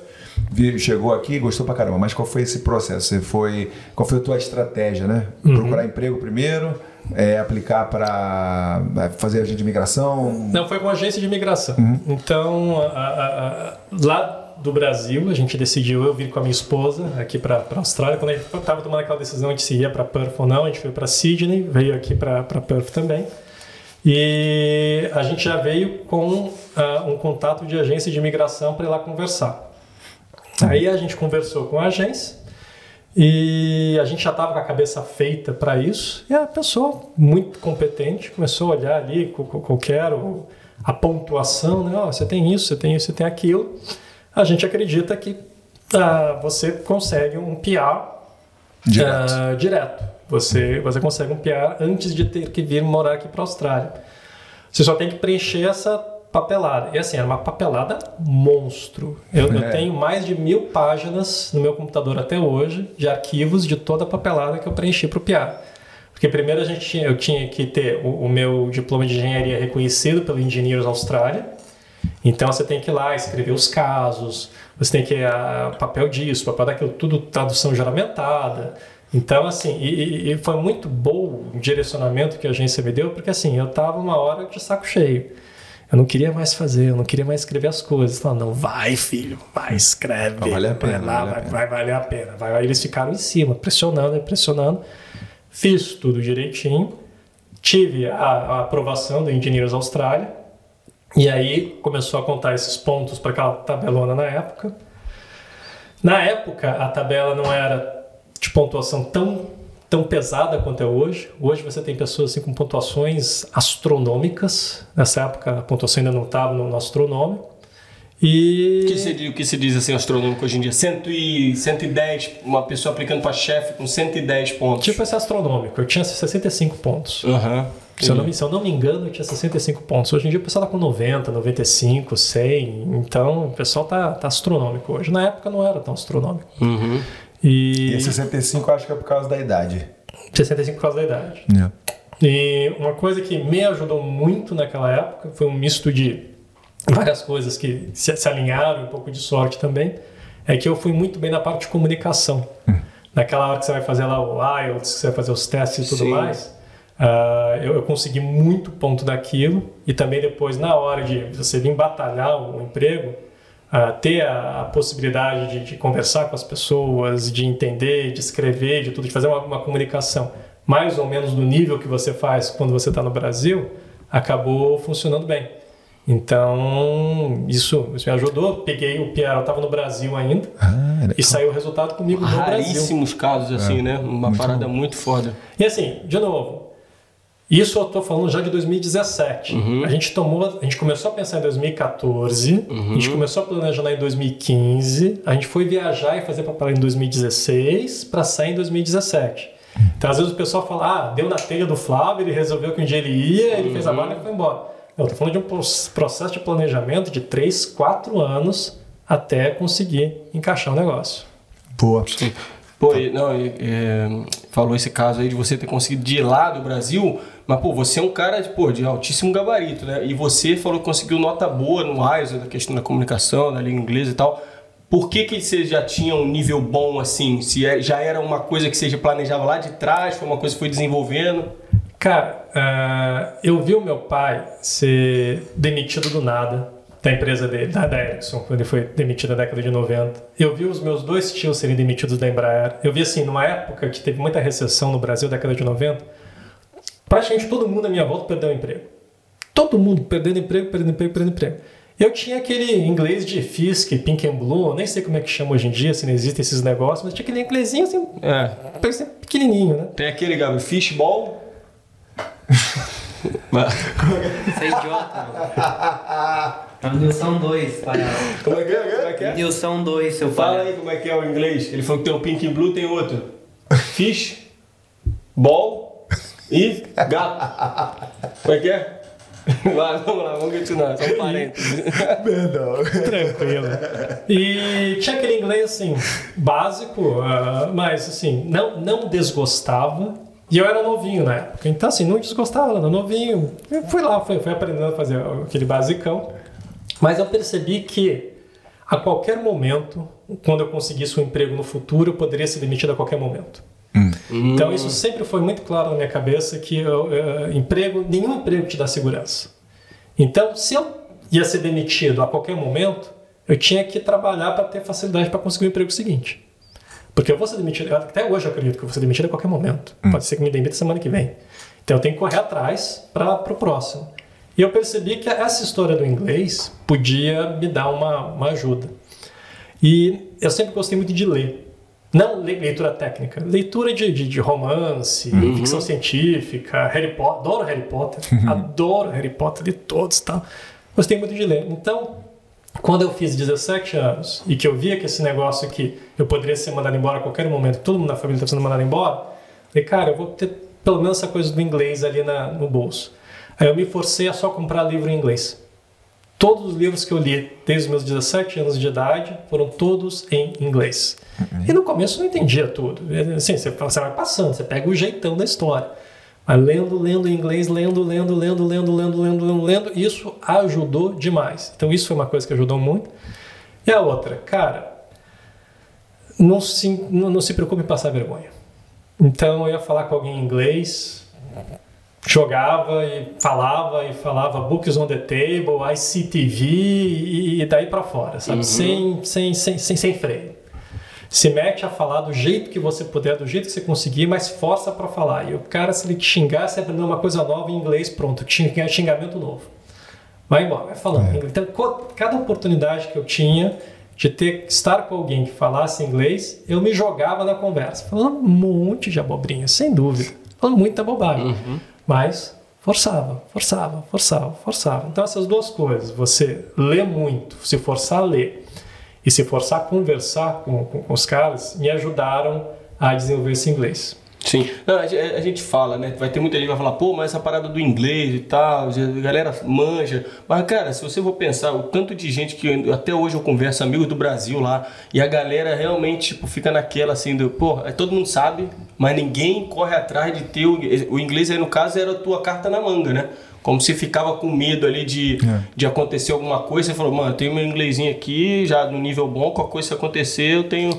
chegou aqui, gostou pra caramba. Mas qual foi esse processo? Você foi, qual foi a tua estratégia, né? Procurar emprego primeiro, é, aplicar para fazer agente de imigração? Não, foi com agência de imigração. Então, a- a- a- lá do Brasil, a gente decidiu, eu vir com a minha esposa aqui para a Austrália. Quando a gente estava tomando aquela decisão de se ia para Perth ou não, a gente veio para Sydney, veio aqui para Perth também. E a gente já veio com ah, um contato de agência de imigração para ir lá conversar. Aí a gente conversou com a agência e a gente já estava com a cabeça feita para isso. E a pessoa, muito competente, começou a olhar ali qualquer a pontuação, né? Ó, você tem isso, você tem isso, você tem aquilo. A gente acredita que ah, você consegue um PR Direto. ah, direto. Você, você consegue um PR antes de ter que vir morar aqui para a Austrália. Você só tem que preencher essa papelada. E assim, era uma papelada monstro. Eu, eu É. tenho mais de mil páginas no meu computador até hoje de arquivos de toda a papelada que eu preenchi para o PR. Porque primeiro a gente tinha, eu tinha que ter o, o meu diploma de engenharia reconhecido pelo Engineers Austrália. Então você tem que ir lá escrever os casos, você tem que ir a papel disso, papel daquilo, tudo tradução juramentada. Então, assim, e, e- foi muito bom o direcionamento que a agência me deu, porque assim, eu tava uma hora de saco cheio. Eu não queria mais fazer, eu não queria mais escrever as coisas. Então, não, vai, filho, vai, escreve. Vai valer a pena, Vai lá, vale a vai, pena. vai valer a pena. Vai, aí eles ficaram em cima, pressionando, pressionando. Fiz tudo direitinho. Tive a, a aprovação do Engineers Austrália. E aí começou a contar esses pontos para aquela tabelona na época. Na época, a tabela não era de pontuação tão, tão pesada quanto é hoje. Hoje você tem pessoas assim, com pontuações astronômicas. Nessa época, a pontuação ainda não estava no, no astronômico. E... O que, se, diz- o que se diz assim astronômico hoje em dia? 100 e, 110, uma pessoa aplicando para chefe com 110 pontos. Tipo esse astronômico, eu tinha 65 pontos. Aham. Se eu, não me, se eu não me engano, eu tinha 65 pontos. Hoje em dia o pessoal tá com 90, 95, 100. Então o pessoal tá, tá astronômico hoje. Na época não era tão astronômico. Uhum. E E, esse 65 eu acho que é por causa da idade. 65 por causa da idade. E uma coisa que me ajudou muito naquela época foi um misto de várias coisas que se, se alinharam, um pouco de sorte também, é que eu fui muito bem na parte de comunicação. Naquela hora que você vai fazer lá o IELTS, que você vai fazer os testes e tudo Sim. mais, ah, eu, eu consegui muito ponto daquilo e também depois, na hora de você vir batalhar o emprego, ter a, a possibilidade de, de conversar com as pessoas, de entender, de escrever, de tudo, de fazer uma, uma comunicação mais ou menos do nível que você faz quando você está no Brasil, acabou funcionando bem. Então, isso, isso me ajudou. Peguei o PR, eu estava no Brasil ainda, Ah, e saiu o resultado comigo no Brasil. Raríssimos casos assim, né? Uma muito parada muito foda. E assim, de novo, isso eu tô falando já de 2017. A gente tomou, a gente começou a pensar em 2014, a gente começou a planejar em 2015, a gente foi viajar e fazer papel em 2016 para sair em 2017. Então, às vezes o pessoal fala, ah, deu na telha do Flávio, ele resolveu que um dia ele ia, ele fez a barra e foi embora. Eu tô falando de um processo de planejamento de 3, 4 anos até conseguir encaixar o negócio. Boa. Pô, e- não, e, é, falou esse caso aí de você ter conseguido de ir lá do Brasil, mas pô, você é um cara de, pô, de altíssimo gabarito, né? E você falou que conseguiu nota boa no IELTS, na questão da comunicação, da língua inglesa e tal. Por que, que você já tinha um nível bom assim? Se é- já era uma coisa que você planejava lá de trás, foi uma coisa que foi desenvolvendo? Cara, ah, eu vi o meu pai ser demitido do nada da empresa dele, da, da Ericsson, quando ele foi demitido na década de 90. Eu vi os meus dois tios serem demitidos da Embraer. Eu vi assim, numa época que teve muita recessão no Brasil, década de 90, praticamente todo mundo à minha volta perdeu o emprego. Todo mundo perdendo emprego, perdendo emprego, perdendo emprego. Eu tinha aquele inglês de Fisk, Pink and Blue, nem sei como é que chama hoje em dia, se não existem esses negócios, mas tinha aquele inglesinho assim, É. pequenininho, né? Tem aquele, Gabriel, fishball. Você é idiota, mano. É o Nilson 2, palhaço. como é que é? Como é que é? Nilson 2, seu Fala palhaço. aí como é que é o inglês. Ele falou que tem o pink and blue, tem outro. Fish, ball e gato. Como é que é? Vai, vamos lá, vamos continuar. Só um parênteses. Perdão. Tranquilo. E tinha aquele inglês assim, básico, ah, mas assim, não, não desgostava. E eu era novinho na época. Então, assim, não desgostava, era novinho. Eu fui lá, fui, fui aprendendo a fazer aquele basicão. Mas eu percebi que a qualquer momento, quando eu conseguisse um emprego no futuro, eu poderia ser demitido a qualquer momento. Então isso sempre foi muito claro na minha cabeça que eu, eh, emprego, nenhum emprego te dá segurança. Então, se eu ia ser demitido a qualquer momento, eu tinha que trabalhar para ter facilidade para conseguir o emprego seguinte. Porque eu vou ser demitido, até hoje eu acredito que eu vou ser demitido a qualquer momento. Pode ser que me demita semana que vem. Então eu tenho que correr atrás para o próximo. E eu percebi que essa história do inglês podia me dar uma, uma ajuda. E eu sempre gostei muito de ler. Não le- leitura técnica, leitura de, de, de romance, ficção científica, Harry Potter. Adoro Harry Potter, adoro Harry Potter, li todos e tal. Gostei muito de ler. Então, quando eu fiz 17 anos e que eu via que esse negócio aqui eu poderia ser mandado embora a qualquer momento, todo mundo na família está sendo mandado embora, falei, cara, eu vou ter pelo menos essa coisa do inglês ali na, no bolso. Aí eu me forcei a só comprar livro em inglês. Todos os livros que eu li desde os meus 17 anos de idade foram todos em inglês. E no começo eu não entendia tudo. Assim, você, você vai passando, você pega o jeitão da história. Mas lendo, lendo em inglês, lendo, lendo, lendo, lendo, lendo, lendo, lendo, lendo, isso ajudou demais. Então isso foi uma coisa que ajudou muito. E a outra, cara, não se, não, não se preocupe em passar vergonha. Então eu ia falar com alguém em inglês, jogava e falava e falava books on the table, ICTV e, e daí para fora, sabe? Sem, sem, sem, sem, sem freio. Se mete a falar do jeito que você puder, do jeito que você conseguir, mas força para falar. E o cara, se ele te xingar, se aprender uma coisa nova em inglês, pronto, xingamento novo. Vai embora, vai falando. Então, co- cada oportunidade que eu tinha de ter estar com alguém que falasse inglês, eu me jogava na conversa, falando um monte de abobrinha, sem dúvida, falando muita bobagem, mas forçava, forçava, forçava, forçava. Então essas duas coisas, você lê muito, se forçar a ler e se forçar a conversar com, com, com os caras, me ajudaram a desenvolver esse inglês. Sim. Não, a, a gente fala, né? Vai ter muita gente que vai falar, pô, mas essa parada do inglês e tal, a galera manja. Mas, cara, se você for pensar, o tanto de gente que eu- até hoje eu converso, amigos do Brasil lá, e a galera realmente tipo, fica naquela assim, do, pô, é, todo mundo sabe, mas ninguém corre atrás de ter o, o inglês aí, no caso, era a tua carta na manga, né? Como se ficava com medo ali de, de acontecer alguma coisa, você falou, mano, eu tenho meu inglesinho aqui, já no nível bom, qualquer coisa que acontecer, eu tenho.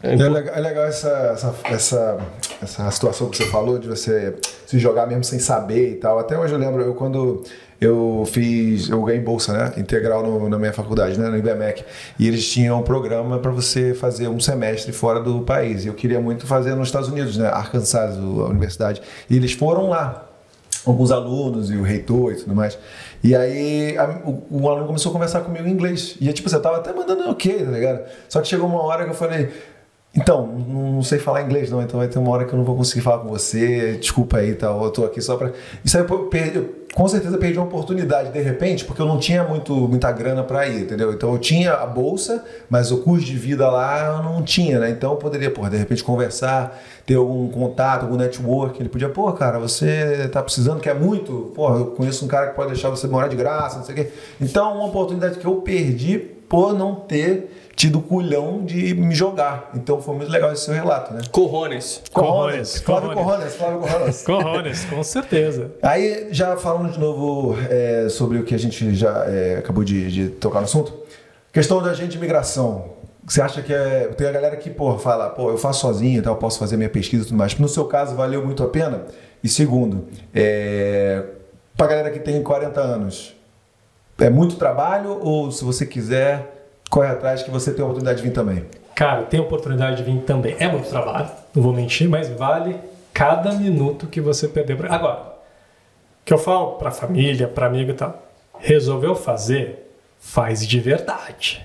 É legal, é legal essa, essa, essa, essa situação que você falou de você se jogar mesmo sem saber e tal. Até hoje eu lembro, eu quando eu fiz, eu ganhei bolsa, né, integral no- na minha faculdade, né, no IBMEC, e eles tinham um programa para você fazer um semestre fora do país. E eu queria muito fazer nos Estados Unidos, né, Arkansas, a universidade. E eles foram lá alguns alunos e o reitor e tudo mais. E aí a- o, aluno começou a conversar comigo em inglês. E tipo, você tava até mandando ok, tá ligado? Só que chegou uma hora que eu falei. Então, não sei falar inglês não, então vai ter uma hora que eu não vou conseguir falar com você, desculpa aí, tal, eu tô aqui só pra... Isso aí eu perdi, eu, com certeza perdi uma oportunidade de repente, porque eu não tinha muito, muita grana pra ir, entendeu? Então eu tinha a bolsa, mas o custo de vida lá eu não tinha, né? Então eu poderia, porra, de repente conversar, ter algum contato, algum network, ele podia, pô, cara, você tá precisando, quer muito? Porra, eu conheço um cara que pode deixar você morar de graça, não sei o quê. Então, uma oportunidade que eu perdi por não ter tido o culhão de me jogar. Então foi muito legal esse seu relato, né? Corrones. Corrones, Flávio Corrones. Corrones, Flávio Corrones. Corrones, com certeza. Aí, já falando de novo é, sobre o que a gente já é, acabou de, de tocar no assunto, questão da gente de imigração. Você acha que é. Tem a galera que, pô, fala, pô, eu faço sozinho, então eu posso fazer minha pesquisa e tudo mais. No seu caso, valeu muito a pena? E segundo, é, pra galera que tem 40 anos, é muito trabalho ou se você quiser, corre atrás que você tem a oportunidade de vir também? Cara, tem oportunidade de vir também. É muito trabalho, não vou mentir, mas vale cada minuto que você perder. pra- Agora, o que eu falo pra família, pra amigo e tal, resolveu fazer, faz de verdade.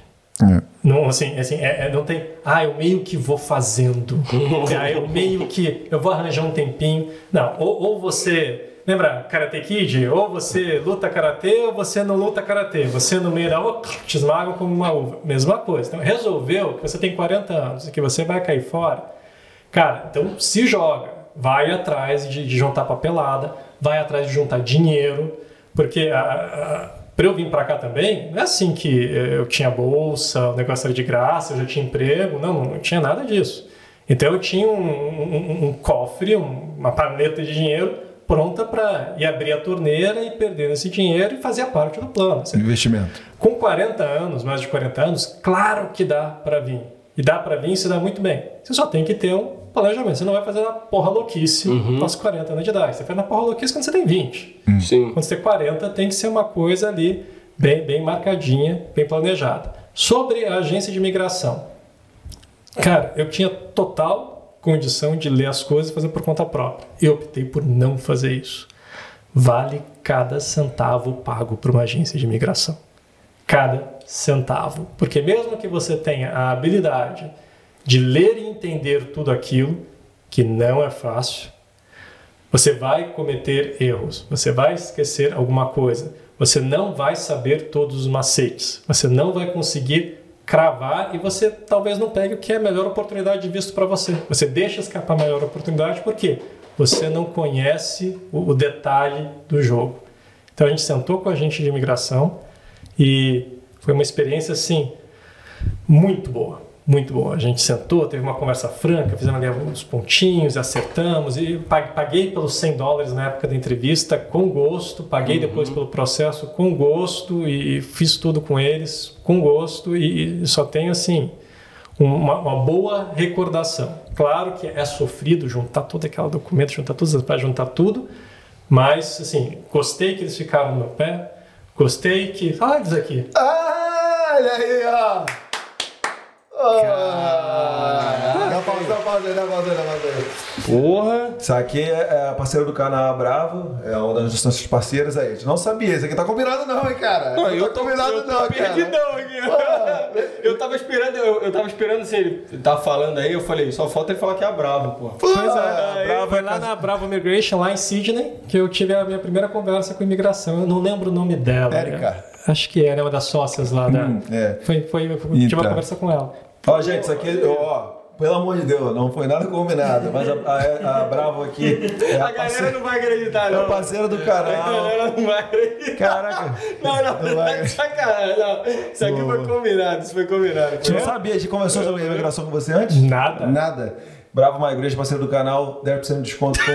Não, assim, assim é, é- não tem. Ah, eu meio que vou fazendo. ah, eu meio que. Eu vou arranjar um tempinho. Não, ou, ou você. Lembra Karate Kid? Ou você luta karatê ou você não luta karatê. Você no meio da rua te esmagam como uma uva. Mesma coisa. Então, resolveu que você tem 40 anos e que você vai cair fora. Cara, então se joga. Vai atrás de, de juntar papelada, vai atrás de juntar dinheiro, porque para eu vir para cá também, não é assim que eh, eu tinha bolsa, o negócio era de graça, eu já tinha emprego, não, não tinha nada disso. Então eu tinha um, um- um cofre, um- uma paneta de dinheiro pronta para ir abrir a torneira e perder esse dinheiro e fazer parte do plano. Assim, Investimento. com 40 anos, mais de 40 anos, claro que dá para vir. e dá pra vir, se dá muito bem. Você só tem que ter um planejamento. Você não vai fazer na porra louquice aos 40 anos de idade. Você faz na porra louquice quando você tem 20. Sim. Quando você tem 40, tem que ser uma coisa ali bem, bem marcadinha, bem planejada. Sobre a agência de imigração. Cara, eu tinha total condição de ler as coisas e fazer por conta própria. Eu optei por não fazer isso. Vale cada centavo pago por uma agência de imigração. Cada centavo. Porque mesmo que você tenha a habilidade de ler e entender tudo aquilo, que não é fácil, você vai cometer erros, você vai esquecer alguma coisa, você não vai saber todos os macetes, você não vai conseguir cravar e você talvez não pegue o que é a melhor oportunidade de visto para você. Você deixa escapar a melhor oportunidade porque você não conhece o, o detalhe do jogo. Então a gente sentou com a gente de imigração e foi uma experiência assim muito boa, muito boa. A gente sentou, teve uma conversa franca, fizemos ali uns pontinhos, acertamos e pag- paguei pelos 100 dólares na época da entrevista com gosto, paguei depois pelo processo com gosto e fiz tudo com eles com gosto e, só tenho assim uma, uma boa recordação. Claro que é sofrido juntar todo aquele documento, juntar todas as para juntar tudo, mas assim gostei que eles ficaram no meu pé, gostei que ah eles aqui Ah, olha aí, ó. Ah, dá pausa, dá pausa aí, dá pausa aí, dá pausa aí. Porra. Isso aqui é a parceira do canal Bravo, é uma das nossas parceiras aí. A gente não sabia, isso aqui tá combinado não, hein, cara? Não, eu tá tô, combinado eu tô não, cara. perdidão aqui. Eu tava esperando, eu, eu tava esperando assim, ele tá falando aí, eu falei, só falta ele falar que é bravo, pô. Pois é, é, Bravo foi é lá na Bravo Immigration, lá em Sydney, que eu tive a minha primeira conversa com imigração. Eu não lembro o nome dela. Érica. né? Acho que era uma das sócias lá da. Hum, é. Foi, foi, eu tive Então. uma conversa com ela. Ó, gente, isso aqui, ó, pelo amor de Deus, não foi nada combinado, mas a, a- a Bravo aqui é A a, galera parceira, não vai acreditar, é a não. parceira do A canal. galera não vai acreditar. Caraca. Não, não, Não vai. sacanagem. Não. Isso aqui foi combinado, isso foi combinado. A gente não sabia, a gente conversou sobre imigração com você antes? Nada. Nada. Bravo uma igreja, parceiro do canal, 10% de desconto com.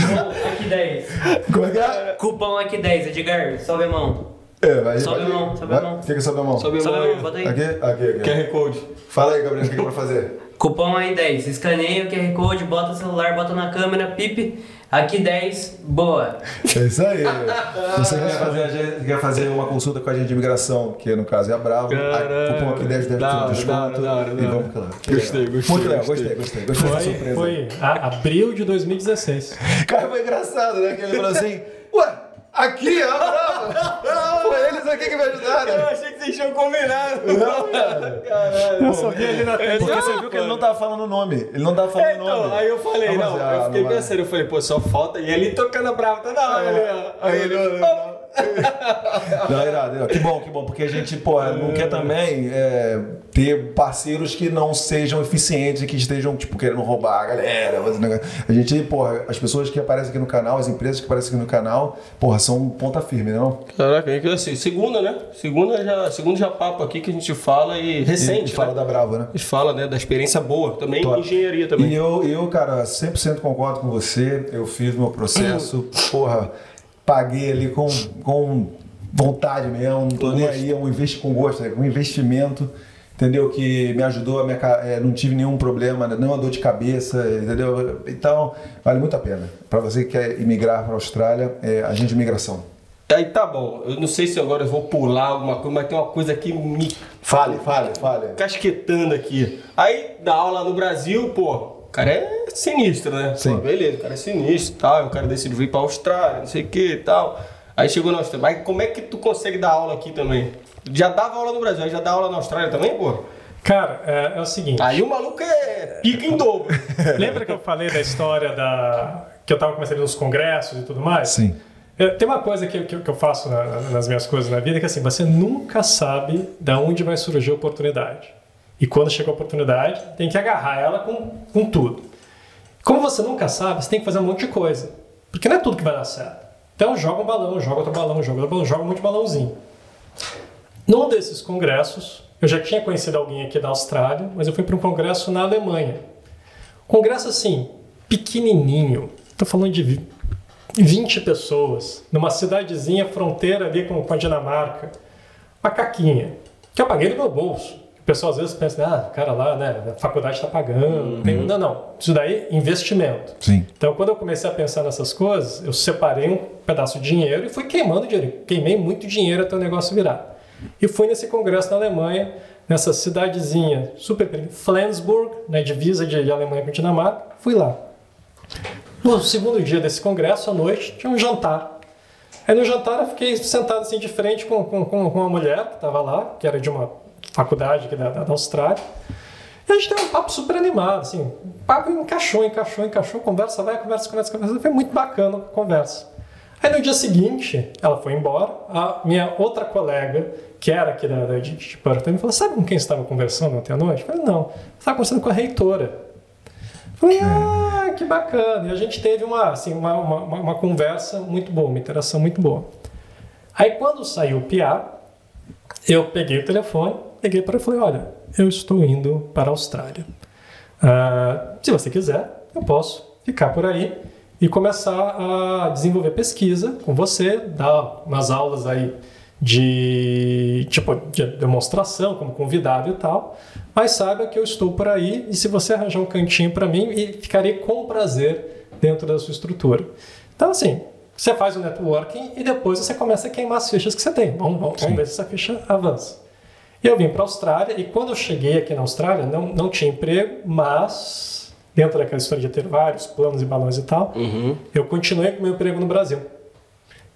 Cupom aqui 10. Como é que é? Cupom aqui 10, Edgar, sobe a mão. É, vai, Sobe vai- a mão, sobe a vai- mão. O que que é sobe a mão? Sobe a Sobe a mão aí. bota aí. Aqui? Aqui, aqui. QR Code. Fala aí, Gabriel, o que que é pra fazer? Cupom aí 10. Escaneia o QR Code, bota o celular, bota na câmera, pipe. Aqui 10, boa. É isso aí. Você quer fazer, quer fazer uma consulta com a gente de imigração, que no caso é a Bravo, Caralho. a cupom aqui 10, 10% Da hora, de desconto. da hora, da e vamos lá. Gostei, gostei, Muito legal, gostei. gostei, gostei. Foi, surpresa. foi a- abril de 2016. Cara, foi engraçado, né? Que ele falou assim, ué, aqui, ó, Bravo. Foi eles aqui que me ajudaram. Eu achei que vocês tinham combinado. Não, cara. Caralho. Eu só vi ali na É, Porque não, você viu que ele não tava falando o nome. Ele não tava falando É, o então, nome. aí eu falei, não, mas, ah, eu fiquei não vai. pensando, eu falei, pô, só falta. E ele tocando a brava toda hora ali, ó. Aí ele, não, não. Irado. Que bom, que bom, porque a gente, pô, não quer também é, ter parceiros que não sejam eficientes e que estejam, tipo, querendo roubar a galera. A gente, porra, as pessoas que aparecem aqui no canal, as empresas que aparecem aqui no canal, porra, são ponta firme, não? Caraca, é que assim, segunda, né? Segunda já, segundo já papo aqui que a gente fala e recente, e fala né? da Bravo, né? A gente fala, né, da experiência boa, também Top. engenharia também. E eu, eu, cara, 100% concordo com você. Eu fiz meu processo, porra, paguei ali com, com vontade mesmo, não tô nem aí, é um investi com gosto, é um investimento, entendeu? Que me ajudou, a minha, é, não tive nenhum problema, nenhuma dor de cabeça, entendeu? Então, vale muito a pena. Para você que quer imigrar para a Austrália, é agente de imigração. Aí tá bom, eu não sei se agora eu vou pular alguma coisa, mas tem uma coisa que me Fale, fale, fale. casquetando aqui. Aí dá aula no Brasil, pô, cara é sinistro, né? Sim. Pô, beleza, o cara é sinistro e tal, o cara decidiu vir pra Austrália, não sei o que e tal. Aí chegou na Austrália. Mas como é que tu consegue dar aula aqui também? Já dava aula no Brasil, aí já dá aula na Austrália também, pô? Cara, é, é o seguinte. Aí o maluco é pica em dobro. Lembra que eu falei da história da. que eu tava começando nos congressos e tudo mais? Sim. É, Tem uma coisa que, que, que eu faço na- na- nas minhas coisas na vida que é assim, você nunca sabe da onde vai surgir a oportunidade. E quando chega a oportunidade, tem que agarrar ela com, com tudo. Como você nunca sabe, você tem que fazer um monte de coisa. Porque não é tudo que vai dar certo. Então joga um balão, joga outro balão, joga outro balão, joga um monte de balãozinho. Num desses congressos, eu já tinha conhecido alguém aqui da Austrália, mas eu fui para um congresso na Alemanha. Congresso assim, pequenininho. Estou falando de vi- 20 pessoas, numa cidadezinha fronteira ali com, com a Dinamarca. Uma caquinha, que eu paguei do meu bolso. O pessoal às vezes pensa, ah, o cara lá, né, a faculdade está pagando. Tem... Não, não. Isso daí é investimento. Sim. Então, quando eu comecei a pensar nessas coisas, eu separei um pedaço de dinheiro e fui queimando dinheiro. Queimei muito dinheiro até o negócio virar. E fui nesse congresso na Alemanha, nessa cidadezinha super pequena, Flensburg, na divisa de Alemanha com Dinamarca. Fui lá. No segundo dia desse congresso, à noite, tinha um jantar. Aí no jantar eu fiquei sentado assim de frente com, com, com uma mulher que estava lá, que era de uma faculdade aqui da, da, Austrália. E a gente teve um papo super animado, assim, o papo encaixou, encaixou, encaixou, conversa vai, conversa, conversa, conversa. Foi muito bacana a conversa. Aí no dia seguinte, ela foi embora, a minha outra colega, que era aqui da, da de, de Perth, me falou, sabe com quem estava conversando ontem à noite? Eu falei, não, estava conversando com a reitora. Eu falei, ah, que bacana. E a gente teve uma, assim, uma, uma, uma conversa muito boa, uma interação muito boa. Aí quando saiu o PIA, eu peguei o telefone, liguei para ele e falei: Olha, eu estou indo para a Austrália. Uh, se você quiser, eu posso ficar por aí e começar a desenvolver pesquisa com você, dar umas aulas aí de tipo de demonstração como convidado e tal. Mas saiba que eu estou por aí e se você arranjar um cantinho para mim, e ficarei com prazer dentro da sua estrutura. Então assim, você faz o networking e depois você começa a queimar as fichas que você tem. Vamos, vamos, vamos ver se essa ficha avança. E eu vim para a Austrália e quando eu cheguei aqui na Austrália, não, não tinha emprego, mas dentro daquela história de ter vários planos e balões e tal, uhum. eu continuei com meu emprego no Brasil.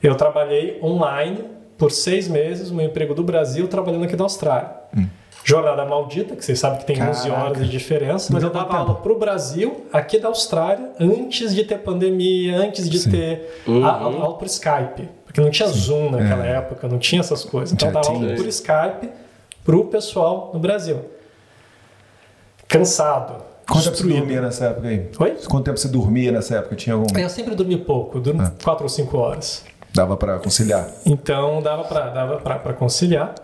Eu trabalhei online por seis meses, meu emprego do Brasil, trabalhando aqui na Austrália. Hum. Jornada maldita, que vocês sabem que tem Caraca. 11 horas de diferença, mas eu dava aula para o Brasil, aqui da Austrália, antes de ter pandemia, antes de Sim. ter uhum. aula por Skype. Porque não tinha Sim. Zoom naquela é. época, não tinha essas coisas. Então eu dava aula por Skype para o pessoal no Brasil. Cansado. Quanto tempo você dormia nessa época aí? Oi? Quanto tempo você dormia nessa época? Tinha algum... Eu sempre dormi pouco, eu durmo ah. 4 ou 5 horas. Dava para conciliar? Então dava para dava conciliar.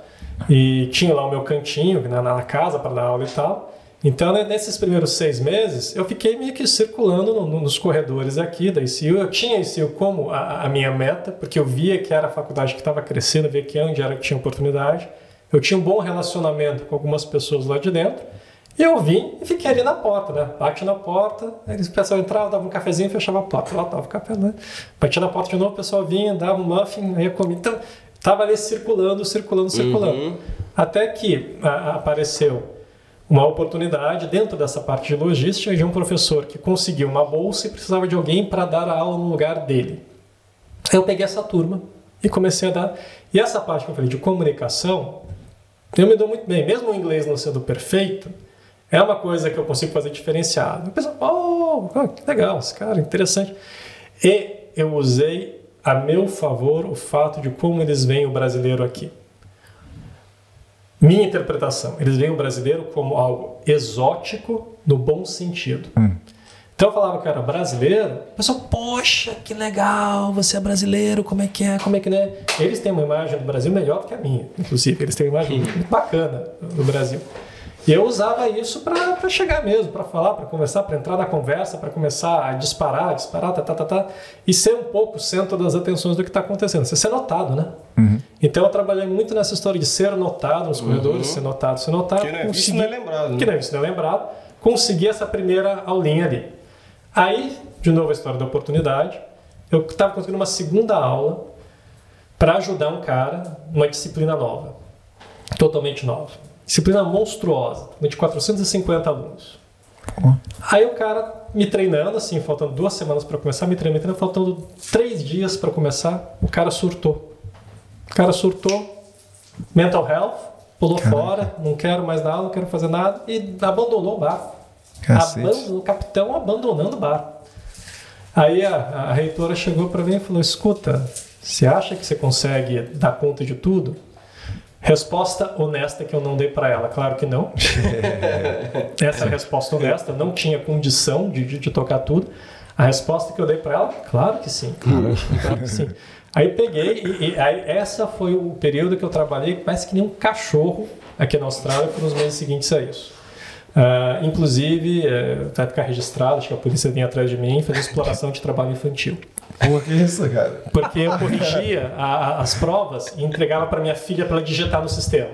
E tinha lá o meu cantinho na, na casa para dar aula e tal. Então, né, nesses primeiros seis meses, eu fiquei meio que circulando no, no, nos corredores aqui da ICU. Eu tinha a ICU como a, a, minha meta, porque eu via que era a faculdade que estava crescendo, via que onde era que tinha oportunidade. Eu tinha um bom relacionamento com algumas pessoas lá de dentro. E eu vim e fiquei ali na porta, né? Bate na porta, aí o pessoal entrava, dava um cafezinho e fechava a porta. Lá tava o café, né? Batia na porta de novo, o pessoal vinha, dava um muffin, aí eu comia. Então, tava ali circulando, circulando, circulando. Uhum. Até que a, apareceu uma oportunidade dentro dessa parte de logística de um professor que conseguiu uma bolsa e precisava de alguém para dar a aula no lugar dele. Eu peguei essa turma e comecei a dar. E essa parte que eu falei de comunicação, eu me dou muito bem, mesmo o inglês não sendo perfeito, é uma coisa que eu consigo fazer diferenciado. O pessoal, oh, que legal, esse cara, interessante. E eu usei a meu favor o fato de como eles veem o brasileiro aqui. Minha interpretação, eles veem o brasileiro como algo exótico no bom sentido. Hum. Então eu falava que eu era brasileiro, o pessoal, poxa, que legal, você é brasileiro, como é que é, como é que não é? Eles têm uma imagem do Brasil melhor do que a minha, inclusive, eles têm uma imagem muito bacana do Brasil. E eu usava isso para chegar mesmo, para falar, para conversar, para entrar na conversa, para começar a disparar, disparar, tá, tá, tá, tá, e ser um pouco o centro das atenções do que está acontecendo. Você ser notado, né? Uhum. Então eu trabalhei muito nessa história de ser notado nos corredores, uhum. ser notado, ser notado. Que não é, conseguir, isso não é lembrado. Né? Que não é isso não é lembrado. Conseguir essa primeira aulinha ali. Aí, de novo, a história da oportunidade. Eu estava conseguindo uma segunda aula para ajudar um cara numa disciplina nova, totalmente nova. Disciplina monstruosa, de 450 alunos. Aí o cara me treinando, assim, faltando duas semanas para começar, me treinando, me treinando, faltando três dias para começar, o cara surtou. O cara surtou, mental health, pulou Caraca. fora, não quero mais dar aula, não quero fazer nada, e abandonou o bar. O capitão abandonando o bar. Aí a, a reitora chegou para mim e falou: Escuta, você acha que você consegue dar conta de tudo? Resposta honesta que eu não dei para ela, claro que não. Essa resposta honesta, não tinha condição de, de, de tocar tudo. A resposta que eu dei para ela, claro que sim, claro, claro que sim. Aí peguei e, e aí, essa foi o período que eu trabalhei quase que nem um cachorro aqui na Austrália por uns meses seguintes a isso. Uh, inclusive, uh, vai ficar registrado, acho que a polícia vinha atrás de mim, fez exploração de trabalho infantil. Pô, que isso, cara? Porque eu corrigia a- a- as provas e entregava para minha filha para ela digitar no sistema.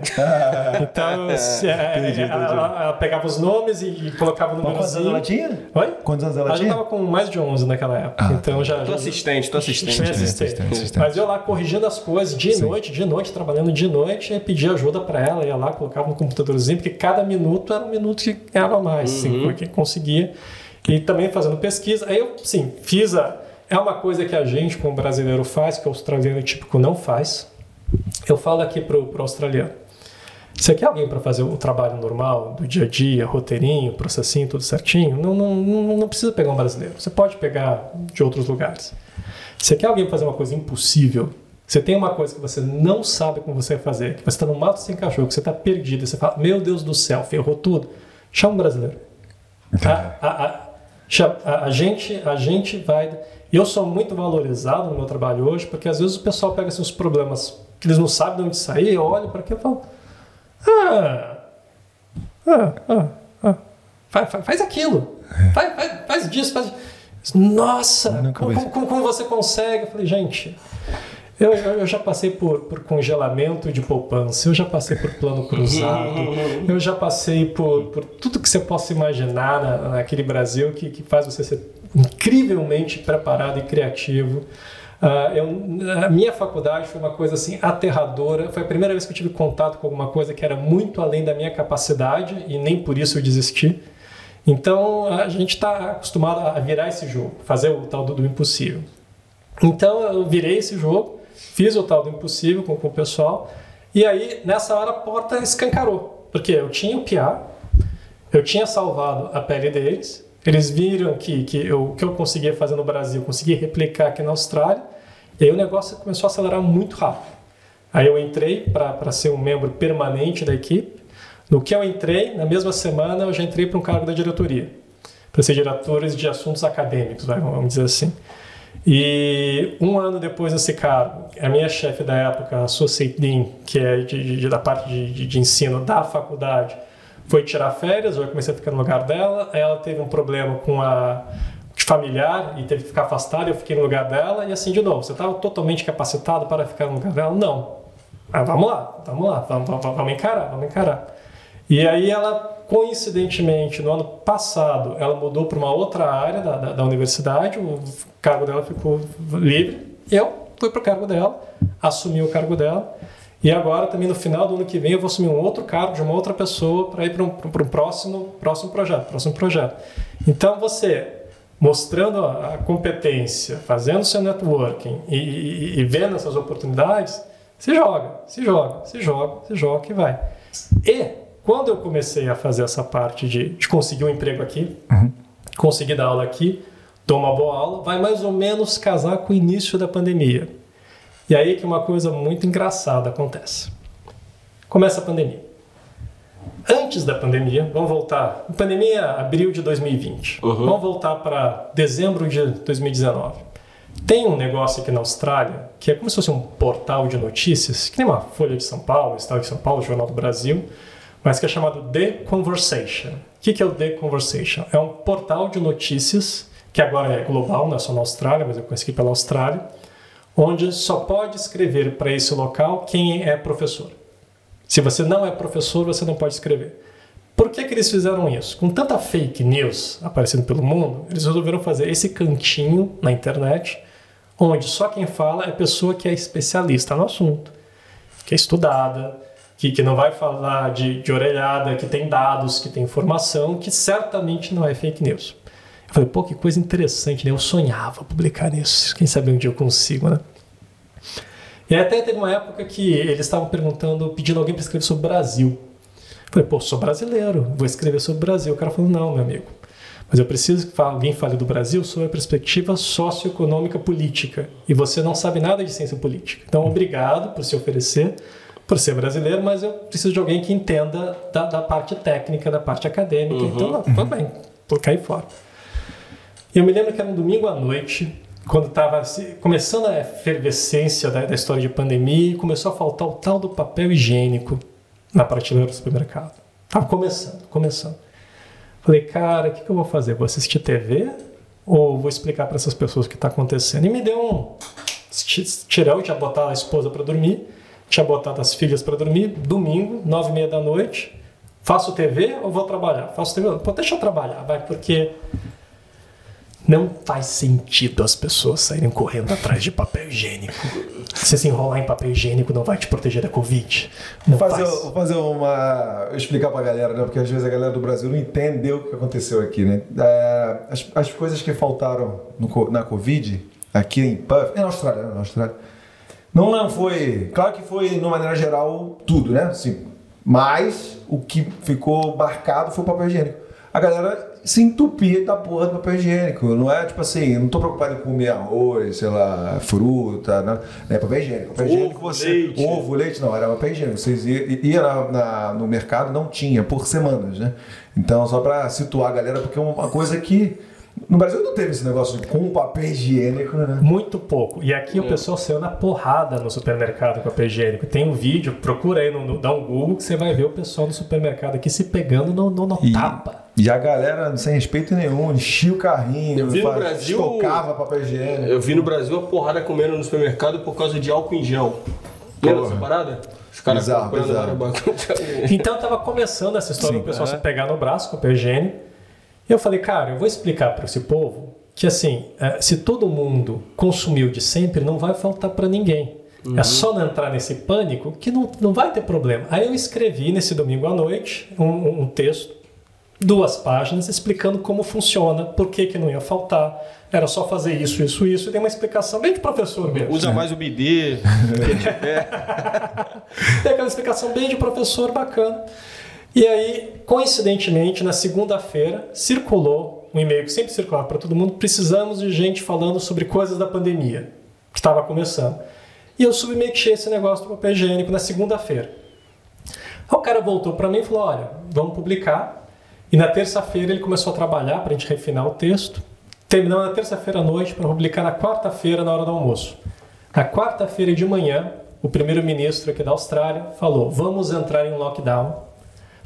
Então, se- é, Entendi, ela, entendi. ela- ela pegava os nomes e, e colocava no Mas quantos anos ela tinha? Oi? Quantos anos ela Ela já tinha? estava com mais de 11 naquela época. então já. Tô já- assistente, tô assistente. Assistente. assistente, assistente. Mas eu lá corrigindo as coisas dia e noite, dia e noite, trabalhando de noite, e pedia ajuda para ela, ia lá, colocava no computadorzinho, porque cada minuto era um minuto que ganhava mais, assim, porque conseguia. E também fazendo pesquisa. Aí eu, sim, fiz a. É uma coisa que a gente, como brasileiro, faz, que o australiano típico não faz. Eu falo aqui pro, pro australiano. Você quer alguém para fazer o trabalho normal, do dia a dia, roteirinho, processinho, tudo certinho? Não, não, não, não precisa pegar um brasileiro. Você pode pegar de outros lugares. Você quer alguém fazer uma coisa impossível? Você tem uma coisa que você não sabe como você vai fazer, que você está no mato sem cachorro, que você está perdido, e você fala, meu Deus do céu, ferrou tudo. Chama um brasileiro. A, a, a- a gente, a gente vai. E eu sou muito valorizado no meu trabalho hoje, porque às vezes o pessoal pega assim, os problemas que eles não sabem de onde sair, eu olho para aqui e falo, ah, ah, ah, ah. Faz, faz- faz aquilo. Faz, faz, faz disso, faz. Nossa, como, como- como- você consegue? Eu falei, gente, eu, eu, eu já passei por, por congelamento de poupança, eu já passei por plano cruzado, eu já passei por, por tudo que você possa imaginar na, naquele Brasil que, que faz você ser incrivelmente preparado e criativo. Ah, eu, a minha faculdade foi uma coisa assim aterradora. Foi a primeira vez que eu tive contato com alguma coisa que era muito além da minha capacidade e nem por isso eu desisti. Então a gente está acostumado a virar esse jogo, fazer o tal do, do impossível. Então eu virei esse jogo, fiz o tal do impossível com, com o pessoal, e aí nessa hora a porta escancarou, porque eu tinha o PIA, eu tinha salvado a pele deles, eles viram que, que eu, o que eu conseguia fazer no Brasil, eu consegui replicar aqui na Austrália, e aí o negócio começou a acelerar muito rápido. Aí eu entrei para ser um membro permanente da equipe. No que eu entrei, na mesma semana, eu já entrei para um cargo da diretoria, para ser diretores de assuntos acadêmicos, vamos dizer assim. E um ano depois desse cargo, a minha chefe da época, a Associate Dean, que é de, de- da parte de- de ensino da faculdade, foi tirar férias, eu comecei a ficar no lugar dela. Ela teve um problema com a familiar e teve que ficar afastada, eu fiquei no lugar dela. E assim, de novo, você estava totalmente capacitado para ficar no lugar dela? Não. Ah, vamos lá, vamos lá, vamos, vamos, vamos encarar, vamos encarar. E aí ela, coincidentemente, no ano passado, ela mudou para uma outra área da, da, da universidade, o cargo dela ficou livre. Eu fui para o cargo dela, assumi o cargo dela. E agora, também no final do ano que vem, eu vou assumir um outro cargo de uma outra pessoa para ir para um, um próximo, próximo projeto, próximo projeto. Então, você mostrando a competência, fazendo seu networking e, e- e vendo essas oportunidades, se joga, se joga, se joga, se joga e vai. E quando eu comecei a fazer essa parte de, de conseguir um emprego aqui, conseguir dar aula aqui, dou uma boa aula, vai mais ou menos casar com o início da pandemia. E aí que uma coisa muito engraçada acontece. Começa a pandemia. Antes da pandemia, vamos voltar. Pandemia abril de 2020. Vamos voltar para dezembro de 2019. Tem um negócio aqui na Austrália que é como se fosse um portal de notícias, que nem uma Folha de São Paulo, Estado de São Paulo, Jornal do Brasil, mas que é chamado The Conversation. O que é o The Conversation? É um portal de notícias que agora é global, não é só na Austrália, mas eu conheci aqui pela Austrália, onde só pode escrever para esse local quem é professor. Se você não é professor, você não pode escrever. Por que, que eles fizeram isso? Com tanta fake news aparecendo pelo mundo, eles resolveram fazer esse cantinho na internet, onde só quem fala é pessoa que é especialista no assunto, que é estudada, que, que não vai falar de, de orelhada, que tem dados, que tem informação, que certamente não é fake news. Eu falei, pô, que coisa interessante, né? Eu sonhava publicar isso. Quem sabe um dia eu consigo, né? E até teve uma época que eles estavam perguntando, pedindo alguém para escrever sobre o Brasil. Eu falei, pô, sou brasileiro, vou escrever sobre o Brasil. O cara falou, não, meu amigo, mas eu preciso que alguém fale do Brasil sob a perspectiva socioeconômica política. E você não sabe nada de ciência política. Então, obrigado por se oferecer, por ser brasileiro, mas eu preciso de alguém que entenda da, da parte técnica, da parte acadêmica. Então, não, tudo bem, vou cair fora. Eu me lembro que era um domingo à noite, quando estava começando a efervescência da, da história de pandemia começou a faltar o tal do papel higiênico na prateleira do supermercado. Tava começando, começando. Falei, cara, o que, que eu vou fazer? Vou assistir TV ou vou explicar para essas pessoas o que está acontecendo? E me deu um ti- tirão, tinha botado a esposa para dormir, tinha botado as filhas para dormir, domingo, nove e meia da noite, faço TV ou vou trabalhar? Faço TV, pô, deixa eu trabalhar, vai, porque não faz sentido as pessoas saírem correndo atrás de papel higiênico. Se se enrolar em papel higiênico não vai te proteger da Covid. Não Vou fazer, faz. vou fazer uma. explicar pra galera, né? Porque às vezes a galera do Brasil não entendeu o que aconteceu aqui, né? É, as, as coisas que faltaram no na Covid, aqui em Puff, é na Austrália, né? Na Austrália. Não, não foi. Claro que foi, de uma maneira geral, tudo, né? Assim, mas o que ficou marcado foi o papel higiênico. A galera se entupia da porra do papel higiênico. Não é tipo assim, eu não tô preocupado em comer arroz, sei lá, fruta, né? É papel higiênico. Papel Ovo, higiênico você. leite. Ovo, leite, não, era papel higiênico. Vocês iam ia na- na- no mercado, não tinha, por semanas, né? Então, só pra situar a galera, porque é uma coisa que. No Brasil não teve esse negócio de com papel higiênico, né? Muito pouco. E aqui o pessoal saiu na porrada no supermercado com papel higiênico. Tem um vídeo, procura aí, no, no- dá um Google, que você vai ver o pessoal no supermercado aqui se pegando no, no, no E- tapa. E a galera, sem respeito nenhum, enchia o carrinho, Eu vi no faz- Brasil- estocava papel higiênico. Eu vi no Brasil a porrada comendo no supermercado por causa de álcool em gel. Lembra dessa parada? Os caras Bizarro, comprando. Então tava começando essa história Sim. do pessoal É. se pegar no braço com papel higiênico. E eu falei, cara, eu vou explicar para esse povo que assim, eh, se todo mundo consumiu de sempre, não vai faltar para ninguém. É só não entrar nesse pânico que não, não vai ter problema. Aí eu escrevi nesse domingo à noite um- um texto, duas páginas, explicando como funciona, por que, que não ia faltar. Era só fazer isso, isso, isso, e dei uma explicação bem de professor mesmo. Usa mais o bidê. Tem aquela explicação bem de professor bacana. E aí, coincidentemente, na segunda-feira, circulou um e-mail que sempre circulava para todo mundo: precisamos de gente falando sobre coisas da pandemia, que estava começando. E eu submeti esse negócio do papel higiênico na segunda-feira. Aí o cara voltou para mim e falou: olha, vamos publicar. E na terça-feira ele começou a trabalhar para a gente refinar o texto. Terminamos na terça-feira à noite para publicar na quarta-feira, na hora do almoço. Na quarta-feira de manhã, o primeiro-ministro aqui da Austrália falou: vamos entrar em lockdown.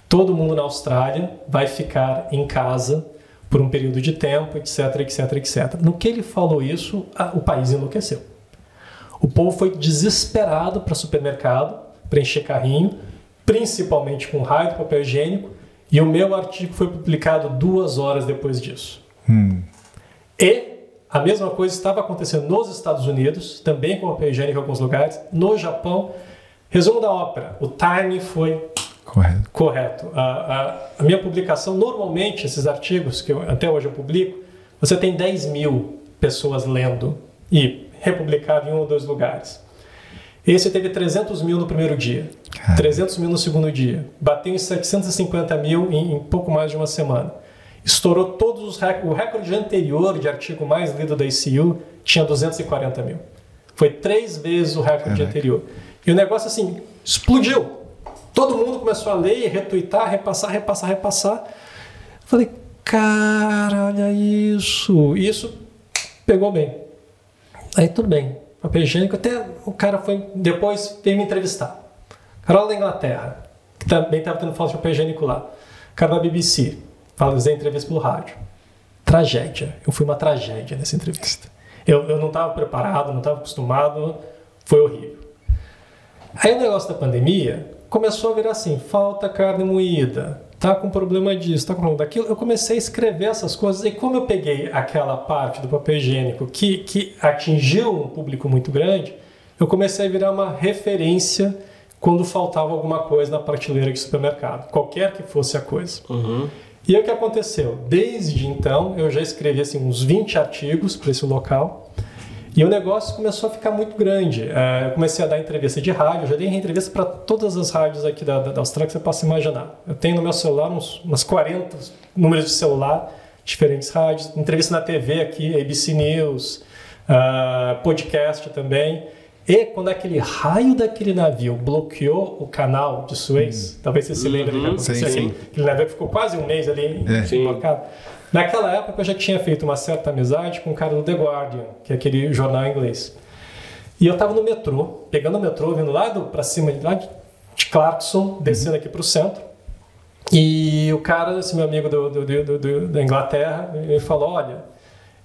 Todo mundo na Austrália vai ficar em casa por um período de tempo, etc, etc, etc. No que ele falou isso, o país enlouqueceu. O povo foi desesperado para supermercado, para encher carrinho, principalmente com raio de papel higiênico, e o meu artigo foi publicado duas horas depois disso. E a mesma coisa estava acontecendo nos Estados Unidos, também com papel higiênico em alguns lugares, no Japão. Resumo da ópera: o timing foi Correto. correto. A, a- a minha publicação, normalmente, esses artigos que eu- até hoje eu publico, você tem 10 mil pessoas lendo e republicado em um ou dois lugares. Esse teve 300 mil no primeiro dia, 300 mil no segundo dia, bateu em 750 mil em, em pouco mais de uma semana. Estourou todos os recordes. O recorde anterior de artigo mais lido da ICU tinha 240 mil. Foi três vezes o recorde Caraca. anterior. E o negócio assim explodiu. Todo mundo começou a ler, retuitar, repassar, repassar, repassar. Falei, cara, olha isso. Isso pegou bem. Aí tudo bem. Papel higiênico, até o cara foi. Depois veio me entrevistar. Cara lá da Inglaterra, que também estava tendo falta de papel higiênico lá. Cara da BBC, fazia entrevista pelo rádio. Tragédia. Eu fui uma tragédia nessa entrevista. Eu, eu não estava preparado, não estava acostumado, foi horrível. Aí o negócio da pandemia começou a virar assim: falta carne moída, tá com problema disso, tá com problema daquilo. Eu comecei a escrever essas coisas e como eu peguei aquela parte do papel higiênico que, que atingiu um público muito grande, eu comecei a virar uma referência quando faltava alguma coisa na prateleira de supermercado, qualquer que fosse a coisa. E aí o que aconteceu? Desde então, eu já escrevi assim, uns 20 artigos para esse local. E o negócio começou a ficar muito grande. Eh, eu comecei a dar entrevista de rádio, já dei entrevista para todas as rádios aqui da, da, Austrália que você possa imaginar. Eu tenho no meu celular uns, umas 40 números de celular, diferentes rádios, entrevista na TV aqui, ABC News, ah, podcast também. E quando aquele raio daquele navio bloqueou o canal de Suez, talvez você se lembre aconteceu Sim, sim. aquele navio ficou quase um mês ali É. Sim. Naquela época eu já tinha feito uma certa amizade com o cara do The Guardian, que é aquele jornal inglês. E eu tava no metrô, pegando o metrô, vindo lá pra cima lá de Clarkson, descendo aqui pro centro. E o cara, esse meu amigo do, do- do- da Inglaterra, ele falou: Olha,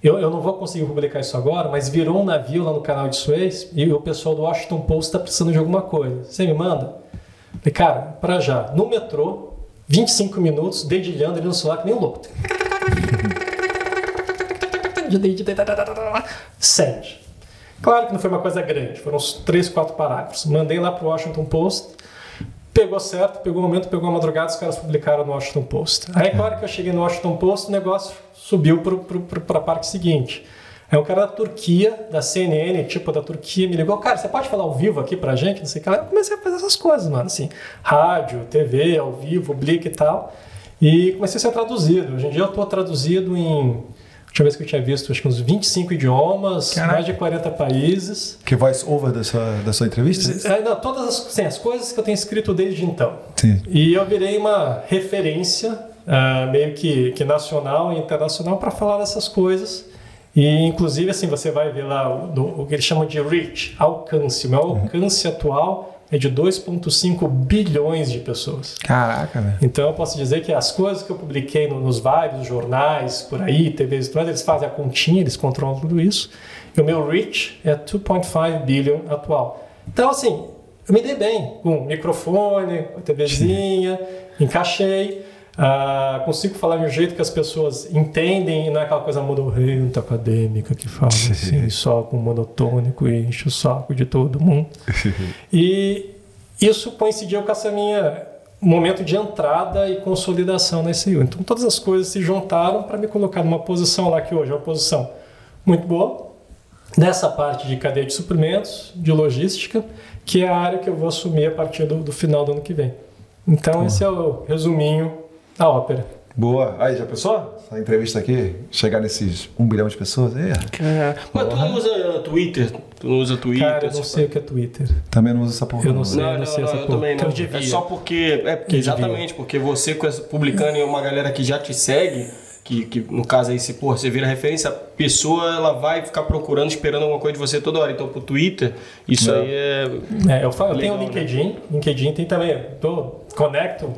Eu, eu não vou conseguir publicar isso agora, mas virou um navio lá no canal de Suez e o pessoal do Washington Post está precisando de alguma coisa. Você me manda? Falei, cara, para já, no metrô, 25 minutos, dedilhando ali no celular que nem um louco. Send. Claro que não foi uma coisa grande, foram uns 3, 4 parágrafos. Mandei lá para o Washington Post, pegou certo, pegou o momento, pegou a madrugada, os caras publicaram no Washington Post. Aí, claro que eu cheguei no Washington Post, o negócio subiu para a parte seguinte. Aí um cara da Turquia, da CNN, tipo da Turquia, me ligou, cara, você pode falar ao vivo aqui pra gente? Não sei o que. Eu comecei a fazer essas coisas, mano, assim, rádio, TV, ao vivo, Blick e tal. E comecei a ser traduzido. Hoje em dia eu estou traduzido em última vez que eu tinha visto, acho que uns 25 idiomas, Caraca. mais de 40 países. Que voice over dessa, dessa entrevista? É, não, todas as, sim, as coisas que eu tenho escrito desde então. Sim. E eu virei uma referência, uh, meio que, que nacional e internacional, para falar dessas coisas. E, inclusive, assim, você vai ver lá o, o que eles chamam de reach, alcance. O meu uhum. alcance uhum. atual é de 2,5 bilhões de pessoas. Caraca, velho. Então eu posso dizer que as coisas que eu publiquei no, nos vários jornais, por aí, TVs tudo eles fazem a continha, eles controlam tudo isso. E o meu reach é 2,5 bilhão atual. Então, assim, eu me dei bem com microfone, com TVzinha, encaixei. Uh, consigo falar de um jeito que as pessoas entendem e não é aquela coisa muito acadêmica que fala assim, só com monotônico e enche o saco de todo mundo. e isso coincidiu com essa minha momento de entrada e consolidação na SEU. Então todas as coisas se juntaram para me colocar numa posição lá que hoje é uma posição muito boa, nessa parte de cadeia de suprimentos, de logística, que é a área que eu vou assumir a partir do, do final do ano que vem. Então, esse é o resuminho a ópera. Boa. Aí, já pensou? Essa entrevista aqui, chegar nesses um bilhão de pessoas? É. Mas tu não usa Twitter? Tu não usa Twitter? Cara, eu não sei o que é Twitter. Também não usa essa porra. Eu não sei, não, não, não sei não, essa eu porra. também não. Eu é só porque... É porque, exatamente, porque você publicando e uma galera que já te segue que, que no caso aí, se pô, você vira referência, a pessoa ela vai ficar procurando, esperando alguma coisa de você toda hora. Então, pro Twitter, isso Não. aí é. É, eu, falo, eu tenho o Legal, né? LinkedIn, LinkedIn tem também, tô, conecto,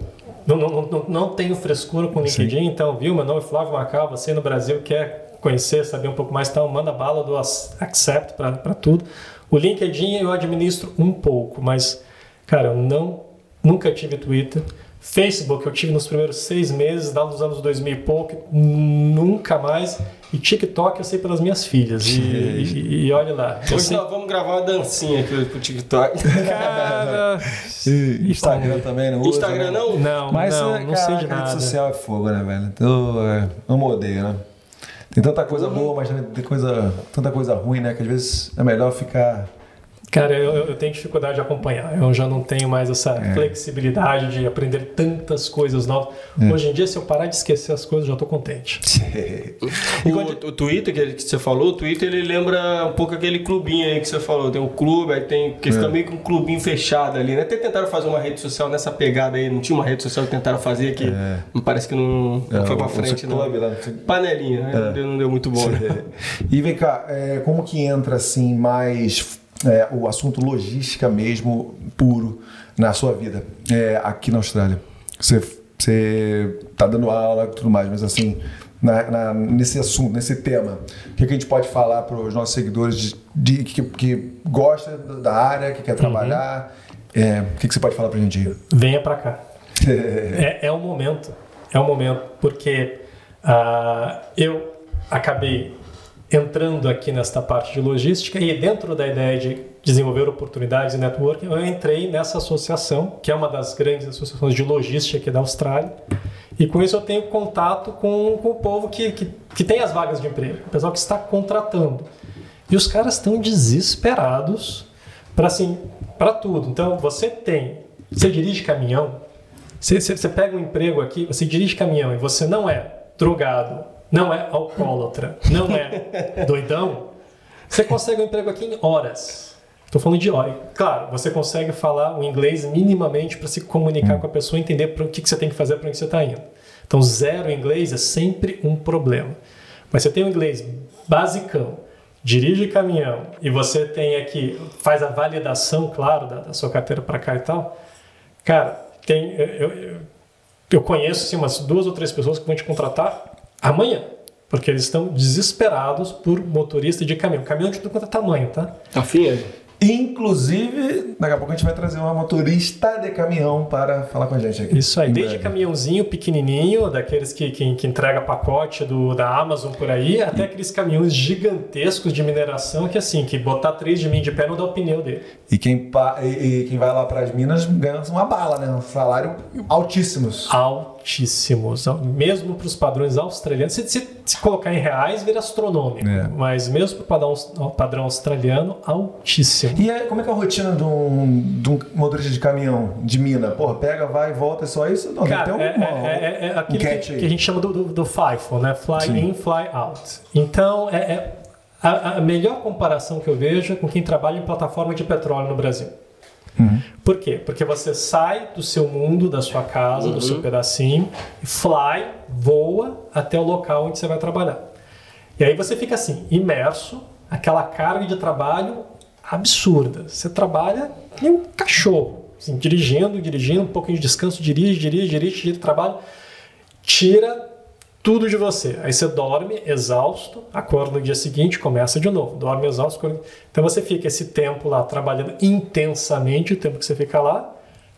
não, não, não, não tenho frescura com o LinkedIn, então, viu, meu nome é Flávio Macau, você no Brasil quer conhecer, saber um pouco mais, então manda bala do ac- accept para tudo. O LinkedIn eu administro um pouco, mas, cara, eu não, nunca tive Twitter. Facebook eu tive nos primeiros seis meses, lá nos anos 2000 e pouco, nunca mais. E TikTok eu sei pelas minhas filhas. E, e, e olha lá. Hoje sei, nós vamos gravar uma dancinha aqui pro TikTok. cara. Instagram também não usa. Instagram né? não? Não, Mas, não, é, não cara, sei de rede nada. social é fogo, né, velho? Então, é, amo odeio, né? Tem tanta coisa boa, mas também tem coisa, tanta coisa ruim, né? Que às vezes é melhor ficar. Cara, eu, eu tenho dificuldade de acompanhar. Eu já não tenho mais essa É. flexibilidade de aprender tantas coisas novas. Hoje em dia, se eu parar de esquecer as coisas, eu já estou contente. O, o Twitter que, que você falou, o Twitter ele lembra um pouco aquele clubinho aí que você falou. Tem um clube, aí tem. Que fica meio que um clubinho fechado ali, né? Até tentaram fazer uma rede social nessa pegada aí. Não tinha uma rede social que tentaram fazer que não parece que não, não foi pra É, o- o frente, não. clube lá. Panelinha, né? Não, deu, não deu muito bom, né? E vem cá, é, como que entra assim mais é, o assunto logística mesmo puro na sua vida é, aqui na Austrália? Você, você tá dando aula e tudo mais, mas assim, na- na- nesse assunto, nesse tema, o que, que a gente pode falar para os nossos seguidores de, de- que, que gosta da área, que quer trabalhar? É, o que, que você pode falar para a gente? Venha para cá. É, é o momento. É o momento. Porque ah, eu acabei entrando aqui nesta parte de logística e dentro da ideia de desenvolver oportunidades e networking, eu entrei nessa associação, que é uma das grandes associações de logística aqui da Austrália. E com isso eu tenho contato com, com o povo que, que, que tem as vagas de emprego, o pessoal que está contratando. E os caras estão desesperados para assim, para tudo. Então, você tem, você dirige caminhão, você, você, você pega um emprego aqui, você dirige caminhão e você não é drogado, não é alcoólatra, não é doidão, você consegue um emprego aqui em horas. Estou falando de horas. Claro, você consegue falar o inglês minimamente para se comunicar com a pessoa e entender para o que, que você tem que fazer para onde você está indo. Então, zero inglês é sempre um problema. Mas você tem um inglês basicão, dirige caminhão e você tem aqui, faz a validação, claro, da, da sua carteira para cá e tal. Cara, tem, eu, eu, eu conheço assim, umas duas ou três pessoas que vão te contratar amanhã. Porque eles estão desesperados por motorista de caminhão. Caminhão de tudo quanto é tamanho, tá? Afim, é? Inclusive, daqui a pouco a gente vai trazer uma motorista de caminhão para falar com a gente aqui. Isso aí, Em desde breve. caminhãozinho pequenininho, daqueles que, que, que entrega pacote do, da Amazon por aí, até aqueles caminhões gigantescos de mineração que assim, que botar três de mim de pé não dá o pneu dele. E quem, pa- e, e quem vai lá para as Minas ganha uma bala, né? Um salário altíssimos. Altíssimos, mesmo para os padrões australianos. Se, se, se colocar em reais, vira astronômico, É. mas mesmo para o padrão, padrão australiano, altíssimo. E aí, como é que é a rotina de um, de um motorista de caminhão de mina? Porra, pega, vai, volta, é só isso? Não, Cara, tem é, uma- é, é, é aquilo um que, que a gente chama do, do, do FIFO, né? Fly Sim. in, fly out. Então, é, é a, a melhor comparação que eu vejo é com quem trabalha em plataforma de petróleo no Brasil. Uhum. Por quê? Porque você sai do seu mundo, da sua casa, do seu pedacinho, e fly, voa até o local onde você vai trabalhar. E aí você fica assim, imerso, aquela carga de trabalho absurda. Você trabalha nem um cachorro, assim, dirigindo, dirigindo, um pouquinho de descanso, dirige, dirige, dirige, dirige, trabalho, tira tudo de você. Aí você dorme exausto, acorda no dia seguinte, começa de novo. Dorme exausto. acorda- Então você fica esse tempo lá trabalhando intensamente, o tempo que você fica lá.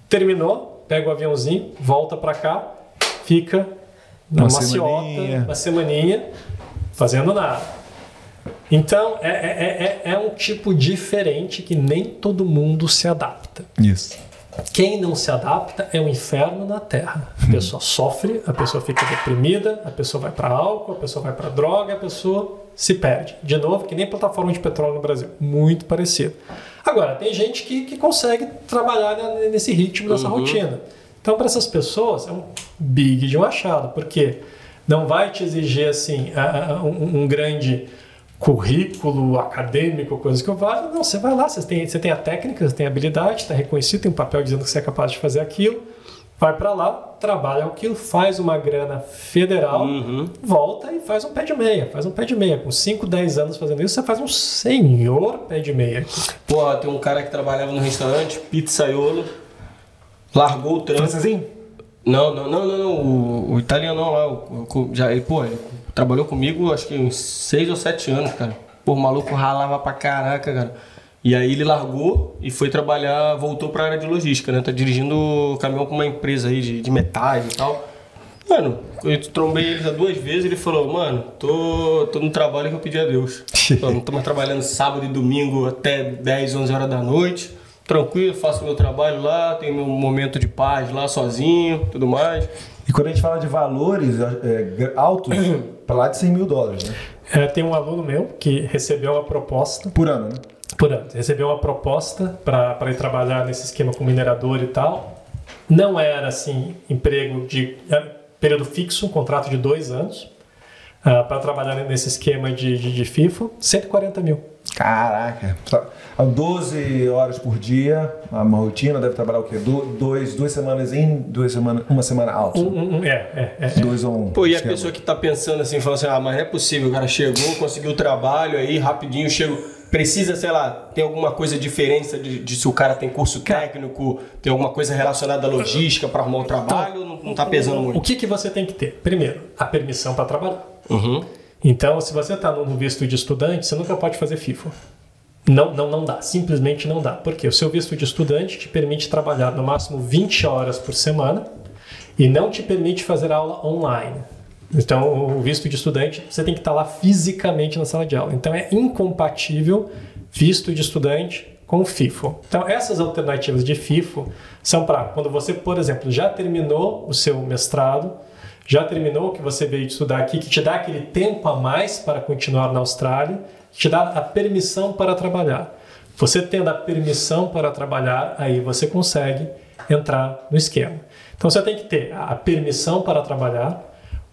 Terminou, pega o aviãozinho, volta para cá, fica na Uma maciota, semaninha. uma semaninha, fazendo nada. Então é, é, é, é um tipo diferente que nem todo mundo se adapta. Isso. Quem não se adapta é um inferno na Terra. A pessoa sofre, a pessoa fica deprimida, a pessoa vai para álcool, a pessoa vai para droga, a pessoa se perde. De novo, que nem plataforma de petróleo no Brasil. Muito parecido. Agora, tem gente que, que consegue trabalhar nesse ritmo, nessa rotina. Então, para essas pessoas, é um big de um achado, porque não vai te exigir assim um, um grande currículo acadêmico, coisa que eu valho. Não, você vai lá, você tem, você tem a técnica, você tem a habilidade, está reconhecido, tem um papel dizendo que você é capaz de fazer aquilo. Vai para lá, trabalha aquilo, faz uma grana federal, volta e faz um pé de meia. Faz um pé de meia. Com 5, 10 anos fazendo isso, você faz um senhor pé de meia. Porra, tem um cara que trabalhava no restaurante, pizzaiolo, largou o trampo. Francesinho? Não, não, não, não, não, o, o italianão lá, o, o- já, ele, pô, ele trabalhou comigo acho que uns 6 ou 7 anos, cara. Pô, o maluco ralava pra caraca, cara. E aí ele largou e foi trabalhar, voltou pra área de logística, né? Tá dirigindo caminhão com uma empresa aí de, de metais e tal. Mano, eu trombei ele já duas vezes ele falou, mano, tô, tô no trabalho que eu pedi a Deus. Não tô mais trabalhando sábado e domingo até 10, 11 horas da noite. Tranquilo, faço meu trabalho lá, tenho meu momento de paz lá sozinho, tudo mais. E quando a gente fala de valores é, gra- altos, para lá de 100 mil dólares, né? É, tem um aluno meu que recebeu uma proposta Por ano, né? por ano. Recebeu uma proposta para ir trabalhar nesse esquema com minerador e tal. Não era assim emprego de era período fixo, um contrato de dois anos para trabalhar nesse esquema de, de, de FIFA, 140 mil. Caraca. Tra- há 12 horas por dia, uma rotina, deve trabalhar o quê? Du- dois, duas semanas in, duas semanas, uma semana out. Um, um, um, é, é, é, é. Dois ou um. Pô, e a esquema. pessoa que tá pensando assim, falando assim, ah, mas não é possível, o cara chegou, conseguiu o trabalho aí, rapidinho, chego. Precisa, sei lá, tem alguma coisa diferente de, de se o cara tem curso técnico, tem alguma coisa relacionada à logística para arrumar o trabalho, não, não tá pesando O muito. que, que você tem que ter? Primeiro, a permissão para trabalhar. Uhum. Então, se você está no visto de estudante, você nunca pode fazer FIFA. Não, não, não dá, simplesmente não dá. Porque o seu visto de estudante te permite trabalhar no máximo 20 horas por semana e não te permite fazer aula online. Então, o visto de estudante, você tem que estar lá fisicamente na sala de aula. Então, é incompatível visto de estudante com FIFO. Então, essas alternativas de FIFO são para quando você, por exemplo, já terminou o seu mestrado, já terminou o que você veio estudar aqui, que te dá aquele tempo a mais para continuar na Austrália, te dá a permissão para trabalhar. Você tendo a permissão para trabalhar, aí você consegue entrar no esquema. Então você tem que ter a permissão para trabalhar,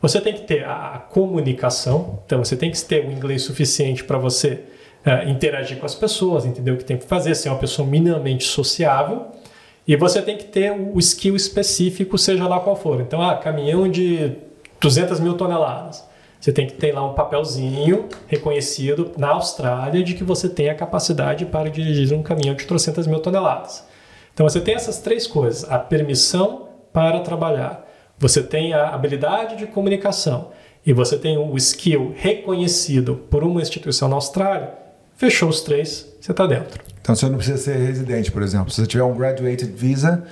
você tem que ter a comunicação, então você tem que ter o inglês suficiente para você eh, interagir com as pessoas, entender o que tem que fazer, ser uma pessoa minimamente sociável. E você tem que ter o skill específico, seja lá qual for. Então, ah, caminhão de 200 mil toneladas. Você tem que ter lá um papelzinho reconhecido na Austrália de que você tem a capacidade para dirigir um caminhão de 300 mil toneladas. Então, você tem essas três coisas: a permissão para trabalhar, você tem a habilidade de comunicação e você tem o skill reconhecido por uma instituição na Austrália, fechou os três, você está dentro. Então você não precisa ser residente, por exemplo. Se você tiver um graduated visa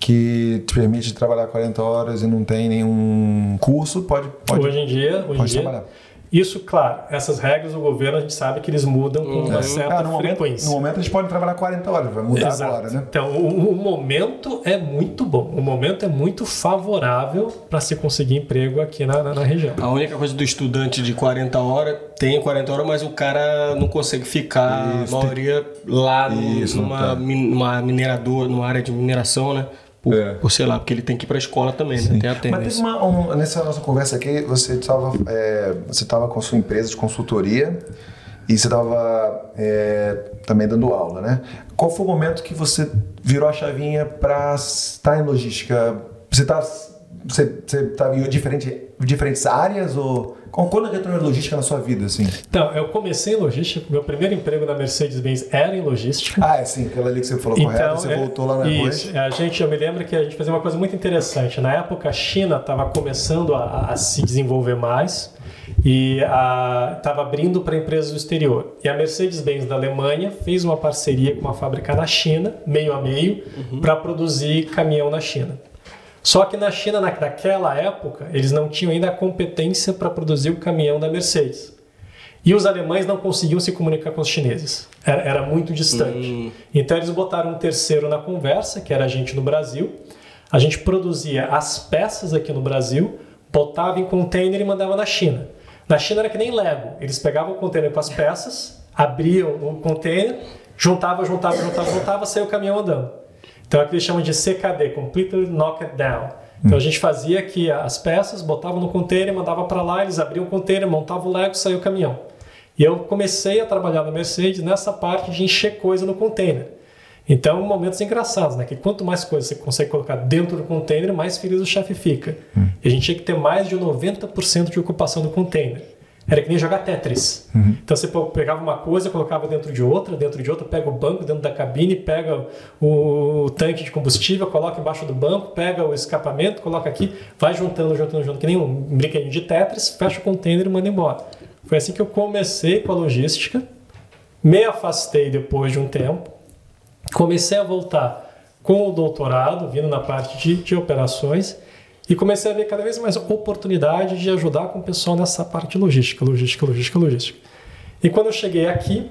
que te permite trabalhar 40 horas e não tem nenhum curso, pode, pode hoje em dia, hoje pode em dia trabalhar. Isso, claro, essas regras do governo a gente sabe que eles mudam com uma certa Ah, no, momento, frequência. no momento eles podem trabalhar 40 horas, vai mudar Exato. agora, né? Então, o, o momento é muito bom. O momento é muito favorável para se conseguir emprego aqui na, na, na região. A única coisa do estudante de 40 horas, tem 40 horas, mas o cara não consegue ficar, Isso, a maioria, lá num- Isso, numa, tá. min- numa mineradora, numa área de mineração, né? Por, É. por, sei lá, porque ele tem que ir pra escola também, né? Tem a Mas teve tendência. uma, um- nessa nossa conversa aqui, você estava você tava com a sua empresa de consultoria e você estava também dando aula, né? Qual foi o momento que você virou a chavinha para estar em logística? Você está você, você tá em diferente, diferentes áreas ou quando entrou em logística na sua vida, assim? Então, eu comecei em logística. Meu primeiro emprego na Mercedes-Benz era em logística. Ah, é sim, aquela ali que você falou correto, você é- voltou lá na isso, a gente, eu me lembro que a gente fazia uma coisa muito interessante. Na época, a China estava começando a, a se desenvolver mais e estava abrindo para empresas do exterior. E a Mercedes-Benz da Alemanha fez uma parceria com uma fábrica na China, meio a meio, para produzir caminhão na China. Só que na China, na- naquela época, eles não tinham ainda a competência para produzir o caminhão da Mercedes. E os alemães não conseguiam se comunicar com os chineses. Era, era muito distante. Então eles botaram um terceiro na conversa, que era a gente no Brasil. A gente produzia as peças aqui no Brasil, botava em container e mandava na China. Na China era que nem Lego. Eles pegavam o container com as peças, abriam o container, juntava, juntava, juntava, juntava, saía o caminhão andando. Então é o que eles chamam de CKD, Completely Knocked Down. Então a gente fazia aqui as peças, botava no container, mandava para lá, eles abriam o container, montavam o Lego, saiu o caminhão. E eu comecei a trabalhar na Mercedes nessa parte de encher coisa no container. Então, momentos engraçados, né? Que quanto mais coisa você consegue colocar dentro do container, mais feliz o chefe fica. E a gente tinha que ter mais de 90% de ocupação do container. Era que nem jogar Tetris. Então você pegava uma coisa, colocava dentro de outra, dentro de outra, pega o banco dentro da cabine, pega o, o tanque de combustível, coloca embaixo do banco, pega o escapamento, coloca aqui, vai juntando, juntando, juntando, que nem um brinquedinho de Tetris, fecha o container e manda embora. Foi assim que eu comecei com a logística, me afastei depois de um tempo, comecei a voltar com o doutorado, vindo na parte de, de operações, e comecei a ver cada vez mais oportunidade de ajudar com o pessoal nessa parte logística, logística, logística, logística. E quando eu cheguei aqui,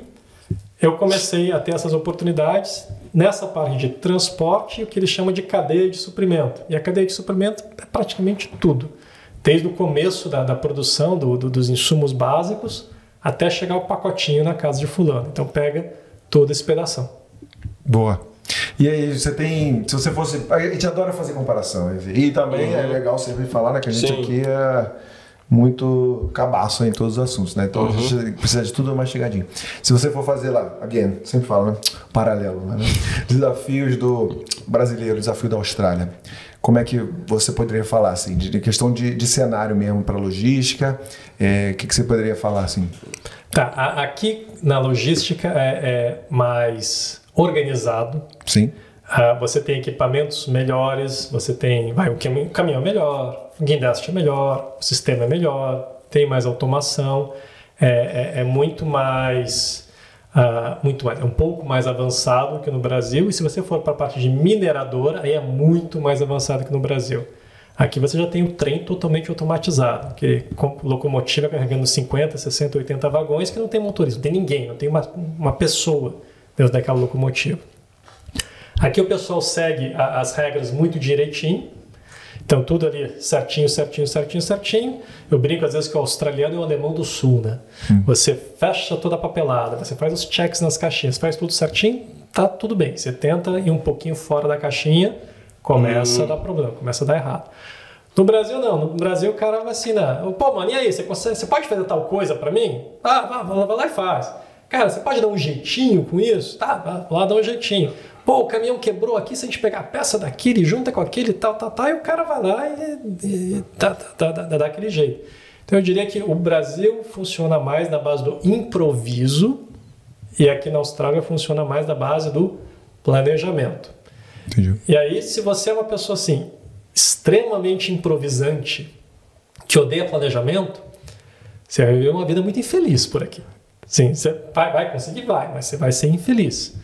eu comecei a ter essas oportunidades nessa parte de transporte, o que eles chamam de cadeia de suprimento. E a cadeia de suprimento é praticamente tudo, desde o começo da, da produção do- do- dos insumos básicos até chegar o pacotinho na casa de fulano. Então pega toda esse pedação. Boa. E aí, você tem. Se você fosse. A gente adora fazer comparação. E também é legal sempre falar, né? Que a gente Sim. aqui é muito cabaço em todos os assuntos, né? Então a gente precisa de tudo mastigadinho. Se você for fazer lá, again, sempre falo, né? Paralelo, né? Desafios do brasileiro, desafio da Austrália. Como é que você poderia falar, assim, de questão de, de cenário mesmo para logística? É, O que, que você poderia falar, assim? Tá, a- aqui na logística é, é mais organizado. Sim. Ah, você tem equipamentos melhores, você tem vai, o cami- caminhão é melhor, o guindaste é melhor, o sistema é melhor, tem mais automação, é, é- é muito mais, ah, muito mais, é um pouco mais avançado que no Brasil. E se você for para a parte de mineradora, aí é muito mais avançado que no Brasil. Aqui você já tem o trem totalmente automatizado, que com locomotiva carregando 50, 60, 80 vagões, que não tem motorista, não tem ninguém, não tem uma, uma pessoa dentro daquela locomotiva. Aqui o pessoal segue a- as regras muito direitinho. Então, tudo ali certinho, certinho, certinho, certinho. Eu brinco às vezes que o australiano é o alemão do sul, né? Você fecha toda a papelada, você faz os checks nas caixinhas, faz tudo certinho, tá tudo bem. Você tenta ir um pouquinho fora da caixinha, começa a dar problema, começa a dar errado. No Brasil, não. No Brasil, o cara vai assim, né? Pô, mano, e aí? Você, consegue, você pode fazer tal coisa pra mim? Ah, vá, vá, vai lá e faz. Cara, você pode dar um jeitinho com isso? Tá, lá dar um jeitinho. Pô, o caminhão quebrou aqui, se a gente pegar a peça daquele, junta com aquele, tal, tal, tal, e o cara vai lá e, e dá, dá, dá, dá daquele jeito. Então eu diria que o Brasil funciona mais na base do improviso e aqui na Austrália funciona mais na base do planejamento. Entendi. E aí, se você é uma pessoa assim, extremamente improvisante, que odeia planejamento, você vai viver uma vida muito infeliz por aqui. Sim, você vai, vai conseguir, vai, mas você vai ser infeliz.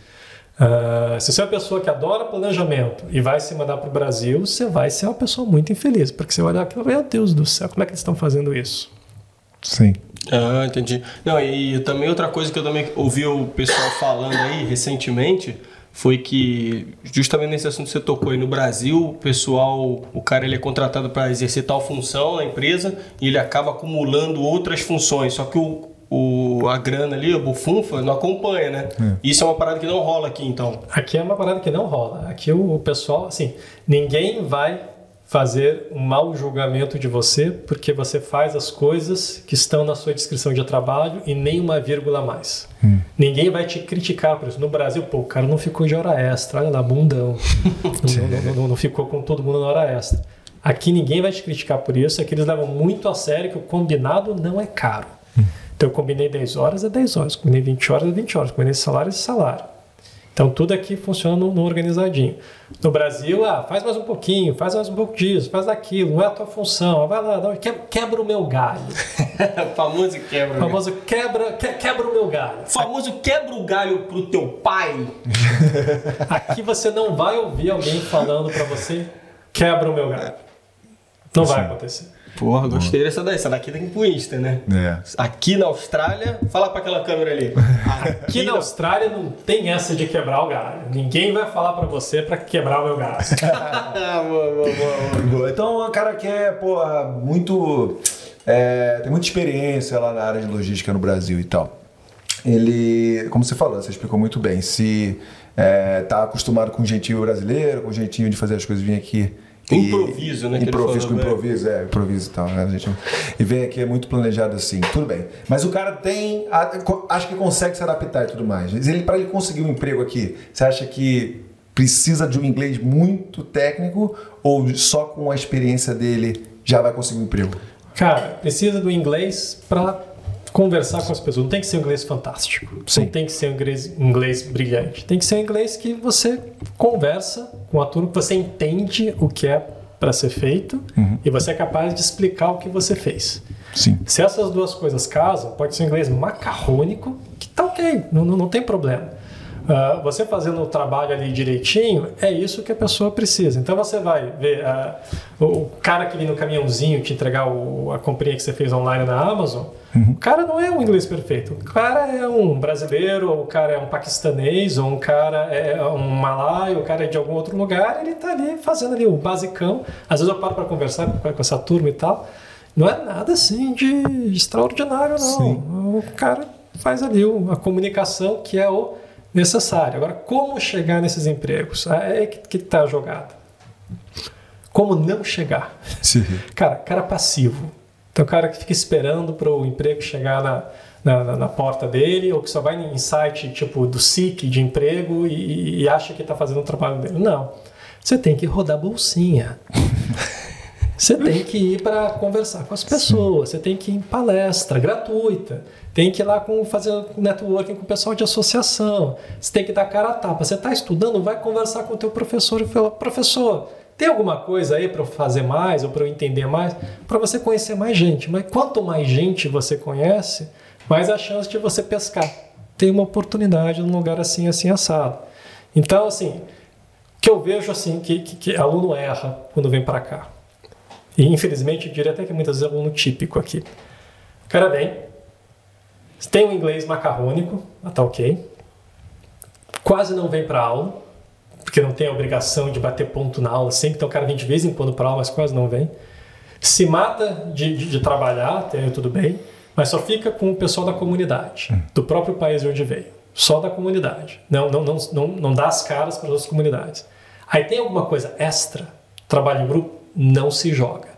Uh, se você é uma pessoa que adora planejamento e vai se mandar para o Brasil, você vai ser uma pessoa muito infeliz, porque você vai olhar aqui e meu Deus do céu, como é que eles estão fazendo isso? Sim. Ah, entendi. Não, e também outra coisa que eu também ouvi o pessoal falando aí recentemente foi que justamente nesse assunto que você tocou aí no Brasil, o pessoal, o cara ele é contratado para exercer tal função na empresa e ele acaba acumulando outras funções, só que o, o, a grana ali, a bufunfa, não acompanha, né? É. Isso é uma parada que não rola aqui, então. Aqui é uma parada que não rola. Aqui o, o pessoal, assim, ninguém vai fazer um mau julgamento de você porque você faz as coisas que estão na sua descrição de trabalho e nem uma vírgula a mais. Hum. Ninguém vai te criticar por isso. No Brasil, pô, o cara não ficou de hora extra, olha lá, bundão. não, não, não, não, ficou com todo mundo na hora extra. Aqui ninguém vai te criticar por isso, aqui eles levam muito a sério que o combinado não é caro. Hum. Então eu combinei 10 horas, é 10 horas, combinei 20 horas, é 20 horas, combinei salário, é salário. Então tudo aqui funciona no, no, organizadinho. No Brasil, ah, faz mais um pouquinho, faz mais um pouco disso, faz aquilo, não é a tua função, vai lá, não, quebra, quebra o meu galho. famoso quebra. Famoso quebra, que, quebra o meu galho. Famoso quebra o galho pro teu pai. aqui você não vai ouvir alguém falando para você quebra o meu galho. Não Sim. vai acontecer. Porra, gostei dessa daí. Essa daqui tem pro Insta, né? É. Aqui na Austrália, fala para aquela câmera ali. Aqui na Austrália não tem essa de quebrar o galho. Ninguém vai falar para você para quebrar o meu galho. boa, boa, boa, boa. Então, o cara que é, porra, muito. É, tem muita experiência lá na área de logística no Brasil e tal. Ele, como você falou, você explicou muito bem. Se é, tá acostumado com o jeitinho brasileiro, com o jeitinho de fazer as coisas vir aqui Improviso, né? Improviso com improviso, é, improviso e tal. Né? A gente, e vem aqui, é muito planejado assim, tudo bem. Mas o cara tem. Acho que consegue se adaptar e tudo mais. Ele, para ele conseguir um emprego aqui, você acha que precisa de um inglês muito técnico ou só com a experiência dele já vai conseguir um emprego? Cara, precisa do inglês para conversar com as pessoas. Não tem que ser um inglês fantástico. Sim. Não tem que ser um inglês, inglês brilhante. Tem que ser um inglês que você conversa com a turma, que você entende o que é para ser feito uhum. e você é capaz de explicar o que você fez. Sim. Se essas duas coisas casam, pode ser um inglês macarrônico, que tá ok, não, não, não tem problema. Uh, você fazendo o trabalho ali direitinho, é isso que a pessoa precisa. Então você vai ver uh, o cara que vem no caminhãozinho te entregar o, a comprinha que você fez online na Amazon. Uhum. O cara não é um inglês perfeito. O cara é um brasileiro, ou o cara é um paquistanês, ou um cara é um malaio, o cara é de algum outro lugar. Ele está ali fazendo ali o basicão. Às vezes eu paro para conversar com, com essa turma e tal. Não é nada assim de extraordinário, não. Sim. O cara faz ali a comunicação que é o necessário. Agora, como chegar nesses empregos? É que está a jogada. Como não chegar? Sim. Cara, cara passivo. Então, o cara que fica esperando para o emprego chegar na, na, na, porta dele, ou que só vai em site tipo do SIC de emprego e, e acha que está fazendo o trabalho dele. Não. Você tem que rodar bolsinha. Você tem que ir para conversar com as pessoas, Sim. você tem que ir em palestra gratuita, tem que ir lá com, fazer networking com o pessoal de associação, você tem que dar cara a tapa. Você está estudando, vai conversar com o teu professor e fala, professor, tem alguma coisa aí para eu fazer mais ou para eu entender mais? Para você conhecer mais gente. Mas quanto mais gente você conhece, mais a chance de você pescar. Tem uma oportunidade num lugar assim, assim, assado. Então, assim, que eu vejo assim que, que, que aluno erra quando vem para cá. E infelizmente eu diria até que muitas vezes é aluno típico aqui. O cara vem, tem um inglês macarrônico, ah, tá ok. Quase não vem para aula, porque não tem a obrigação de bater ponto na aula sempre, então o cara vem de vez em quando para aula, mas quase não vem. Se mata de, de, de trabalhar, até tudo bem, mas só fica com o pessoal da comunidade, hum. do próprio país de onde veio. Só da comunidade. Não, não, não, não, não dá as caras para as outras comunidades. Aí tem alguma coisa extra, trabalho em grupo, não se joga.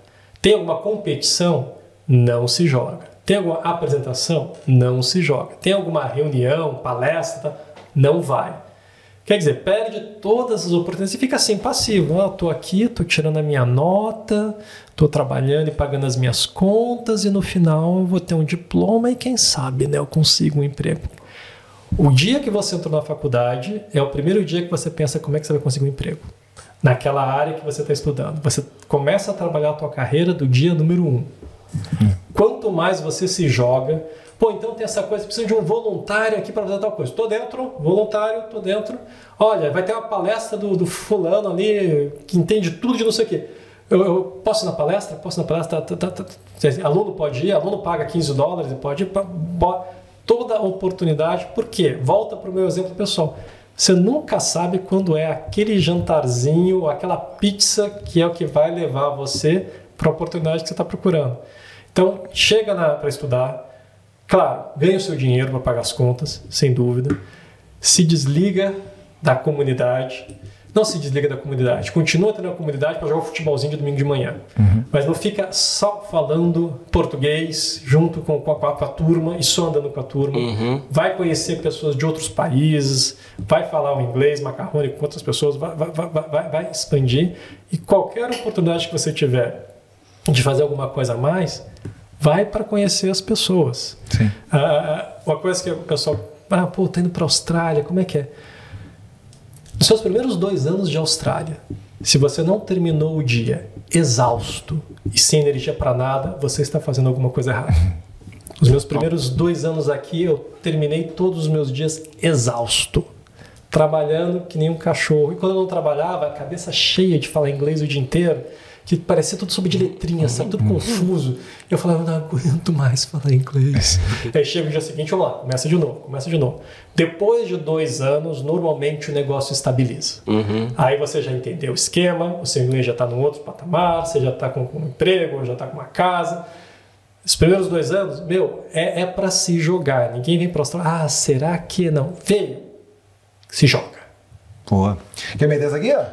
Tem alguma competição? Não se joga. Tem alguma apresentação? Não se joga. Tem alguma reunião, palestra? Não vai. Quer dizer, perde todas as oportunidades e fica assim, passivo. Ah, estou aqui, estou tirando a minha nota, estou trabalhando e pagando as minhas contas e no final eu vou ter um diploma e quem sabe né, eu consigo um emprego. O dia que você entrou na faculdade é o primeiro dia que você pensa como é que você vai conseguir um emprego. Naquela área que você está estudando. Você começa a trabalhar a tua carreira do dia número um. Quanto mais você se joga, pô, então tem essa coisa, precisa de um voluntário aqui para fazer tal coisa. Tô dentro, voluntário, tô dentro. Olha, vai ter uma palestra do, do fulano ali que entende tudo de não sei o quê. Eu, eu posso ir na palestra? Posso ir na palestra? Tá, tá, tá, tá. Aluno pode ir, aluno paga 15 dólares e pode ir. Toda oportunidade, por quê? Volta para o meu exemplo pessoal. Você nunca sabe quando é aquele jantarzinho, aquela pizza que é o que vai levar você para a oportunidade que você está procurando. Então, chega para estudar, claro, ganha o seu dinheiro para pagar as contas, sem dúvida, se desliga da comunidade, não se desliga da comunidade, continua tendo a comunidade para jogar um futebolzinho de domingo de manhã, uhum. mas não fica só falando português junto com, com, a, com a turma e só andando com a turma. Uhum. Vai conhecer pessoas de outros países, vai falar o inglês, macarrone com outras pessoas, vai, vai, vai, vai expandir e qualquer oportunidade que você tiver de fazer alguma coisa a mais, vai para conhecer as pessoas. Sim. Ah, uma coisa que o pessoal, ah, pô, tá indo para a Austrália, como é que é? Nos seus primeiros dois anos de Austrália, se você não terminou o dia exausto e sem energia para nada, você está fazendo alguma coisa errada. Os meus primeiros dois anos aqui, eu terminei todos os meus dias exausto, trabalhando que nem um cachorro. E quando eu não trabalhava, a cabeça cheia de falar inglês o dia inteiro, que parecia tudo sobre de letrinha, sabe? Tudo confuso. Eu falava, não aguento mais falar inglês. Aí chega o dia seguinte, vamos lá, começa de novo, começa de novo. Depois de dois anos, normalmente o negócio estabiliza. Uhum. Aí você já entendeu o esquema, o seu inglês já está num outro patamar, você já está com, com um emprego, já está com uma casa. Os primeiros dois anos, meu, é, é para se jogar. Ninguém vem para Ah, será que não? Veio. Se joga. Boa. Quer meter essa aqui, ó?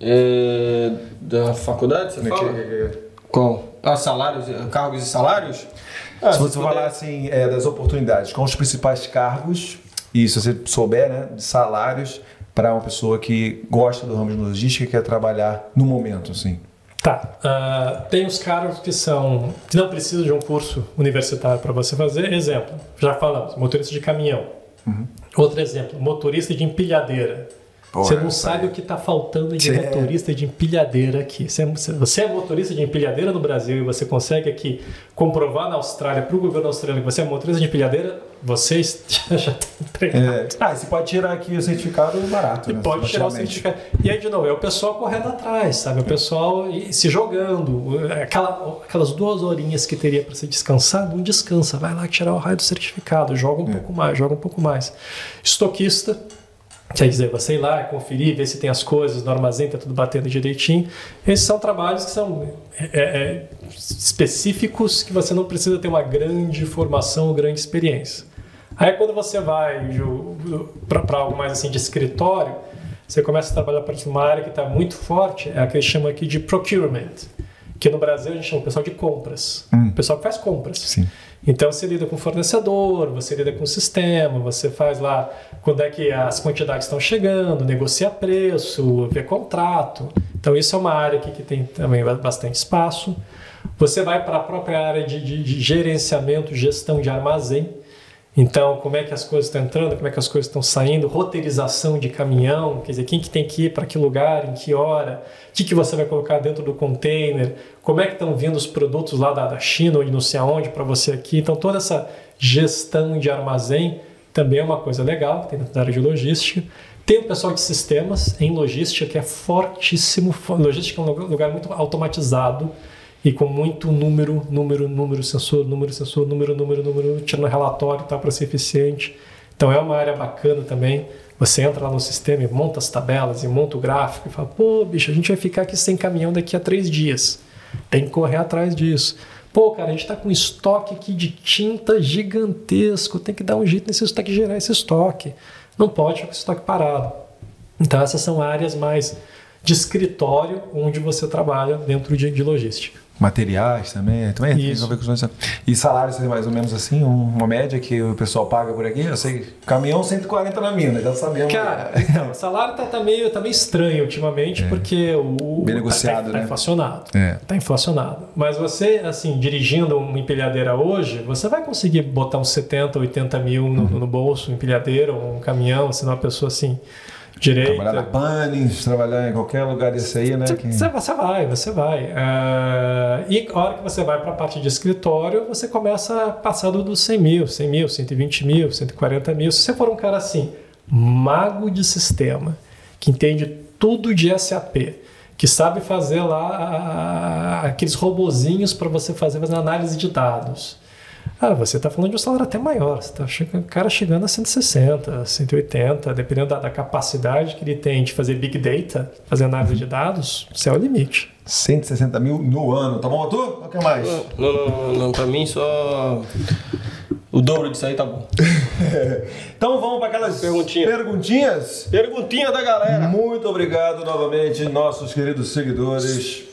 É, da faculdade, você fala? Qual? Ah, salários, cargos e salários? Ah, se você puder... falar assim, é, das oportunidades, com os principais cargos, e se você souber, né, de salários para uma pessoa que gosta do ramo de logística e quer trabalhar no momento, assim. Tá. Uh, tem os cargos que são que não precisam de um curso universitário para você fazer. Exemplo, já falamos, motorista de caminhão. Uhum. Outro exemplo, motorista de empilhadeira. Porra, você não sabe o que está faltando de é. motorista de empilhadeira aqui. Você é, você é motorista de empilhadeira no Brasil e você consegue aqui comprovar na Austrália, para o governo australiano, que você é motorista de empilhadeira, você já está. É. Ah, você pode tirar aqui o certificado barato. E né, pode tirar o certificado. E aí, de novo, é o pessoal correndo atrás, sabe? É o pessoal se jogando. Aquela, aquelas duas horinhas que teria para se descansar, não descansa. Vai lá tirar o raio do certificado, joga um é. pouco mais, joga um pouco mais. Estoquista Quer dizer, você ir lá, conferir, ver se tem as coisas no armazém, está tudo batendo direitinho. Esses são trabalhos que são é, é, específicos que você não precisa ter uma grande formação ou grande experiência. Aí quando você vai para algo mais assim de escritório, você começa a trabalhar para uma área que está muito forte, é a que eles chamam aqui de procurement, que no Brasil a gente chama o pessoal de compras, hum. o pessoal que faz compras. Sim. Então você lida com o fornecedor, você lida com o sistema, você faz lá quando é que as quantidades estão chegando, negocia preço, vê contrato. Então isso é uma área aqui que tem também bastante espaço. Você vai para a própria área de, de, de gerenciamento, gestão de armazém. Então, como é que as coisas estão entrando, como é que as coisas estão saindo, roteirização de caminhão, quer dizer, quem que tem que ir para que lugar, em que hora, o que, que você vai colocar dentro do container, como é que estão vindo os produtos lá da, da China ou de não sei aonde para você aqui. Então, toda essa gestão de armazém também é uma coisa legal, tem dentro da área de logística. Tem o pessoal de sistemas em logística, que é fortíssimo. Logística é um lugar muito automatizado e com muito número, número, número, sensor, número, sensor, número, número, número, tirando relatório tá, para ser eficiente. Então é uma área bacana também. Você entra lá no sistema e monta as tabelas e monta o gráfico e fala: pô, bicho, a gente vai ficar aqui sem caminhão daqui a três dias. Tem que correr atrás disso. Pô, cara, a gente está com um estoque aqui de tinta gigantesco. Tem que dar um jeito nesse estoque, gerar esse estoque. Não pode ficar com esse estoque parado. Então, essas são áreas mais de escritório onde você trabalha dentro de, de logística. Materiais também, também Isso. E salários mais ou menos assim, uma média que o pessoal paga por aqui? Eu sei, caminhão 140 na mina, já sabemos. Cara, então, o salário tá, tá, meio, tá meio estranho ultimamente, é. porque o. Bem negociado, tá, tá, né? inflacionado. É. Tá inflacionado. Mas você, assim, dirigindo uma empilhadeira hoje, você vai conseguir botar uns 70, 80 mil no, uhum. no bolso, empilhadeira ou um caminhão, se não uma pessoa assim Trabalhar na Bunnings, trabalhar em qualquer lugar desse aí, né? Você, que- você- vai, você vai. Ah, e a hora que você vai para a parte de escritório, você começa a passar do- dos 100 mil, 100 mil, 120 mil, 140 mil. Se você for um cara assim, mago de sistema, que entende tudo de SAP, que sabe fazer lá aqueles robozinhos para você fazer, fazer análise de dados. Ah, você está falando de um salário até maior. Você está cara chegando a 160, 180, dependendo da, da capacidade que ele tem de fazer big data, fazer análise de dados, céu é o limite. 160 mil no ano. Tá bom, Arthur? O que mais? Não, não, não, não, pra mim só. O dobro disso aí tá bom. Então vamos para aquelas Perguntinha. perguntinhas. Perguntinha da galera. Muito obrigado novamente, nossos queridos seguidores.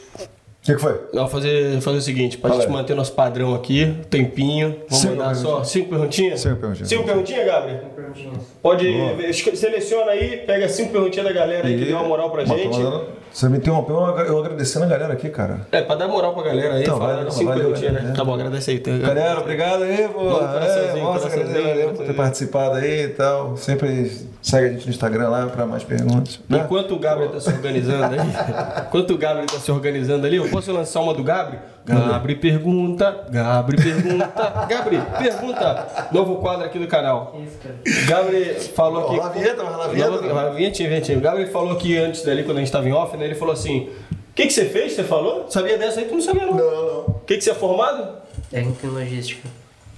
O que, que foi? Não, fazer, fazer o seguinte, pra Fala gente manter nosso padrão aqui, tempinho. Vamos Cinco mandar só cinco perguntinhas? Cinco perguntinhas. Cinco perguntinhas, Gabriel? Perguntinhas. Pode. esco- Seleciona aí, pega cinco perguntinhas da galera aí que deu uma moral pra gente. mandando- Você me interrompeu, eu agra- eu agradecendo a galera aqui, cara. É, pra dar moral pra galera aí, Então, falar valeu, cinco valeu, perguntinhas, galera. né? Tá bom, agradece aí. Galera, obrigado aí, pô. É, nossa, valeu por ter participado aí e tal. Sempre segue a gente no Instagram lá pra mais perguntas. né? Enquanto o Gabriel tá se organizando aí, enquanto o Gabriel tá se organizando ali, eu posso lançar uma do Gabriel? Gabri pergunta, Gabri pergunta, Gabri pergunta. Novo quadro aqui do canal. Isso, cara. Gabriel falou a vinheta, a vinheta. Vinhetinha, vinhetinha. O Gabriel falou aqui antes dali, quando a gente tava em off, né? Ele falou assim: O que, que você fez? Você falou? Sabia dessa aí? Tu não sabia, não. Não, não. O que, que você é formado? Técnica em logística.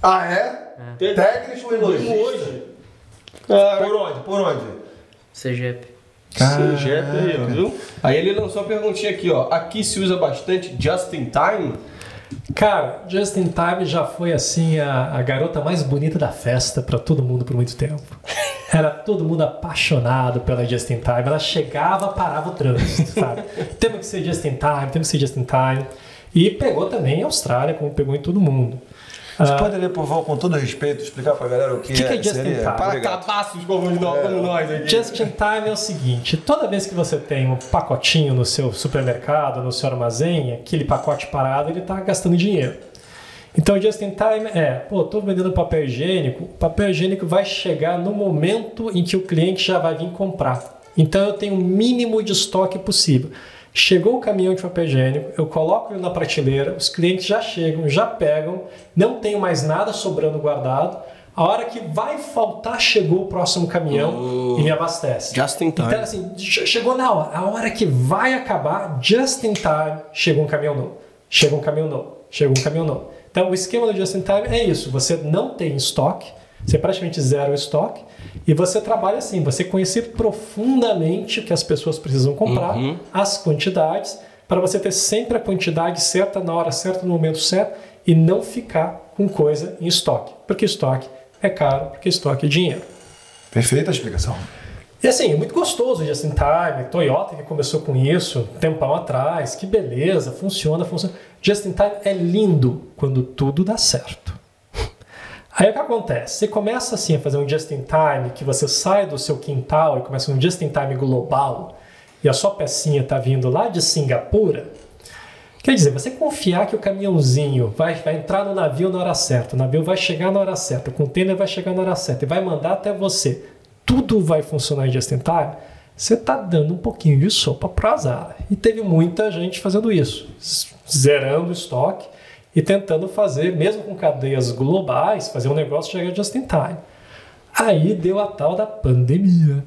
Ah, é? Técnico em logística. hoje. Cara, Por onde? Por onde? CGEP. Aí, ó, viu? Aí ele lançou uma perguntinha aqui, ó. Aqui se usa bastante just in time? Cara, Justin Time já foi assim a, a garota mais bonita da festa pra todo mundo por muito tempo. Era todo mundo apaixonado pela Justin Time. Ela chegava, parava o trânsito, sabe? temos que ser Justin Time, temos que ser Justin Time. E pegou também a Austrália, como pegou em todo mundo. Você Ah, pode ler, por favor, com todo respeito, explicar pra galera o que, Que que é Just in seria? Time? Para Obrigado. cabaços como, nós- como nós aqui. Just in time é o seguinte: toda vez que você tem um pacotinho no seu supermercado, no seu armazém, aquele pacote parado, ele está gastando dinheiro. Então, just in time é, pô, tô vendendo papel higiênico, o papel higiênico vai chegar no momento em que o cliente já vai vir comprar. Então, eu tenho o mínimo de estoque possível. Chegou o caminhão de papel higiênico, eu coloco ele na prateleira, os clientes já chegam, já pegam, não tenho mais nada sobrando guardado. A hora que vai faltar, chegou o próximo caminhão e me abastece. Just in time. Então, assim, che- chegou na hora. A hora que vai acabar, just in time, chegou um caminhão novo. Chega um caminhão novo. Chega um caminhão novo. Então, o esquema do just in time é isso. Você não tem estoque, você praticamente zero estoque, e você trabalha assim, você conhecer profundamente o que as pessoas precisam comprar, as quantidades, para você ter sempre a quantidade certa na hora certa, no momento certo, e não ficar com coisa em estoque. Porque estoque é caro, porque estoque é dinheiro. Perfeita a explicação. E assim, é muito gostoso o Just in Time, Toyota que começou com isso um tempão atrás, que beleza, funciona, funciona. Just in Time é lindo quando tudo dá certo. Aí o que acontece? Você começa assim a fazer um Just in Time, que você sai do seu quintal e começa um Just in Time global, e a sua pecinha está vindo lá de Singapura, Quer dizer, você confiar que o caminhãozinho vai, vai entrar no navio na hora certa, o navio vai chegar na hora certa, o container vai chegar na hora certa e vai mandar até você, tudo vai funcionar em just in time, você está dando um pouquinho de sopa para azar. E teve muita gente fazendo isso, zerando o estoque e tentando fazer, mesmo com cadeias globais, fazer um negócio chegar just in time. Aí deu a tal da pandemia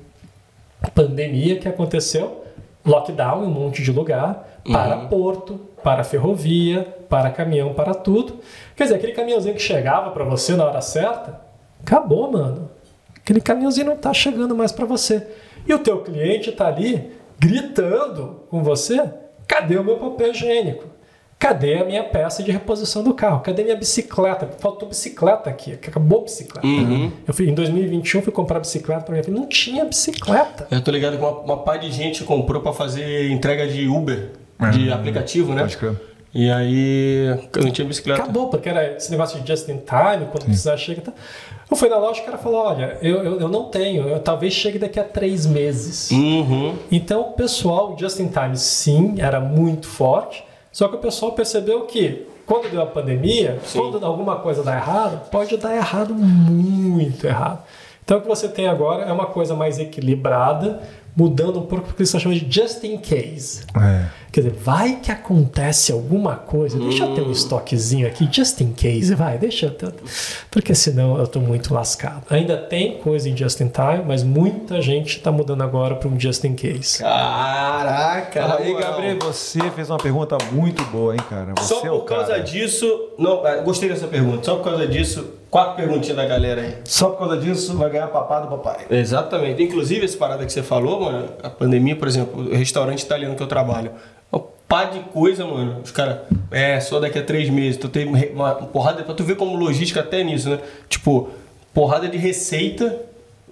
pandemia que aconteceu, lockdown em um monte de lugar, para porto, para ferrovia, para caminhão, para tudo. Quer dizer, aquele caminhãozinho que chegava para você na hora certa, acabou, mano. Aquele caminhãozinho não tá chegando mais para você. E o teu cliente tá ali gritando com você: "Cadê o meu papel higiênico? Cadê a minha peça de reposição do carro? Cadê minha bicicleta? Faltou bicicleta aqui, acabou a bicicleta. Eu fui em 2021 fui comprar bicicleta para minha filha, não tinha bicicleta. Eu tô ligado que uma, uma pá de gente comprou pra fazer entrega de Uber, de aplicativo, né? Pode crer. E aí eu não tinha bicicleta. Acabou, porque era esse negócio de just in time, quando precisar chega. e tal. Eu fui na loja e o cara falou: olha, eu, eu, eu não tenho, eu talvez chegue daqui a três meses. Uhum. Então o pessoal, just in time, sim, era muito forte, só que o pessoal percebeu que quando deu a pandemia, quando alguma coisa dá errado, pode dar errado muito errado. Então o que você tem agora é uma coisa mais equilibrada, mudando um pouco porque eles estão chamando de just in case. É. Quer dizer, vai que acontece alguma coisa, deixa eu ter um estoquezinho aqui, just in case, vai, deixa eu ter. Porque senão eu tô muito lascado. Ainda tem coisa em just in time, mas muita gente tá mudando agora para um just in case. Caraca, Aí. Gabriel, você fez uma pergunta muito boa, hein, cara? Você Só é o por causa cara. disso. Não, ah, gostei dessa pergunta. Só por causa disso, quatro perguntinhas da galera aí. Só por causa disso vai ganhar papá do papai. Exatamente. Inclusive, essa parada que você falou, mano, a pandemia, por exemplo, o restaurante italiano que eu trabalho. Uma pá de coisa, mano. Os caras, é, só daqui a três meses. Tu tem uma porrada, pra tu ver como logística até nisso, né? Tipo, porrada de receita,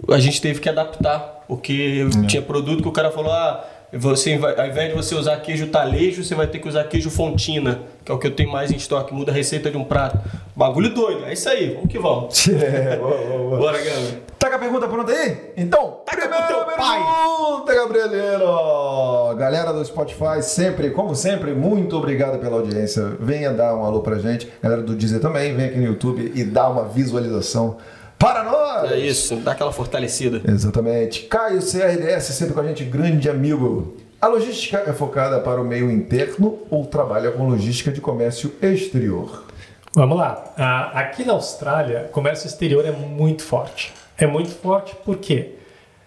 a gente teve que adaptar. Porque tinha produto que o cara falou, ah, você, ao invés de você usar queijo talejo, você vai ter que usar queijo fontina, que é o que eu tenho mais em estoque. Muda a receita de um prato. Bagulho doido. É isso aí, vamos que vamos. É, boa, boa, boa. Bora, Gabriel. Tá com a pergunta pronta aí? Então, Taca primeira teu pai. pergunta, Gabrieleiro! Galera do Spotify, sempre, como sempre, muito obrigado pela audiência. Venha dar um alô pra gente. Galera do Deezer também, vem aqui no YouTube e dá uma visualização para nós! É isso, dá aquela fortalecida. Exatamente. Caio CRDS, sempre com a gente, grande amigo. A logística é focada para o meio interno ou trabalha com logística de comércio exterior? Vamos lá. Ah, Aqui na Austrália, comércio exterior é muito forte. É muito forte porque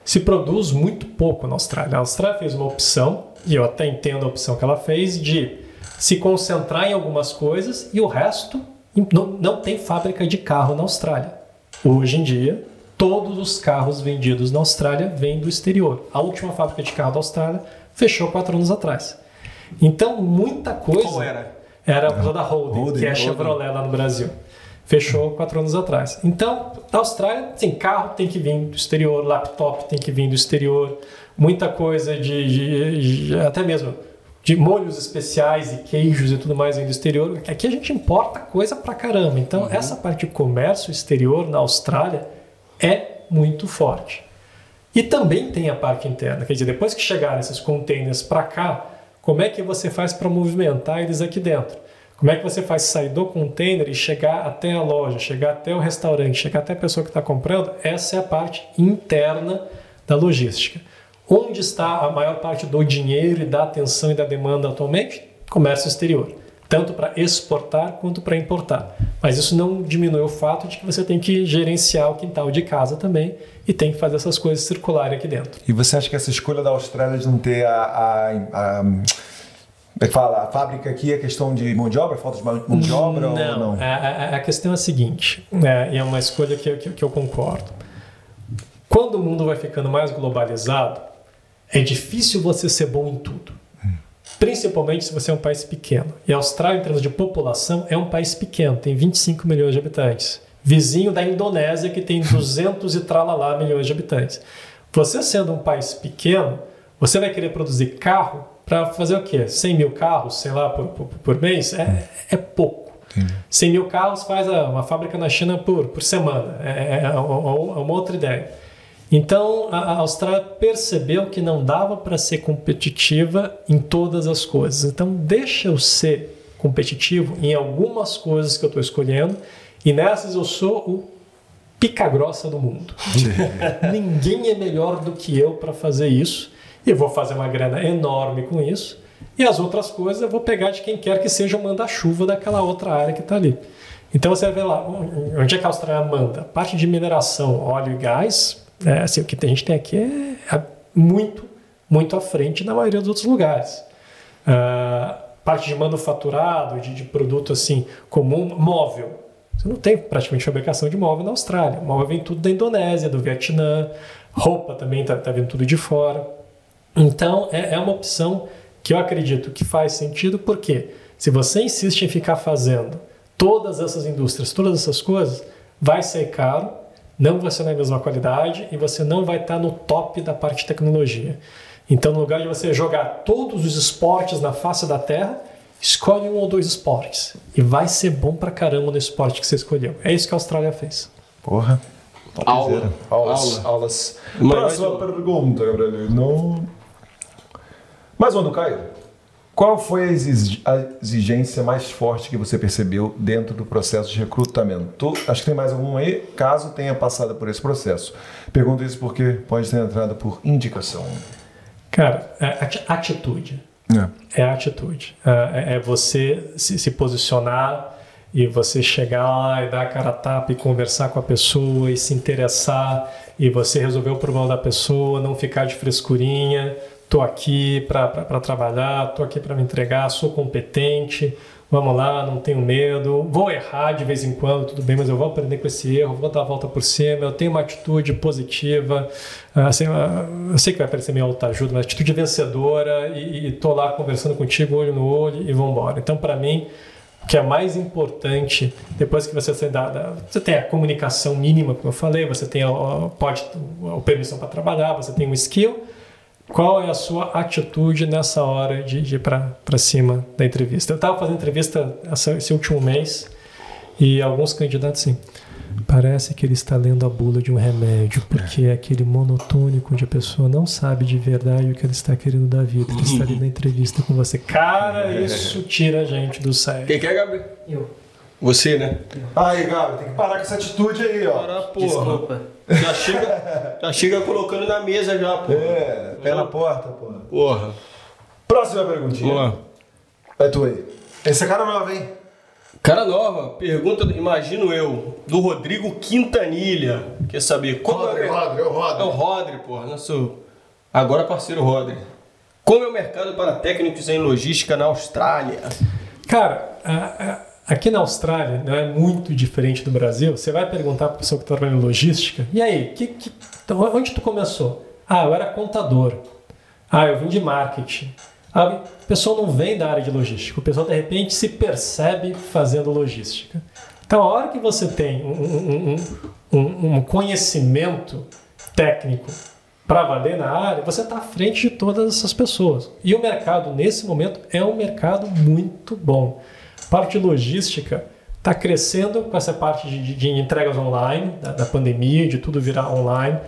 se produz muito pouco na Austrália. A Austrália fez uma opção, e eu até entendo a opção que ela fez, de se concentrar em algumas coisas e o resto não, não tem fábrica de carro na Austrália. Hoje em dia, todos os carros vendidos na Austrália vêm do exterior. A última fábrica de carro da Austrália fechou quatro anos atrás. Então, muita coisa. Qual era? Era a da Holden, Holden, que é a Holden. Chevrolet lá no Brasil. Fechou quatro anos atrás. Então, na Austrália, sim, carro tem que vir do exterior, laptop tem que vir do exterior, muita coisa de, de- de- até mesmo de molhos especiais e queijos e tudo mais vem do exterior. Aqui a gente importa coisa pra caramba. Então, essa parte de comércio exterior na Austrália é muito forte. E também tem a parte interna, quer dizer, depois que chegarem esses containers para cá, como é que você faz para movimentar eles aqui dentro? Como é que você faz sair do container e chegar até a loja, chegar até o restaurante, chegar até a pessoa que está comprando? Essa é a parte interna da logística. Onde está a maior parte do dinheiro e da atenção e da demanda atualmente? Comércio exterior tanto para exportar quanto para importar. Mas isso não diminui o fato de que você tem que gerenciar o quintal de casa também e tem que fazer essas coisas circularem aqui dentro. E você acha que essa escolha da Austrália de não ter a. a, a é que fala? A fábrica aqui é questão de mão de obra, falta de mão de obra ou não? A, a- a questão é a seguinte, né, e é uma escolha que, que, que eu concordo. Quando o mundo vai ficando mais globalizado, é difícil você ser bom em tudo. Principalmente se você é um país pequeno. E a Austrália, em termos de população, é um país pequeno, tem 25 milhões de habitantes. Vizinho da Indonésia, que tem 200 e tralalá milhões de habitantes. Você sendo um país pequeno, você vai querer produzir carro para fazer o quê? 100 mil carros, sei lá, por, por, por mês? É, é pouco. 100 mil carros faz uma fábrica na China por, por semana. É, é uma é uma outra ideia. Então a Austrália percebeu que não dava para ser competitiva em todas as coisas. Então deixa eu ser competitivo em algumas coisas que eu estou escolhendo e nessas eu sou o pica grossa do mundo. Ninguém é melhor do que eu para fazer isso. E eu vou fazer uma grana enorme com isso. E as outras coisas eu vou pegar de quem quer que seja o manda-chuva daquela outra área que está ali. Então você vai ver lá, onde é que a Austrália manda? Parte de mineração, óleo e gás, é, assim, o que a gente tem aqui é, é muito, muito à frente da maioria dos outros lugares. Ah, parte de manufaturado, de, de produto assim comum, móvel. Você não tem praticamente fabricação de móvel na Austrália. O móvel vem tudo da Indonésia, do Vietnã, roupa também está tá vindo tudo de fora. Então é, é uma opção que eu acredito que faz sentido, porque se você insiste em ficar fazendo todas essas indústrias, todas essas coisas, vai ser caro, não vai ser na mesma qualidade e você não vai estar no top da parte de tecnologia. Então, no lugar de você jogar todos os esportes na face da Terra, escolhe um ou dois esportes e vai ser bom pra caramba no esporte que você escolheu. É isso que a Austrália fez. Porra. Aula. Aulas. Aula. Aulas. Próxima pergunta, Gabriel. Não... Mais uma do Caio. Qual foi a exig- a exigência mais forte que você percebeu dentro do processo de recrutamento? Acho que tem mais algum aí, caso tenha passado por esse processo. Pergunto isso porque pode ter entrado por indicação. Cara, é ati- atitude. É. É atitude. É, é você se, se posicionar e você chegar lá e dar a cara a tapa e conversar com a pessoa e se interessar e você resolver o problema da pessoa, não ficar de frescurinha. Tô aqui para trabalhar, tô aqui para me entregar, sou competente. Vamos lá, não tenho medo. Vou errar de vez em quando, tudo bem, mas eu vou aprender com esse erro, vou dar a volta por cima. Eu tenho uma atitude positiva. Assim, eu sei que vai parecer meio autoajuda, mas atitude vencedora e, e tô lá conversando contigo olho no olho e vamos embora. Então, para mim, o que é mais importante, depois que você tem, dado, você tem a comunicação mínima, como eu falei, você tem a- pode, a permissão para trabalhar, você tem um skill, qual é a sua atitude nessa hora de, de ir para cima da entrevista? Eu estava fazendo entrevista essa- esse último mês e alguns candidatos assim. Parece que ele está lendo a bula de um remédio, porque é aquele monotônico onde a pessoa não sabe de verdade o que ela está querendo da vida. Ele está ali na entrevista com você. Cara, isso tira a gente do sério. Quem quer, Gabriel? Eu. Você, né? Aí, Gabi, tem que parar com essa atitude aí, ó. Para, porra. Desculpa. Já chega, já chega colocando na mesa já, porra. É, pé na porta, porra. Porra. Próxima perguntinha. Vamos lá. É tu aí. Esse é cara novo, hein? Cara nova, pergunta, imagino eu, do Rodrigo Quintanilha. Quer saber como Rodri, é o Rodri, é o Rodri. É o Rodri, porra, nosso agora parceiro Rodri. Como é o mercado para técnicos em logística na Austrália? Cara, a- a- aqui na Austrália não é muito diferente do Brasil. Você vai perguntar para a pessoa que está trabalhando em logística, e aí, que, que- então, onde tu começou? Ah, eu era contador. Ah, eu vim de marketing. Ah, o pessoal não vem da área de logística. O pessoal, de repente, se percebe fazendo logística. Então, a hora que você tem um- um- um- um conhecimento técnico para valer na área, você está à frente de todas essas pessoas. E o mercado, nesse momento, é um mercado muito bom. Parte logística está crescendo com essa parte de, de- entregas online, da, da pandemia, de tudo virar online.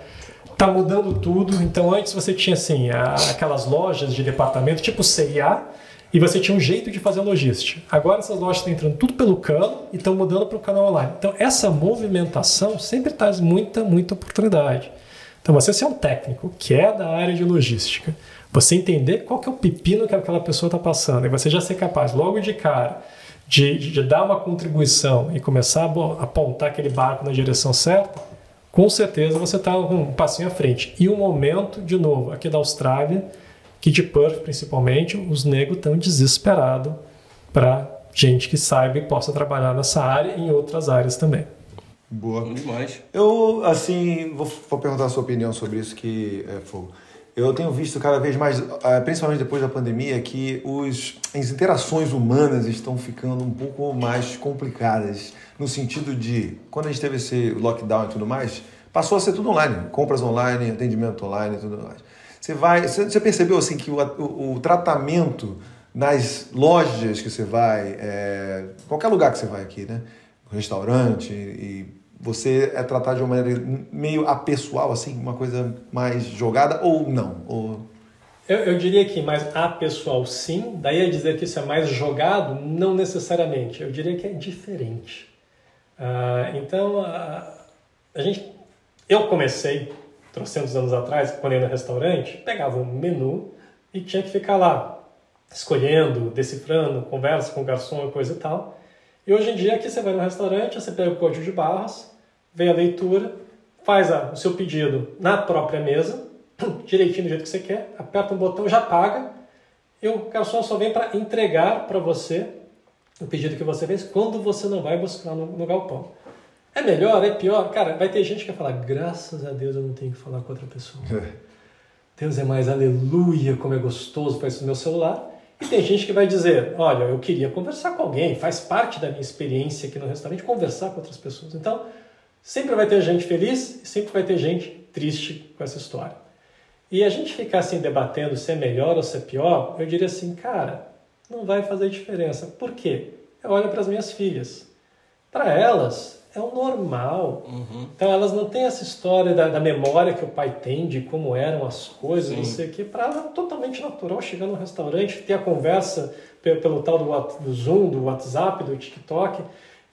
Está mudando tudo. Então, antes você tinha assim, a- aquelas lojas de departamento, tipo CIA, e você tinha um jeito de fazer logística. Agora essas lojas estão entrando tudo pelo cano e estão mudando para o canal online. Então, essa movimentação sempre traz muita, muita oportunidade. Então, você ser um técnico que é da área de logística, você entender qual que é o pepino que aquela pessoa está passando, e você já ser capaz, logo de cara, de, de- dar uma contribuição e começar a apontar aquele barco na direção certa, com certeza você está um passinho à frente. E o momento, de novo, aqui da Austrália, que de Perth principalmente, os negros estão desesperados para gente que saiba e possa trabalhar nessa área e em outras áreas também. Boa. Demais. Eu, assim, vou, vou perguntar a sua opinião sobre isso, que é fogo. Eu tenho visto cada vez mais, ah, principalmente depois da pandemia, que os, as interações humanas estão ficando um pouco mais complicadas. No sentido de, quando a gente teve esse lockdown e tudo mais, passou a ser tudo online. Compras online, atendimento online e tudo mais. Você vai. Você percebeu assim que o, o, o tratamento nas lojas que você vai, é, qualquer lugar que você vai aqui, né? Restaurante, e você é tratado de uma maneira meio apessoal, assim, uma coisa mais jogada ou não? Ou... Eu, eu diria que mais apessoal sim, daí a dizer que isso é mais jogado, não necessariamente. Eu diria que é diferente. Ah, então, a, a gente, eu comecei, trocentos anos atrás, quando ia no restaurante, pegava um menu e tinha que ficar lá, escolhendo, decifrando, conversa com o garçom e coisa e tal. E hoje em dia, aqui você vai no restaurante, você pega o código de barras, vê a leitura, faz a- o seu pedido na própria mesa, direitinho do jeito que você quer, aperta um botão, já paga, e o garçom só vem para entregar para você o pedido que você fez quando você não vai buscar no, no galpão. É melhor, é pior? Cara, vai ter gente que vai falar, graças a Deus eu não tenho que falar com outra pessoa. Deus é mais aleluia, como é gostoso, faz isso no meu celular. E tem gente que vai dizer, olha, eu queria conversar com alguém, faz parte da minha experiência aqui no restaurante conversar com outras pessoas. Então, sempre vai ter gente feliz e sempre vai ter gente triste com essa história. E a gente ficar assim debatendo se é melhor ou se é pior, eu diria assim, cara, não vai fazer diferença. Por quê? Eu olho para as minhas filhas. Para elas, é o normal. Então, elas não têm essa história da, da memória que o pai tem de como eram as coisas, não sei o quê. Para ela é totalmente natural chegar no restaurante, ter a conversa pelo, pelo tal do, do Zoom, do WhatsApp, do TikTok.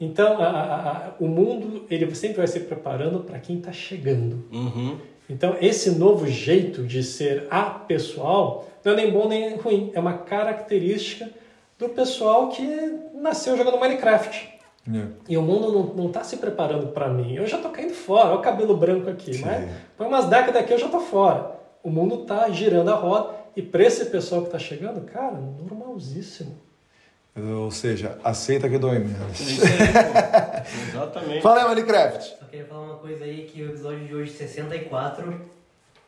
Então, a- a- a- o mundo ele sempre vai se preparando para quem está chegando. Uhum. Então, esse novo jeito de ser apessoal não é nem bom nem ruim, é uma característica do pessoal que nasceu jogando Minecraft. É. E o mundo não, não tá se preparando para mim. Eu já tô caindo fora, olha o cabelo branco aqui. Sim. Mas põe umas décadas aqui eu já tô fora. O mundo tá girando a roda e para esse pessoal que tá chegando, cara, normalzíssimo. Ou seja, aceita que dói menos. Isso aí. Exatamente. Fala aí, Minecraft. Só queria falar uma coisa aí que o episódio de hoje 64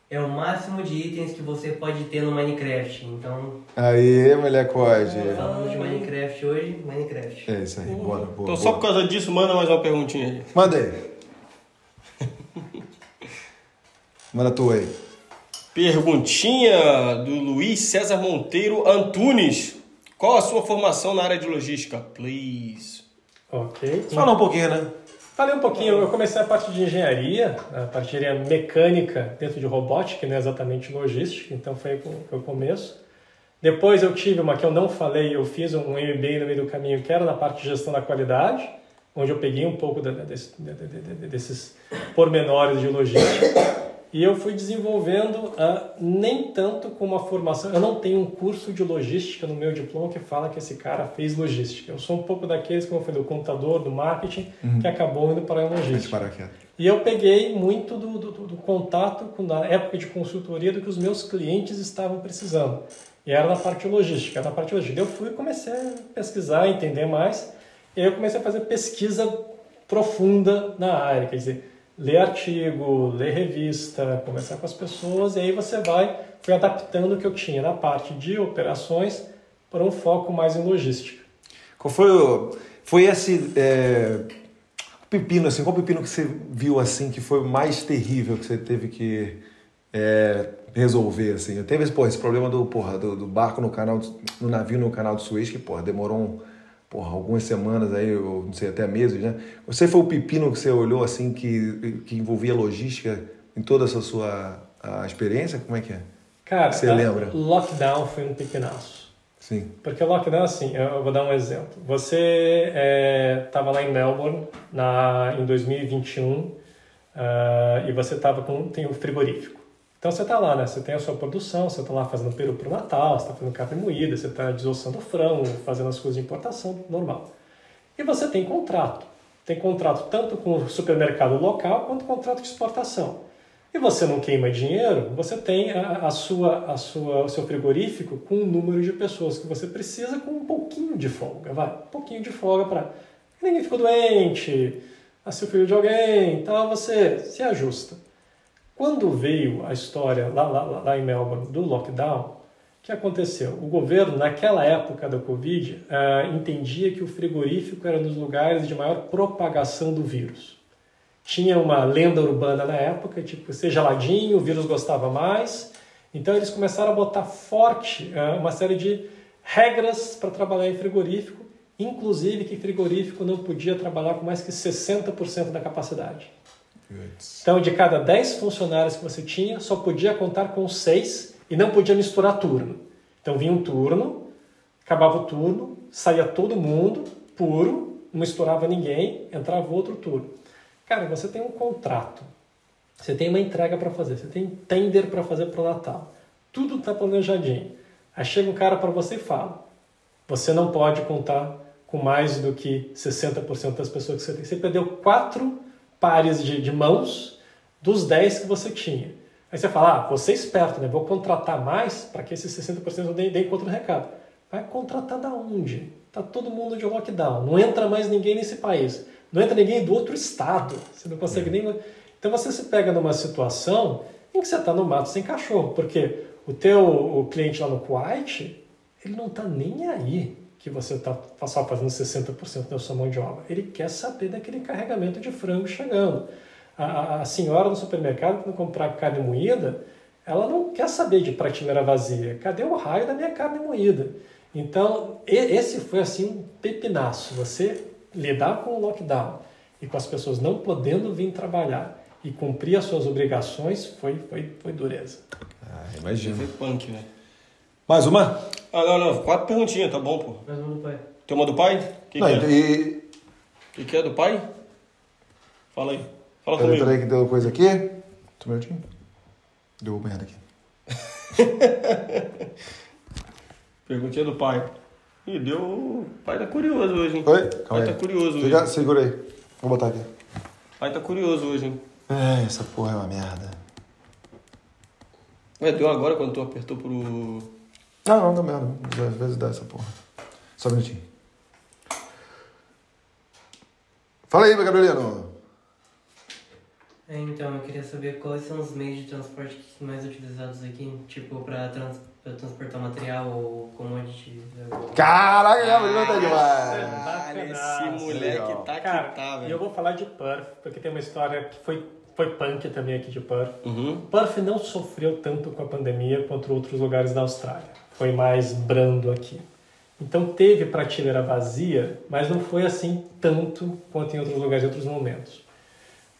é o máximo de itens que você pode ter no Minecraft. Então, Aí, molecoide. falando de Minecraft hoje, Minecraft. É isso aí, bora, boa. Então, só por causa disso, manda mais uma perguntinha aí. Manda aí. Manda tu aí. Perguntinha do Luiz César Monteiro Antunes. Qual a sua formação na área de logística? Please. Ok. Fala um pouquinho, né? Falei um pouquinho, eu comecei a parte de engenharia, a parte de engenharia mecânica dentro de robótica, que não é exatamente logística, então foi o começo. Depois eu tive uma que eu não falei, eu fiz um MBA no meio do caminho, que era na parte de gestão da qualidade, onde eu peguei um pouco da- da- desse- de- de- de- de- desses pormenores de logística. E eu fui desenvolvendo ah, nem tanto com uma formação. Eu não tenho um curso de logística no meu diploma que fala que esse cara fez logística. Eu sou um pouco daqueles, como eu falei, do contador, do marketing, que acabou indo para a logística. quieto. E eu peguei muito do, do, do contato com na época de consultoria do que os meus clientes estavam precisando. E era na parte logística, na parte logística. Eu fui e comecei a pesquisar, entender mais. E aí eu comecei a fazer pesquisa profunda na área, quer dizer, ler artigo, ler revista, conversar com as pessoas, e aí você vai, fui adaptando o que eu tinha na parte de operações para um foco mais em logística. Qual foi o. Foi esse. É, pepino, assim, qual pepino que você viu assim que foi mais terrível que você teve que é, resolver, assim? Teve esse, pô, esse problema do, porra, do, do barco no canal, do- navio no canal do Suez, que, porra, demorou um, porra, algumas semanas aí, ou não sei, até meses, né? Você foi o pepino que você olhou assim que, que envolvia logística em toda essa sua a experiência? Como é que é? Cara, Você a- lembra? lockdown foi um pepinaço. Sim. Porque lockdown, assim, eu vou dar um exemplo. Você estava lá em Melbourne na, em 2021 ah, e você tava com tem um frigorífico. Então você está lá, né? Você tem a sua produção, você está lá fazendo peru para o Natal, você está fazendo carne moída, você está desossando frango, fazendo as coisas de importação, normal. E você tem contrato. Tem contrato tanto com o supermercado local quanto contrato de exportação. E você não queima dinheiro, você tem a, a sua, a sua, o seu frigorífico com o número de pessoas que você precisa com um pouquinho de folga, vai, um pouquinho de folga para ninguém ficou doente, nasceu filho de alguém, então você se ajusta. Quando veio a história lá, lá, lá- em Melbourne do lockdown, o que aconteceu? O governo, naquela época da Covid, ah, entendia que o frigorífico era um dos lugares de maior propagação do vírus. Tinha uma lenda urbana na época, tipo, ser geladinho, o vírus gostava mais. Então eles começaram a botar forte ah, uma série de regras para trabalhar em frigorífico, inclusive que frigorífico não podia trabalhar com mais que 60% da capacidade. Então, de cada 10 funcionários que você tinha, só podia contar com 6 e não podia misturar turno. Então, vinha um turno, acabava o turno, saía todo mundo, puro, não misturava ninguém, entrava outro turno. Cara, você tem um contrato, você tem uma entrega para fazer, você tem tender para fazer para o Natal. Tudo está planejadinho. Aí chega um cara para você e fala: você não pode contar com mais do que 60% das pessoas que você tem. Você perdeu quatro pares de, de mãos dos 10 que você tinha. Aí você fala, ah, você é esperto, né? Vou contratar mais para que esses 60% deem, deem conta do recado. Vai contratar da onde? Tá todo mundo de lockdown. Não entra mais ninguém nesse país. Não entra ninguém do outro estado. Você não consegue nem... Então você se pega numa situação em que você está no mato sem cachorro. Porque o teu o cliente lá no Kuwait, ele não está nem aí que você está só fazendo 60% da sua mão de obra. Ele quer saber daquele carregamento de frango chegando. A, a- a senhora no supermercado, quando comprar carne moída, ela não quer saber de prateleira vazia. Cadê o raio da minha carne moída? Então, e- esse foi assim um pepinaço. Você lidar com o lockdown e com as pessoas não podendo vir trabalhar e cumprir as suas obrigações foi, foi, foi dureza. Ah, imagina. Foi punk, né? Mais uma? Ah, não, não. Quatro perguntinhas, tá bom, pô. Mas vamos pai. Tem uma do pai? O que, Não, que é? e... que, que é do pai? Fala aí. Fala Peraí, comigo. peraí que deu coisa aqui. Um minutinho. Deu merda aqui. Perguntinha do pai. Ih, deu. O pai tá curioso hoje, hein? Oi? O Calma pai aí. tá curioso hoje. Fica, segura aí. Vou botar aqui. Pai tá curioso hoje, hein? É, essa porra é uma merda. Ué, deu agora quando tu apertou pro. Não, não, dá merda. Às vezes dá essa porra. Só um minutinho. Fala aí, meu Gabrielino. É, Então, eu queria saber quais são os meios de transporte mais utilizados aqui, tipo, pra, trans, pra transportar material ou commodity. ou- Caraca, Gabrielino tá demais. Caralho, esse moleque tá que Cara, tá, e eu velho. vou falar de Perth, porque tem uma história que foi, foi punk também aqui de Perth. Uhum. Perth não sofreu tanto com a pandemia quanto outros lugares da Austrália. Foi mais brando aqui. Então teve prateleira vazia, mas não foi assim tanto quanto em outros lugares e outros momentos.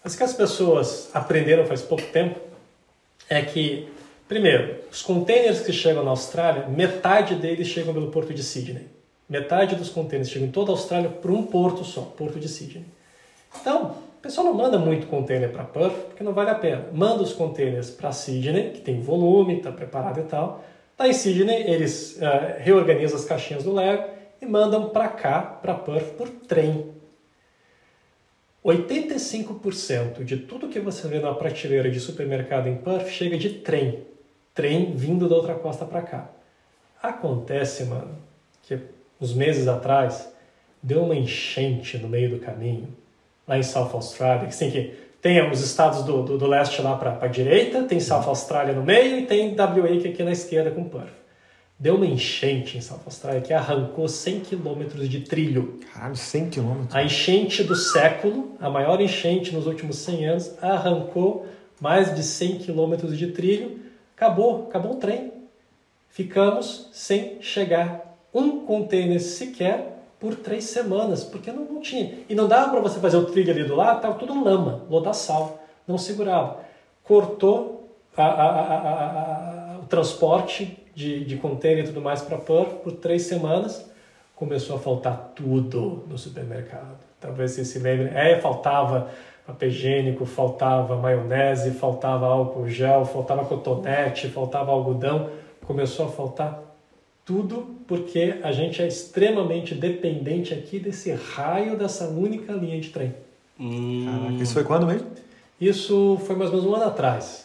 Mas que as pessoas aprenderam faz pouco tempo é que, primeiro, os containers que chegam na Austrália, metade deles chegam pelo porto de Sydney. Metade dos containers chegam em toda a Austrália por um porto só, porto de Sydney. Então, o pessoal não manda muito container para Perth, porque não vale a pena. Manda os containers para Sydney, que tem volume, está preparado e tal. Lá em Sydney, eles eh, reorganizam as caixinhas do Lego e mandam para cá, para Perth, por trem. 85% de tudo que você vê na prateleira de supermercado em Perth chega de trem. Trem vindo da outra costa para cá. Acontece, mano, que uns meses atrás deu uma enchente no meio do caminho, lá em South Australia, que assim, que tem os estados do, do, do leste lá para a direita, tem South Australia no meio e tem WA que é aqui na esquerda com Perth. Deu uma enchente em South Australia que arrancou 100 quilômetros de trilho. Caralho, 100 quilômetros. A enchente do século, a maior enchente nos últimos 100 anos, arrancou mais de 100 quilômetros de trilho. Acabou, acabou o trem. Ficamos sem chegar um container sequer por três semanas, porque não, não tinha. E não dava para você fazer o trilho ali do lado, estava tudo lama, lodaçal, não segurava. Cortou a- a- a- o transporte de, de container e tudo mais para Perth por três semanas começou a faltar tudo no supermercado. Talvez você se lembre. É, faltava papel higiênico, faltava maionese, faltava álcool gel, faltava cotonete, faltava algodão. Começou a faltar tudo porque a gente é extremamente dependente aqui desse raio dessa única linha de trem. Hum, Caraca, isso foi quando mesmo? Isso foi mais ou menos um ano atrás.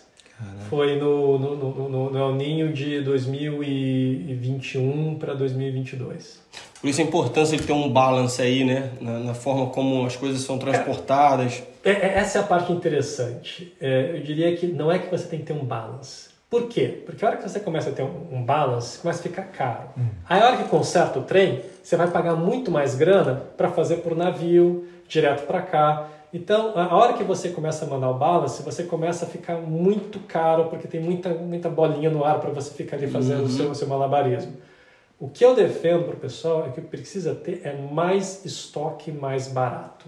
Foi no, no, no, no, no El Ninho de 2021 para 2022. Por isso a importância de ter um balance aí, né? Na, na forma como as coisas são transportadas. É, é- essa é a parte interessante. É, eu diria que não é que você tem que ter um balance. Por quê? Porque a hora que você começa a ter um, balance, começa a ficar caro. Aí a hora que conserta o trem, você vai pagar muito mais grana para fazer por navio, direto para cá. Então, a hora que você começa a mandar o balance, você começa a ficar muito caro, porque tem muita, muita bolinha no ar para você ficar ali fazendo o seu, o seu malabarismo. O que eu defendo para o pessoal é que o que precisa ter é mais estoque mais barato.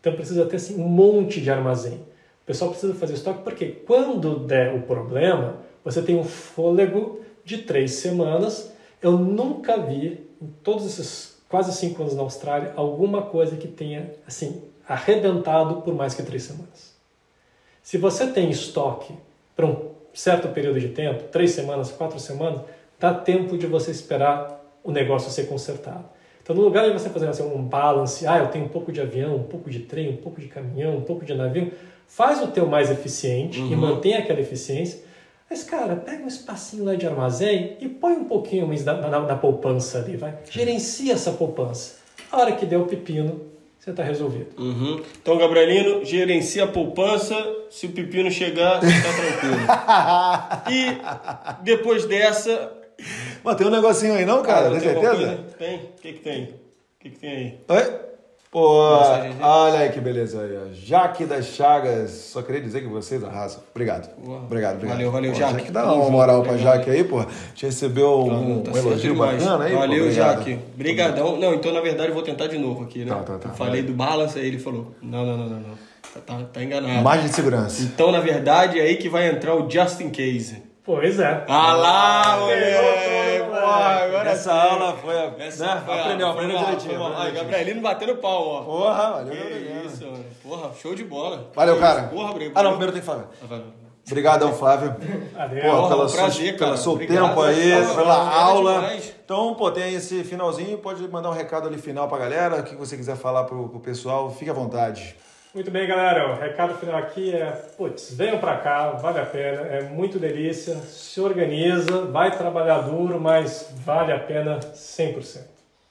Então precisa ter assim, um monte de armazém. O pessoal precisa fazer estoque porque quando der o problema, você tem um fôlego de três semanas. Eu nunca vi, em todos esses quase cinco anos na Austrália, alguma coisa que tenha assim arrebentado por mais que três semanas. Se você tem estoque para um certo período de tempo, três semanas, quatro semanas, dá tempo de você esperar o negócio ser consertado. Então, no lugar de você fazer assim, um balance, ah, eu tenho um pouco de avião, um pouco de trem, um pouco de caminhão, um pouco de navio, faz o teu mais eficiente e mantém aquela eficiência. Mas, cara, pega um espacinho lá de armazém e põe um pouquinho mais na, na, na poupança ali, vai. Gerencia essa poupança. A hora que der o pepino, você está resolvido. Uhum. Então, Gabrielino, gerencia a poupança. Se o pepino chegar, você tá tranquilo. e depois dessa. Mas tem um negocinho aí não, cara? Tem tem alguma certeza? Tem? O que, que tem? O que, que tem aí? Oi? Pô, olha aí que beleza aí. ó. Jaque das Chagas, só queria dizer que vocês arrasam. Obrigado. Obrigado, obrigado. Valeu, valeu, Pô, Jaque. Dá Tamo uma moral pra obrigado. Jaque aí, pô. Te recebeu um, Tá um elogio demais. bacana aí, pô. Valeu, Obrigado. Jaque. Brigadão. Não, então na verdade eu vou tentar de novo aqui, né? Tá, tá, tá. Eu falei do balance, aí ele falou: não, não, não, não, não. Tá, tá, tá enganado. Margem de segurança. Então, na verdade, é aí que vai entrar o Just in Case. Pois é. Ah lá, moleque! Agora Essa sim. aula foi, a- Essa né? foi a- aprendeu, aprendeu direitinho. Ai, direitinho. Gabrielino batendo palma, ó. Porra, valeu, Que valeu. isso, mano. Porra, show de bola. Valeu, Que cara. isso. Porra, obrigado. Ah, não, primeiro tem falar. Ah. Obrigadão, Flávio. Adeus. Pô, Porra, pela um sua, prazer, pelo cara. seu Obrigado. tempo aí, Pô, pela aula. demais. Então, pô, tem esse finalzinho, pode mandar um recado ali final pra galera, o que você quiser falar pro, pro pessoal, fique à vontade. Muito bem, galera. O recado final aqui é: putz, venham pra cá, vale a pena, é muito delícia. Se organiza, vai trabalhar duro, mas vale a pena 100%.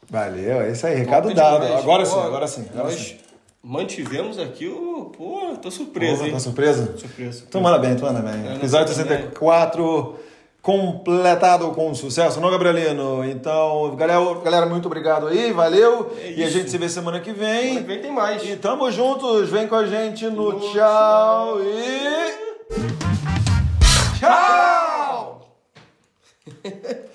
Valeu, é isso aí, recado dado. Agora Pô, sim, agora sim, agora nós sim. mantivemos aqui o. Pô, tô surpreso, Pô, hein? Tá surpresa? Surpresa. Então manda bem, tu manda bem. não Episódio sei também. 64 completado com sucesso, não, Gabrielino? Então, galera, galera muito obrigado aí, valeu. É e a gente se vê semana que Semana vem. que vem tem mais. E tamo juntos, vem com a gente no, No tchau e. Tchau!